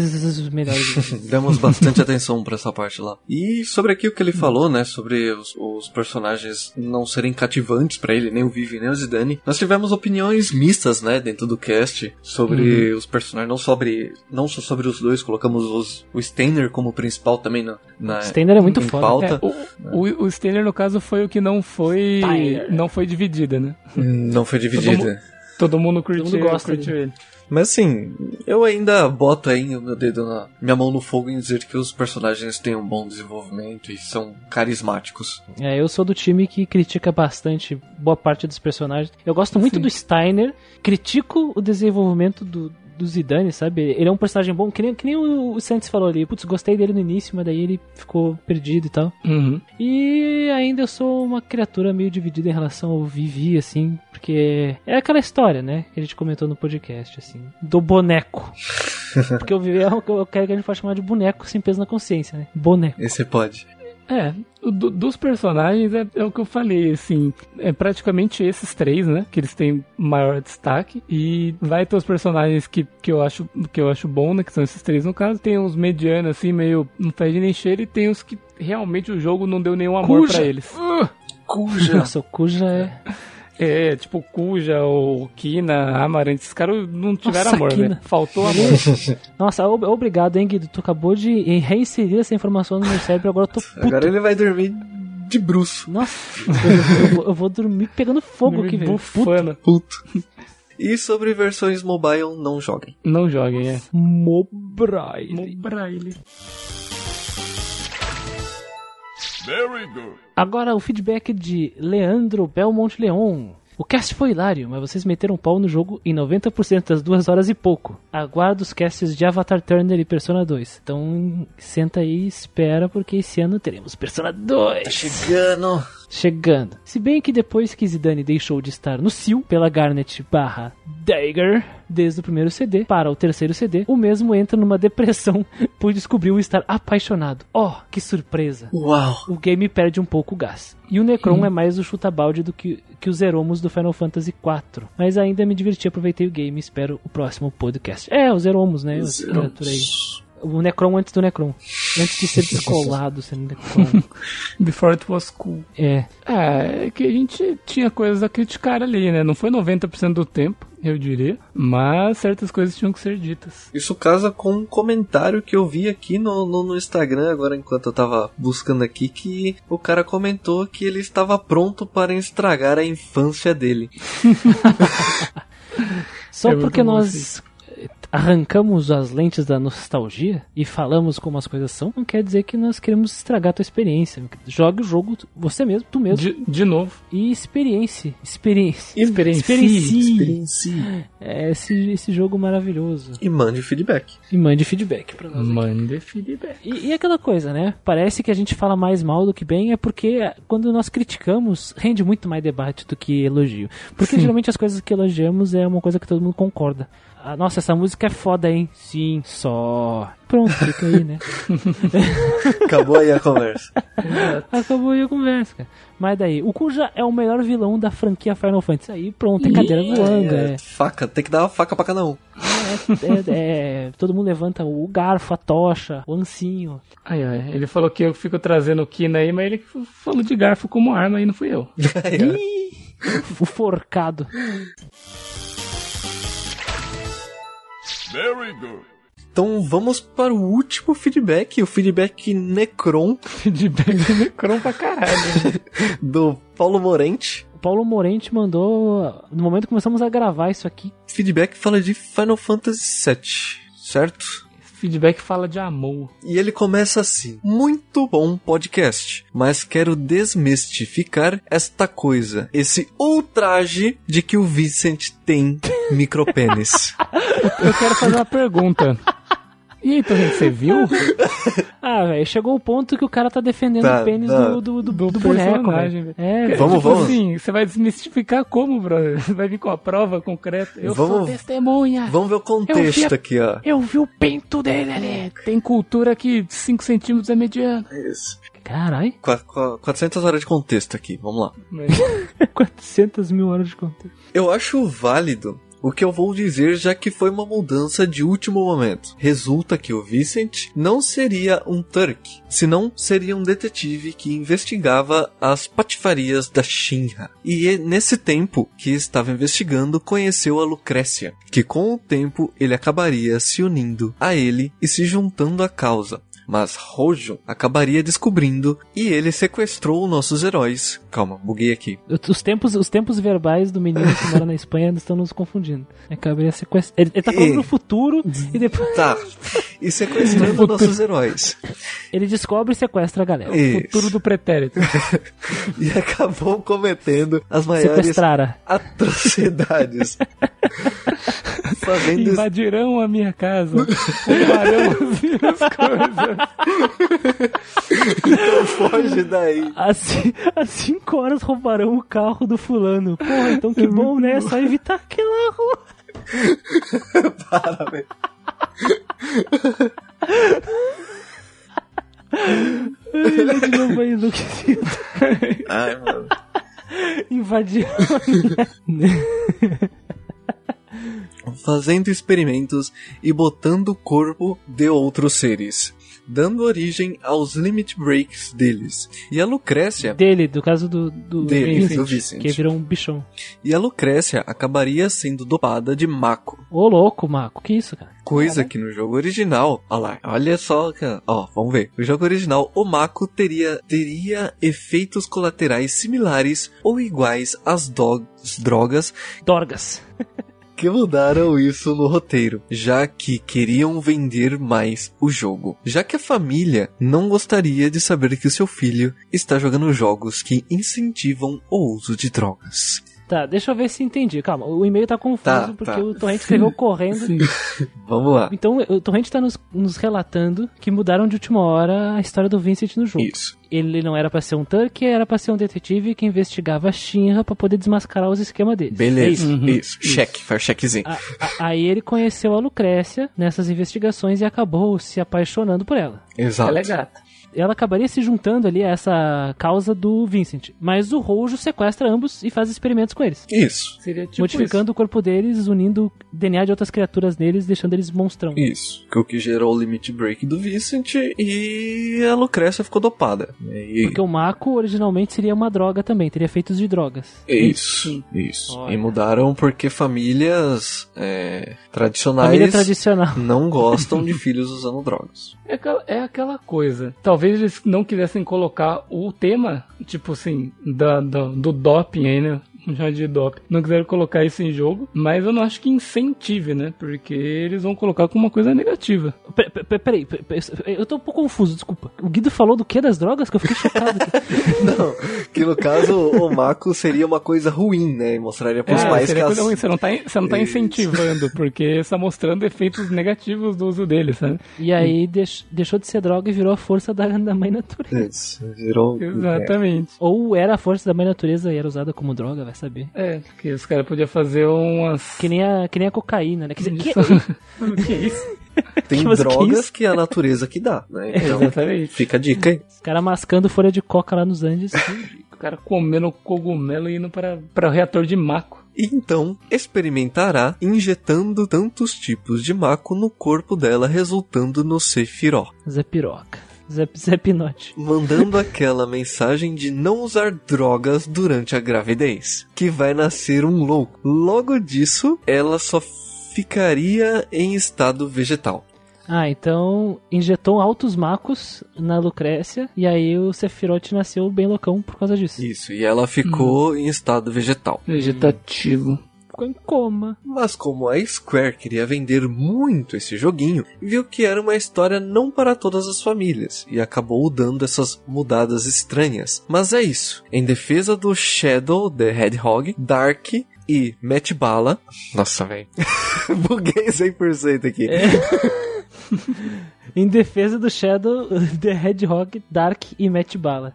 melhores. Demos bastante atenção pra essa parte lá. E sobre aqui o que ele falou, né? Sobre os, os personagens não serem cativantes pra ele, nem o Vivi, nem o Zidane. Nós tivemos opiniões mistas, né? Dentro do cast. Sobre os personagens, não sobre. Não só sobre os dois, colocamos os, o Steiner como principal também na. na Steiner é muito foda. pauta. É, o, o, o Steiner, no caso, foi o que não foi. Steiner. Não foi dividida, né? Não foi dividida. Todo mundo curtiu, mundo gosta curtiu ele. Mas assim, eu ainda boto aí o meu dedo na minha mão no fogo em dizer que os personagens têm um bom desenvolvimento e são carismáticos. É, eu sou do time que critica bastante boa parte dos personagens. Eu gosto muito Sim. do Steiner, critico o desenvolvimento do, do Zidane, sabe? Ele é um personagem bom, que nem, que nem o, o Santos falou ali. Putz, gostei dele no início, mas daí ele ficou perdido e tal. Uhum. E ainda eu sou uma criatura meio dividida em relação ao Vivi, assim, porque é aquela história, né, que a gente comentou no podcast, assim, do boneco. Porque é que eu quero que a gente pode chamar de boneco sem peso na consciência, né? Boneco. Esse pode. É, do- dos personagens é, é o que eu falei, assim, é praticamente esses três, né, que eles têm maior destaque, e vai ter os personagens que, que, eu, acho, que eu acho bom, né, que são esses três no caso, tem uns medianos, assim, meio não fede nem cheiro, e tem os que realmente o jogo não deu nenhum amor Cuja. pra eles. Cuja! Nossa, o Cuja é... É, tipo Cuja, o Kina, Amarante, esses caras não tiveram Nossa, amor, Kina. né? Faltou amor. Nossa, ob- obrigado, hein, Guido. Tu acabou de reinserir essa informação no meu cérebro, agora eu tô puto. Agora ele vai dormir de bruxo. Nossa, eu, eu vou, eu vou dormir pegando fogo aqui, velho. Puto. Bufana. Puto. E sobre versões mobile, não joguem. Não joguem, é. Mobile. Braille. Very good. Agora o feedback de Leandro Belmont Leon. O cast foi hilário, mas vocês meteram pau no jogo em 90% das duas horas e pouco. Aguardo os casts de Avatar Turner e Persona 2. Então senta aí e espera, porque esse ano teremos Persona 2. Chegando. Chegando. Se bem que depois que Zidane deixou de estar no Sil pela Garnet barra Dagger, desde o primeiro CD para o terceiro CD, o mesmo entra numa depressão por descobrir o estar apaixonado. Oh, que surpresa! Uau. O game perde um pouco o gás. E o Necron é mais o chuta-balde do que, que os Eromos do Final Fantasy IV. Mas ainda me diverti, aproveitei o game e espero o próximo podcast. É, os Eromos, né? Os criatura aí. O Necron antes do Necron. Antes de ser descolado, sendo Necron. Before it was cool. É. É, é que a gente tinha coisas a criticar ali, né? Não foi 90% do tempo, eu diria, mas certas coisas tinham que ser ditas. Isso casa com um comentário que eu vi aqui no, no, no Instagram, agora enquanto eu tava buscando aqui, que o cara comentou que ele estava pronto para estragar a infância dele. Só É porque nós arrancamos as lentes da nostalgia e falamos como as coisas são, não quer dizer que nós queremos estragar a tua experiência. Jogue o jogo você mesmo, tu mesmo. De, de novo. E experiência. Experiência. Experiencie. Experiencie. É esse, esse jogo maravilhoso. E mande feedback. E mande feedback pra nós. Mande feedback. E, e aquela coisa, né? Parece que a gente fala mais mal do que bem, é porque quando nós criticamos, rende muito mais debate do que elogio. Porque geralmente as coisas que elogiamos é uma coisa que todo mundo concorda. Ah, nossa, essa música é foda, hein? Sim, só. Pronto, fica aí, né? Acabou aí a conversa. Acabou aí a conversa, cara. Mas daí, o Kuja é o melhor vilão da franquia Final Fantasy. Aí pronto, é cadeira voando, É, é, Faca, tem que dar uma faca pra cada um. é, é- Todo mundo levanta o garfo, a tocha, o ancinho. Ai, ai. Ele falou que eu fico trazendo o Kina aí, mas ele falou de garfo como arma e não fui eu. Ih, o forcado. Very good. Então vamos para o último feedback, o feedback Necron Feedback do Necron pra caralho. do Paulo Morente. O Paulo Morente mandou. No momento que começamos a gravar isso aqui, Feedback fala de Final Fantasy VII, certo? Feedback fala de amor. E ele começa assim: Muito bom podcast, mas quero desmistificar esta coisa, esse ultraje de que o Vicent tem micropênis. Eu quero fazer uma pergunta. E aí, Torrente, você viu? Ah, velho, chegou o ponto que o cara tá defendendo Tá, o pênis tá. do, do, do, Do do boneco, velho. É, Vamos, tipo vamos. assim, você vai desmistificar como, brother? Você vai vir com a prova concreta. Eu sou Vamos- testemunha. Vamos ver o contexto a- aqui, ó. Eu vi o pinto dele ali. Tem cultura que 5 centímetros é mediano. Isso. Carai, Qua- qua- 400 horas de contexto aqui, vamos lá. 400 mil horas de conteúdo. Eu acho válido o que eu vou dizer, já que foi uma mudança de último momento. Resulta que o Vicent não seria um Turk, senão seria um detetive que investigava as patifarias da Shinra. E é nesse tempo que estava investigando, conheceu a Lucrécia, que com o tempo ele acabaria se unindo a ele e se juntando à causa. Mas Rojo acabaria descobrindo e ele sequestrou nossos heróis. Calma, buguei aqui. Os tempos, os tempos verbais do menino que mora na Espanha estão nos confundindo. Acabaria sequestrando. Ele, ele tá falando E- no futuro e depois Tá. E sequestrando nossos heróis. ele descobre e sequestra a galera. Isso. Futuro do pretérito. E acabou cometendo as maiores Sequestrara. atrocidades. Fazendo. Invadirão a minha casa. Roubarão as minhas coisas. Então foge daí. Às, ci- às 5 horas roubarão o carro do fulano. Porra, então que bom, né? É só evitar aquela rua. Para, velho. Ele de novo aí enlouquecido. Ai, mano. Invadiram. Fazendo experimentos e botando o corpo de outros seres. Dando origem aos limit breaks deles. E a Lucrécia Dele, do caso do, do Dele, Vincent, do Vincent. que virou um bichão. E a Lucrécia acabaria sendo dopada de Mako. Ô louco, Marco, que isso, cara? Coisa que no jogo original, olha lá, olha só, cara, ó, vamos ver. No jogo original, o Mako teria, teria efeitos colaterais similares ou iguais às do- drogas Dorgas. que mudaram isso no roteiro, já que queriam vender mais o jogo. Já que a família não gostaria de saber que o seu filho está jogando jogos que incentivam o uso de drogas. Tá, deixa eu ver se entendi. Calma, o e-mail tá confuso Tá, porque tá. o Torrente escreveu correndo. Sim. Vamos lá. Então, o Torrente tá nos, nos relatando que mudaram de última hora a história do Vincent no jogo. Isso. Ele não era pra ser um Turk, era pra ser um detetive que investigava a Shinra pra poder desmascarar os esquemas dele. É Beleza. isso. Isso. Cheque, faz chequezinho. A- a- aí ele conheceu a Lucrécia nessas investigações e acabou se apaixonando por ela. Exato. Ela é gata. Ela acabaria se juntando ali a essa causa do Vincent. Mas o Rojo sequestra ambos e faz experimentos com eles. Isso. Seria tipo modificando o corpo deles, unindo DNA de outras criaturas neles, deixando eles monstrão. Isso. Que é o que gerou o limit break do Vincent e a Lucrécia ficou dopada. E... Porque o Mako originalmente seria uma droga também, teria feitos de drogas. Isso, isso. Olha. E mudaram porque famílias é, tradicionais Família tradicional. não gostam de filhos usando drogas. É aquela, é aquela coisa. Talvez eles não quisessem colocar o tema, tipo assim, da, da- do doping aí, né? Chamar de DOP. Não quiseram colocar isso em jogo, mas eu não acho que incentive, né? Porque eles vão colocar como uma coisa negativa. Pe- pe- pe- Peraí, pe- pe- eu tô um pouco confuso, desculpa. O Guido falou do que das drogas que eu fiquei chocado. Não, que no caso o Mako seria uma coisa ruim, né? E mostraria pros É, pais que seria as... coisa ruim, você não tá, você não tá incentivando, porque está mostrando efeitos negativos do uso dele, sabe? E aí deix- deixou de ser droga e virou a força da, da mãe natureza. Isso, virou... Exatamente. Ou era a força da mãe natureza e era usada como droga, vai saber. É, porque os caras podiam fazer umas. Que nem a, que nem a cocaína, né? Quer dizer, que, que isso? É, tem que drogas que é a natureza que dá, né? Então, Exatamente. fica a dica aí. os caras mascando folha de coca lá nos Andes. O cara comendo cogumelo e indo para, para o reator de Mako. E então experimentará injetando tantos tipos de Mako no corpo dela, resultando no Sephiroth. Zé Piroca. Zé, Zé Pinote. mandando aquela mensagem de não usar drogas durante a gravidez, que vai nascer um louco. Logo disso, ela só ficaria em estado vegetal. Ah, então injetou altos macos na Lucrécia e aí o Sephiroth nasceu bem loucão por causa disso. Isso, e ela ficou em estado vegetal. Vegetativo. Ficou em coma. Mas como a Square queria vender muito esse joguinho, viu que era uma história não para todas as famílias e acabou dando essas mudadas estranhas. Mas é isso. Em defesa do Shadow the Hedgehog, Dark e Matt Bala. Nossa, velho. Buguei 100% aqui. Em defesa do Shadow, The Hedgehog, Dark e Matt Bala.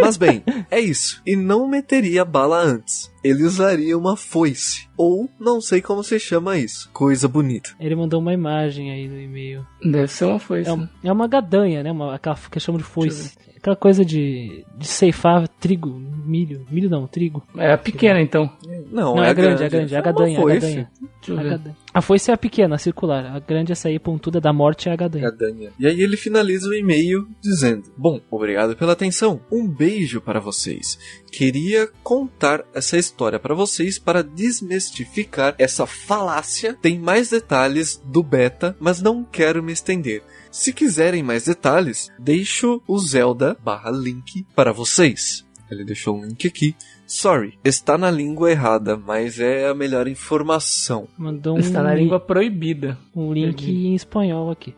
Mas bem, é isso. E não meteria bala antes. Ele usaria uma foice. Ou não sei como se chama isso. Coisa bonita. Ele mandou uma imagem aí no e-mail. Deve ser uma foice. É, um- é uma gadanha, né? Uma, aquela que chamam de foice. Aquela coisa de, de ceifar trigo, milho. Milho não, trigo. É a pequena, então. Não, Não, é, é grande, é grande, é a uma gadanha, a foice. gadanha. Deixa eu A, ver. A foice é a pequena, a circular. A grande, essa aí pontuda da morte é a gadanha. Gadanha. E aí ele finaliza o e-mail dizendo: Bom, obrigado pela atenção. Um beijo para vocês. Queria contar essa história para vocês para desmistificar essa falácia. Tem mais detalhes do beta, mas não quero me estender. Se quiserem mais detalhes, deixo o Zelda barra link para vocês. Ele deixou um link aqui. Sorry, está na língua errada, mas é a melhor informação. Mandou um, Está na li- língua proibida. um link Perdi. em espanhol aqui.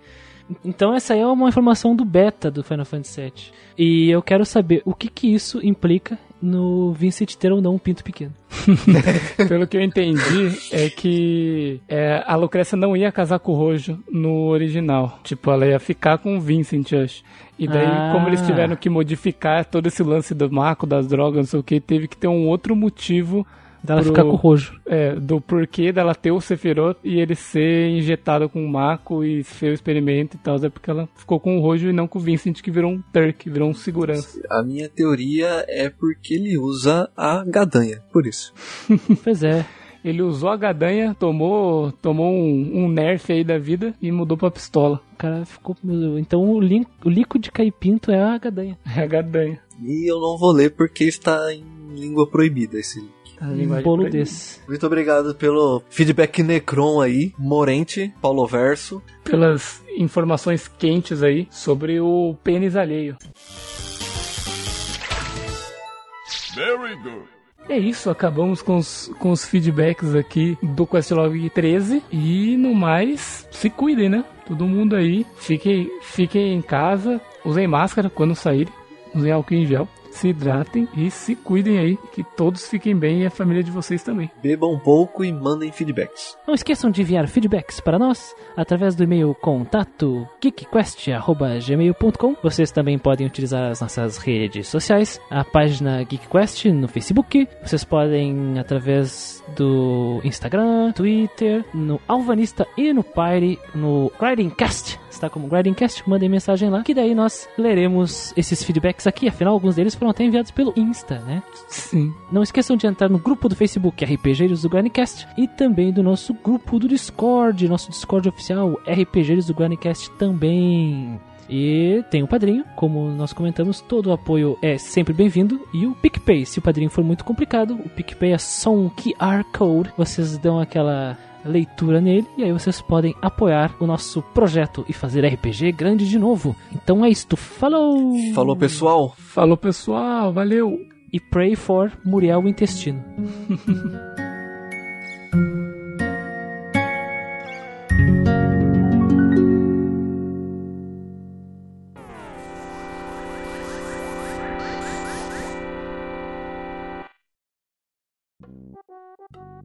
Então essa aí é uma informação do beta do Final Fantasy VII. E eu quero saber o que que isso implica no Vincent ter ou não um pinto pequeno. Pelo que eu entendi, é que é, a Lucrécia não ia casar com o Rojo no original. Tipo, ela ia ficar com o Vincent, acho. E daí, Ah. como eles tiveram que modificar todo esse lance do marco, das drogas, não sei o que, teve que ter um outro motivo Dela Pro- ficar com o rojo. é, do porquê dela ter o Sephiroth e ele ser injetado com o Mako e ser o experimento e tal. É porque ela ficou com o Rojo e não com o Vincent, que virou um Turk, virou um segurança. A minha teoria é porque ele usa a gadanha, por isso. Pois é. Ele usou a gadanha, tomou, tomou um, um nerf aí da vida e mudou pra pistola. O cara ficou. Então o, lin... o líquido de caipinto é a gadanha. É a gadanha. E eu não vou ler porque está em língua proibida esse link. Um bolo desse. Muito obrigado pelo feedback Necron aí, Morente, Paulo Verso. Pelas informações quentes aí sobre o pênis alheio. Very good. É isso, acabamos com os, com os feedbacks aqui do Questlog 13. E no mais, se cuidem, né? Todo mundo aí, fiquem, fiquem em casa, usem máscara quando saírem, usem álcool em gel, se hidratem e se cuidem aí, que todos fiquem bem e a família de vocês também. Bebam um pouco e mandem feedbacks. Não esqueçam de enviar feedbacks para nós através do e-mail contato geekquest.gmail.com. Vocês também podem utilizar as nossas redes sociais, a página GeekQuest no Facebook. Vocês podem através do Instagram, Twitter, no Alvanista e no Pyre, no Grindingcast. Está como Grindingcast, mandem mensagem lá, que daí nós leremos esses feedbacks aqui. Afinal, alguns deles foram até enviados pelo Insta, né? Sim. Não esqueçam de entrar no grupo do Facebook RPGeiros do Grindcast e também do nosso grupo do Discord, nosso Discord oficial RPGeiros do Grindcast também. E tem o padrinho, como nós comentamos, todo o apoio é sempre bem-vindo. E o PicPay, se o padrinho for muito complicado, o PicPay é só um QR Code. Vocês dão aquela leitura nele e aí vocês podem apoiar o nosso projeto e fazer RPG grande de novo. Então é isto, falou! Falou, pessoal! Falou pessoal, valeu! e pray for Muriel o intestino.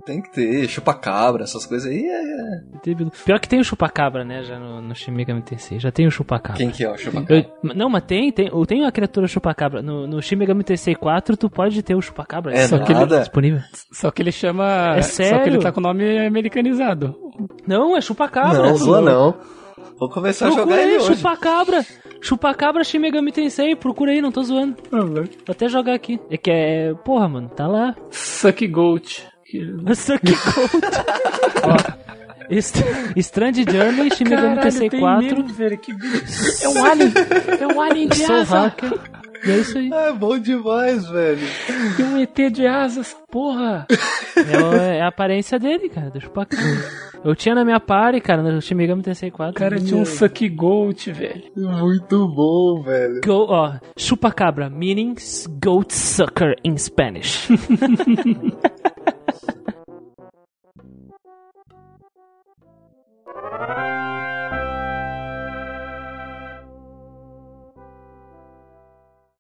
Tem que ter, chupa-cabra, essas coisas aí. É... Pior que tem o chupacabra, né? Já no, no Shin Megami Tensei. Já tem o chupacabra. Quem que é o chupacabra? Eu, não, mas tem, tem, tem a criatura chupacabra. No, no Shin Megami Tensei 4, tu pode ter o chupacabra. É só nada. que ele disponível. Só que ele chama. É Só que ele sério? tá com o nome americanizado. Não, é chupacabra. não, zoa não. Vou começar a Procura jogar ele aí, hoje. chupacabra. Chupacabra Shin Megami Tensei. Procura aí, não tô zoando. Vou até jogar aqui. É que é... Porra, mano, tá lá. Suck Goat. Nossa, que gold. Ó, Est Strand Journey, Shin Megami Tensei 4. velho. Que bicho. É um alien. É um alien de Sou asa. hacker. E é isso aí. É bom demais, velho. Tem um ET de asas. Porra. É, o- é a aparência dele, cara, do chupacabra. Eu tinha na minha party, cara, no Shin Megami Tensei 4. O cara tinha um Suck Goat, velho. Muito bom, velho. Go, ó, chupacabra, meaning goat sucker in Spanish. Música